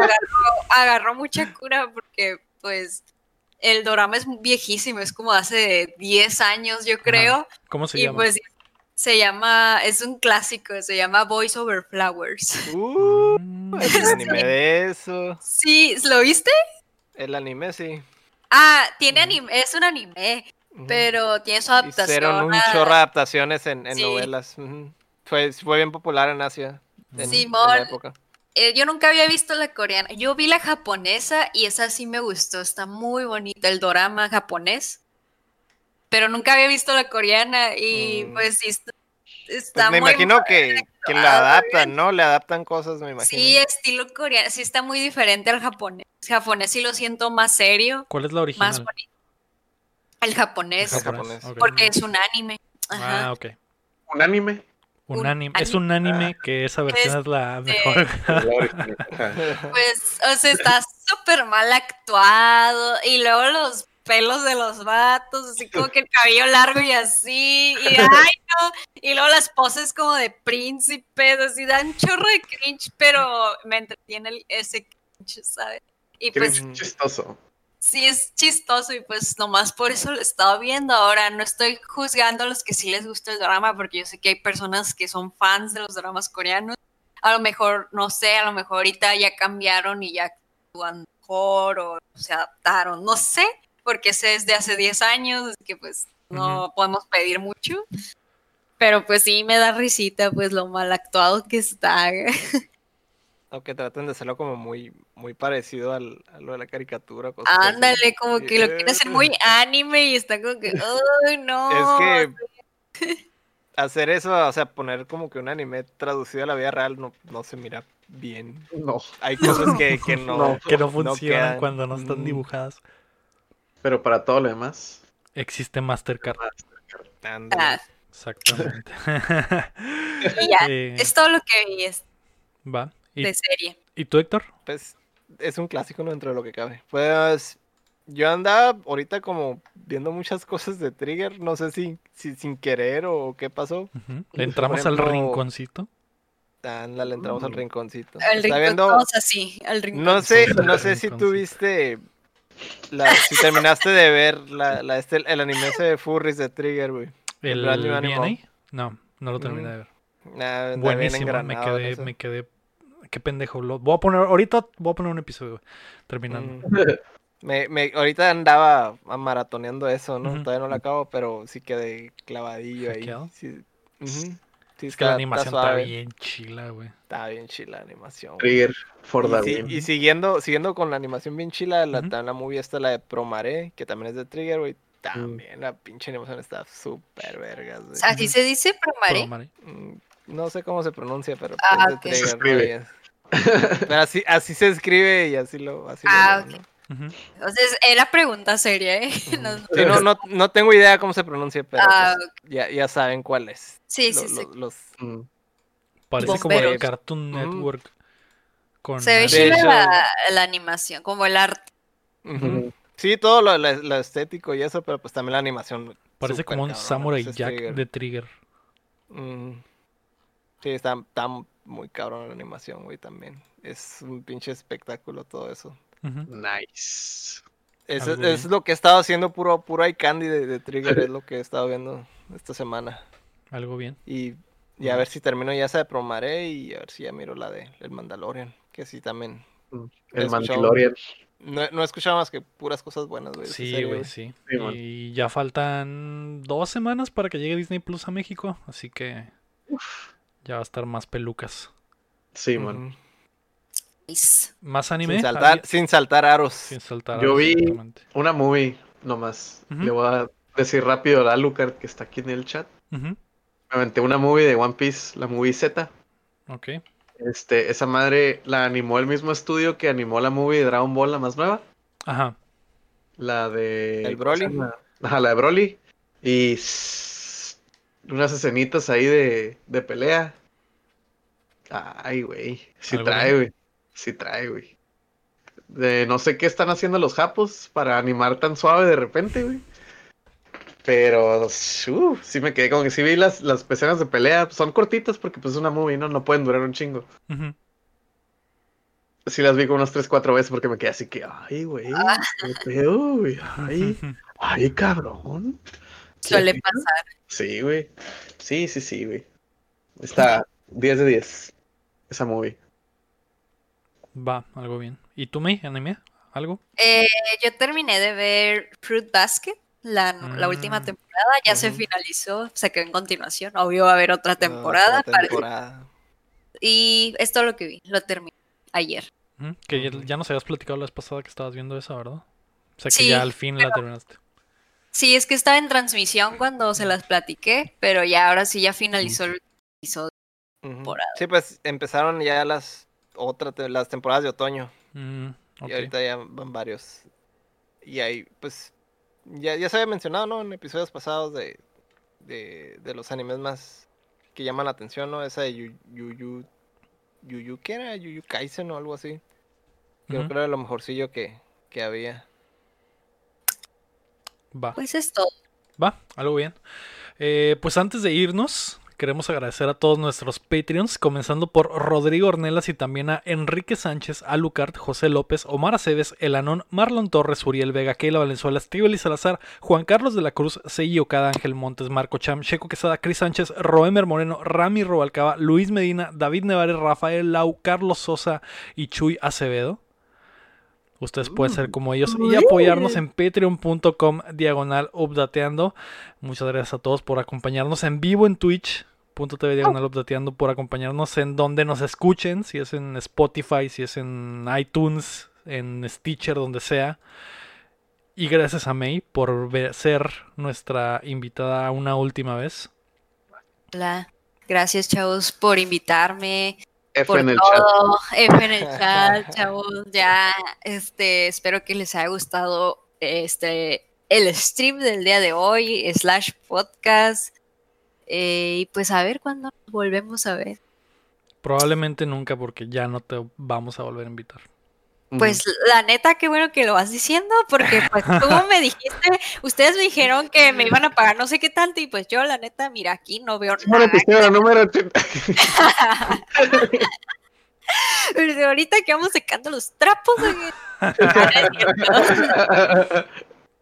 agarró, mucha cura porque pues el drama es viejísimo. Es como hace 10 años yo creo. ¿Cómo se llama? Pues se llama, es un clásico, se llama Voice Over Flowers. Uh, el anime de eso. Sí, ¿lo viste? El anime, sí. Ah, tiene anime, es un anime, pero tiene su adaptación. Hicieron un chorro de adaptaciones en, novelas. fue, fue bien popular en Asia. En, Simón, época. Eh, yo nunca había visto la coreana. Yo vi la japonesa y esa sí me gustó. Está muy bonita el dorama japonés pero nunca había visto la coreana y mm. pues sí está, pues me imagino que, que la adaptan, ¿no? Le adaptan cosas, me imagino. Sí, estilo coreano, sí está muy diferente al japonés. El japonés sí lo siento más serio. ¿Cuál es la original? Más bonito. El japonés, el japonés. porque es un anime. Ah, ok. ¿Un anime? Un, anime. Es un anime que esa versión es la mejor. pues, o sea, está súper mal actuado. Y luego los pelos de los vatos, así como que el cabello largo y así, y ay no, y luego las poses como de príncipes, así dan chorro de cringe, pero me entretiene ese cringe, ¿sabes? Y pues chistoso. Sí, es chistoso y pues nomás por eso lo he estado viendo. Ahora no estoy juzgando a los que sí les gusta el drama, porque yo sé que hay personas que son fans de los dramas coreanos. A lo mejor, no sé, a lo mejor ahorita ya cambiaron y ya actúan mejor o se adaptaron, no sé porque ese es de hace 10 años, que pues no podemos pedir mucho. Pero pues sí me da risita pues lo mal actuado que está. Aunque traten de hacerlo como muy, muy parecido al, a lo de la caricatura. Ándale, como que lo quieren hacer muy anime y está como que, ¡ay, no! Es que hacer eso, o sea, poner como que un anime traducido a la vida real no, no se mira bien. No. Hay cosas que, que no, que no funcionan cuando no están dibujadas. Pero para todo lo demás. Existe Mastercard. Mastercard. Ah. Exactamente. y ya, eh, es todo lo que vi es de serie. ¿Y tú, Héctor? Pues es un clásico dentro de lo que cabe. Pues yo andaba ahorita como viendo muchas cosas de Trigger, no sé si, si sin querer o qué pasó. ¿Le entramos al rinconcito? le entramos al rinconcito. Al rinconcito, así, al rinconcito. No sé, no sé si tuviste si terminaste de ver la, la este, el anime ese de Furries de Trigger, güey. ¿El, el No, no lo terminé de ver. Nah, Buenísimo, me quedé, me quedé. Qué pendejo. Lo, voy a poner, ahorita voy a poner un episodio terminando. Mm. me, me, ahorita andaba maratoneando eso, ¿no? Todavía no lo acabo, pero sí quedé clavadillo ahí. Sí, es que la animación está, bien chila, güey. Está bien chila la animación. Trigger for y, y, siguiendo, siguiendo con la animación bien chila, la, la movie esta, la de Promare, que también es de Trigger, güey. También la pinche animación está súper vergas, güey. ¿Así se dice Promare? Mm, No sé cómo se pronuncia, pero ah, Trigger, pero así, así se escribe y así lo. Así ah, lo Entonces, era pregunta seria, ¿eh? No, no, no, tengo idea cómo se pronuncia, pero ah, pues, ya, ya saben cuál es. Sí, sí, sí. Los, mm. Parece como el Cartoon Network. Se ve chida la, animación, como el arte. Sí, todo lo, estético y eso, pero pues también la animación. Parece como un Samurai Jack de Trigger. Sí, está, muy cabrón la animación, güey, también. Es un pinche espectáculo todo eso. Nice. Es, es, lo que he estado haciendo puro, puro candy de, Trigger, es lo que he estado viendo esta semana. Algo bien. Y, a ver si termino ya esa de Promaré y a ver si ya miro la de El Mandalorian, que sí también. Mm, el Mandalorian. No, no he escuchado más que puras cosas buenas, güey. Sí, güey, sí. y ya faltan dos semanas para que llegue Disney Plus a México, así que ya va a estar más pelucas. Sí, man. ¿Más anime? Sin saltar, sin saltar aros. Sin saltar Yo vi una movie nomás. Le voy a decir rápido a Alucard que está aquí en el chat. Me aventé una movie de One Piece, la movie Z. Ok. Este, esa madre la animó el mismo estudio que animó la movie de Dragon Ball, la más nueva. Ajá. La de. El Broly. Ajá, la de Broly. Y unas escenitas ahí de, de pelea. Ay, güey. Sí trae, güey. Sí trae, güey. De no sé qué están haciendo los japos para animar tan suave de repente, güey. Pero, uh, sí me quedé como que sí vi las, las escenas de pelea. Son cortitas porque pues es una movie, ¿no? No pueden durar un chingo. Sí las vi como unas 3, 4 veces porque me quedé así que, ay, güey, ah. güey, ay, ay, cabrón. Suele pasar. Sí, güey. Sí, sí, sí, güey. Está 10 de 10 esa movie. Va, algo bien. ¿Y tú, me anime? ¿Algo? Eh, yo terminé de ver Fruit Basket, la, la última mm. temporada. Ya se finalizó, se quedó en continuación. Obvio va a haber otra temporada. Y esto es lo que vi, lo terminé ayer. Que ya, nos habías platicado la vez pasada que estabas viendo esa, ¿verdad? O sea que ya al fin la terminaste. Sí, es que estaba en transmisión cuando se las platiqué, pero ya ahora sí ya finalizó el episodio. Sí, pues empezaron ya las otras las temporadas de otoño. Mm, y ahorita ya van varios. Y ahí, pues, ya, ya se había mencionado, ¿no? En episodios pasados de, de, de los animes más que llaman la atención, ¿no? Esa de Yu Yu, Yu, ¿qué era? Yu Kaisen o algo así. Creo que era lo mejorcillo que, que había. Va. Pues es todo. Va, algo bien. Eh, pues antes de irnos, queremos agradecer a todos nuestros Patreons, comenzando por Rodrigo Ornelas y también a Enrique Sánchez, Alucard, José López, Omar Aceves, Elanón, Marlon Torres, Uriel Vega, Keila Valenzuela, Estíbal y Salazar, Juan Carlos de la Cruz, Seiji Okada, Ángel Montes, Marco Cham, Checo Quesada, Cris Sánchez, Roemer Moreno, Rami Robalcaba, Luis Medina, David Nevares, Rafael Lau, Carlos Sosa y Chuy Acevedo. Ustedes pueden ser mm, como ellos y apoyarnos en patreon.com diagonal updateando. Muchas gracias a todos por acompañarnos en vivo en Twitch.tv diagonal updateando, por acompañarnos en donde nos escuchen, si es en Spotify, si es en iTunes, en Stitcher, donde sea. Y gracias a May por ser nuestra invitada una última vez. Hola, gracias chavos por invitarme. F en el todo, chat. F en el chat, chavos. Ya, este, espero que les haya gustado este el stream del día de hoy, slash podcast. Eh, y pues a ver cuándo volvemos a ver. Probablemente nunca, porque ya no te vamos a volver a invitar. Pues la neta, qué bueno que lo vas diciendo, porque pues tú me dijiste, ustedes me dijeron que me iban a pagar no sé qué tanto, y pues yo la neta, mira, aquí no veo nada. número 80. Pero ahorita que vamos secando los trapos.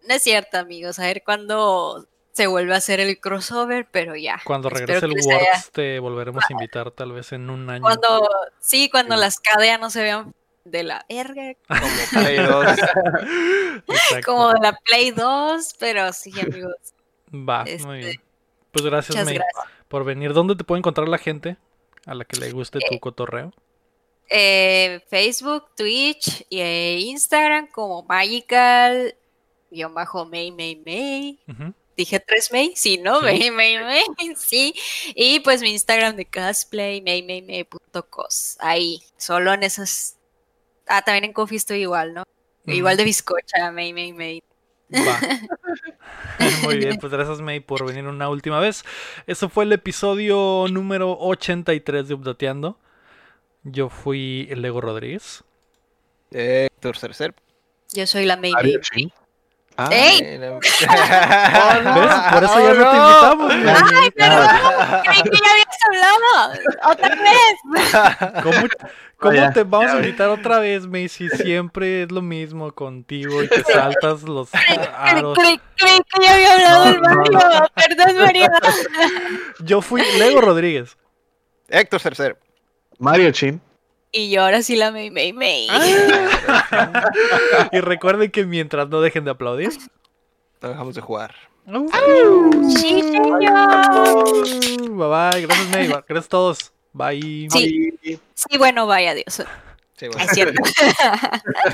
no es cierto, amigos. A ver cuándo se vuelve a hacer el crossover, pero ya. Cuando regrese el Works te volveremos a invitar tal vez en un año. Cuando, sí, cuando las cadeas no se vean de la verga. Como Play 2. como de la Play 2, pero sí, amigos. Va, muy este, bien. Pues gracias, May, por venir. ¿Dónde te puede encontrar la gente a la que le guste tu eh, cotorreo? Eh, Facebook, Twitch e Instagram como Magical, guion bajo May May May. Dije tres May, sí, ¿no? May, May, May, sí. Y pues mi Instagram de cosplay, maymaymay.cos. Ahí, solo en esas. Ah, también en Coffee estoy igual, ¿no? Igual de bizcocha, May, May, May. Muy bien, pues gracias May por venir una última vez. Eso fue el episodio número 83 de Updateando. Yo fui el Lego Rodríguez. Héctor Cercer. Yo soy la May May. Ah, ¡Ey! Por eso ya no te invitamos. ¡Ay, perdón! Creí que ya habías hablado. ¡Otra vez! ¿Cómo, cómo te vamos a invitar otra vez, Macy? Siempre es lo mismo contigo y te saltas los aros. Creí, que ya había hablado el Mario. Perdón, María. Yo fui Lego Rodríguez. Héctor Cercer. Mario Chin. Y yo ahora sí la May May May. y recuerden que mientras no dejen de aplaudir, no dejamos de jugar. Sí, señor. Bye bye. Gracias, May. Gracias a todos. Bye. Sí, sí bueno, bye, adiós. Sí, bueno. Es cierto.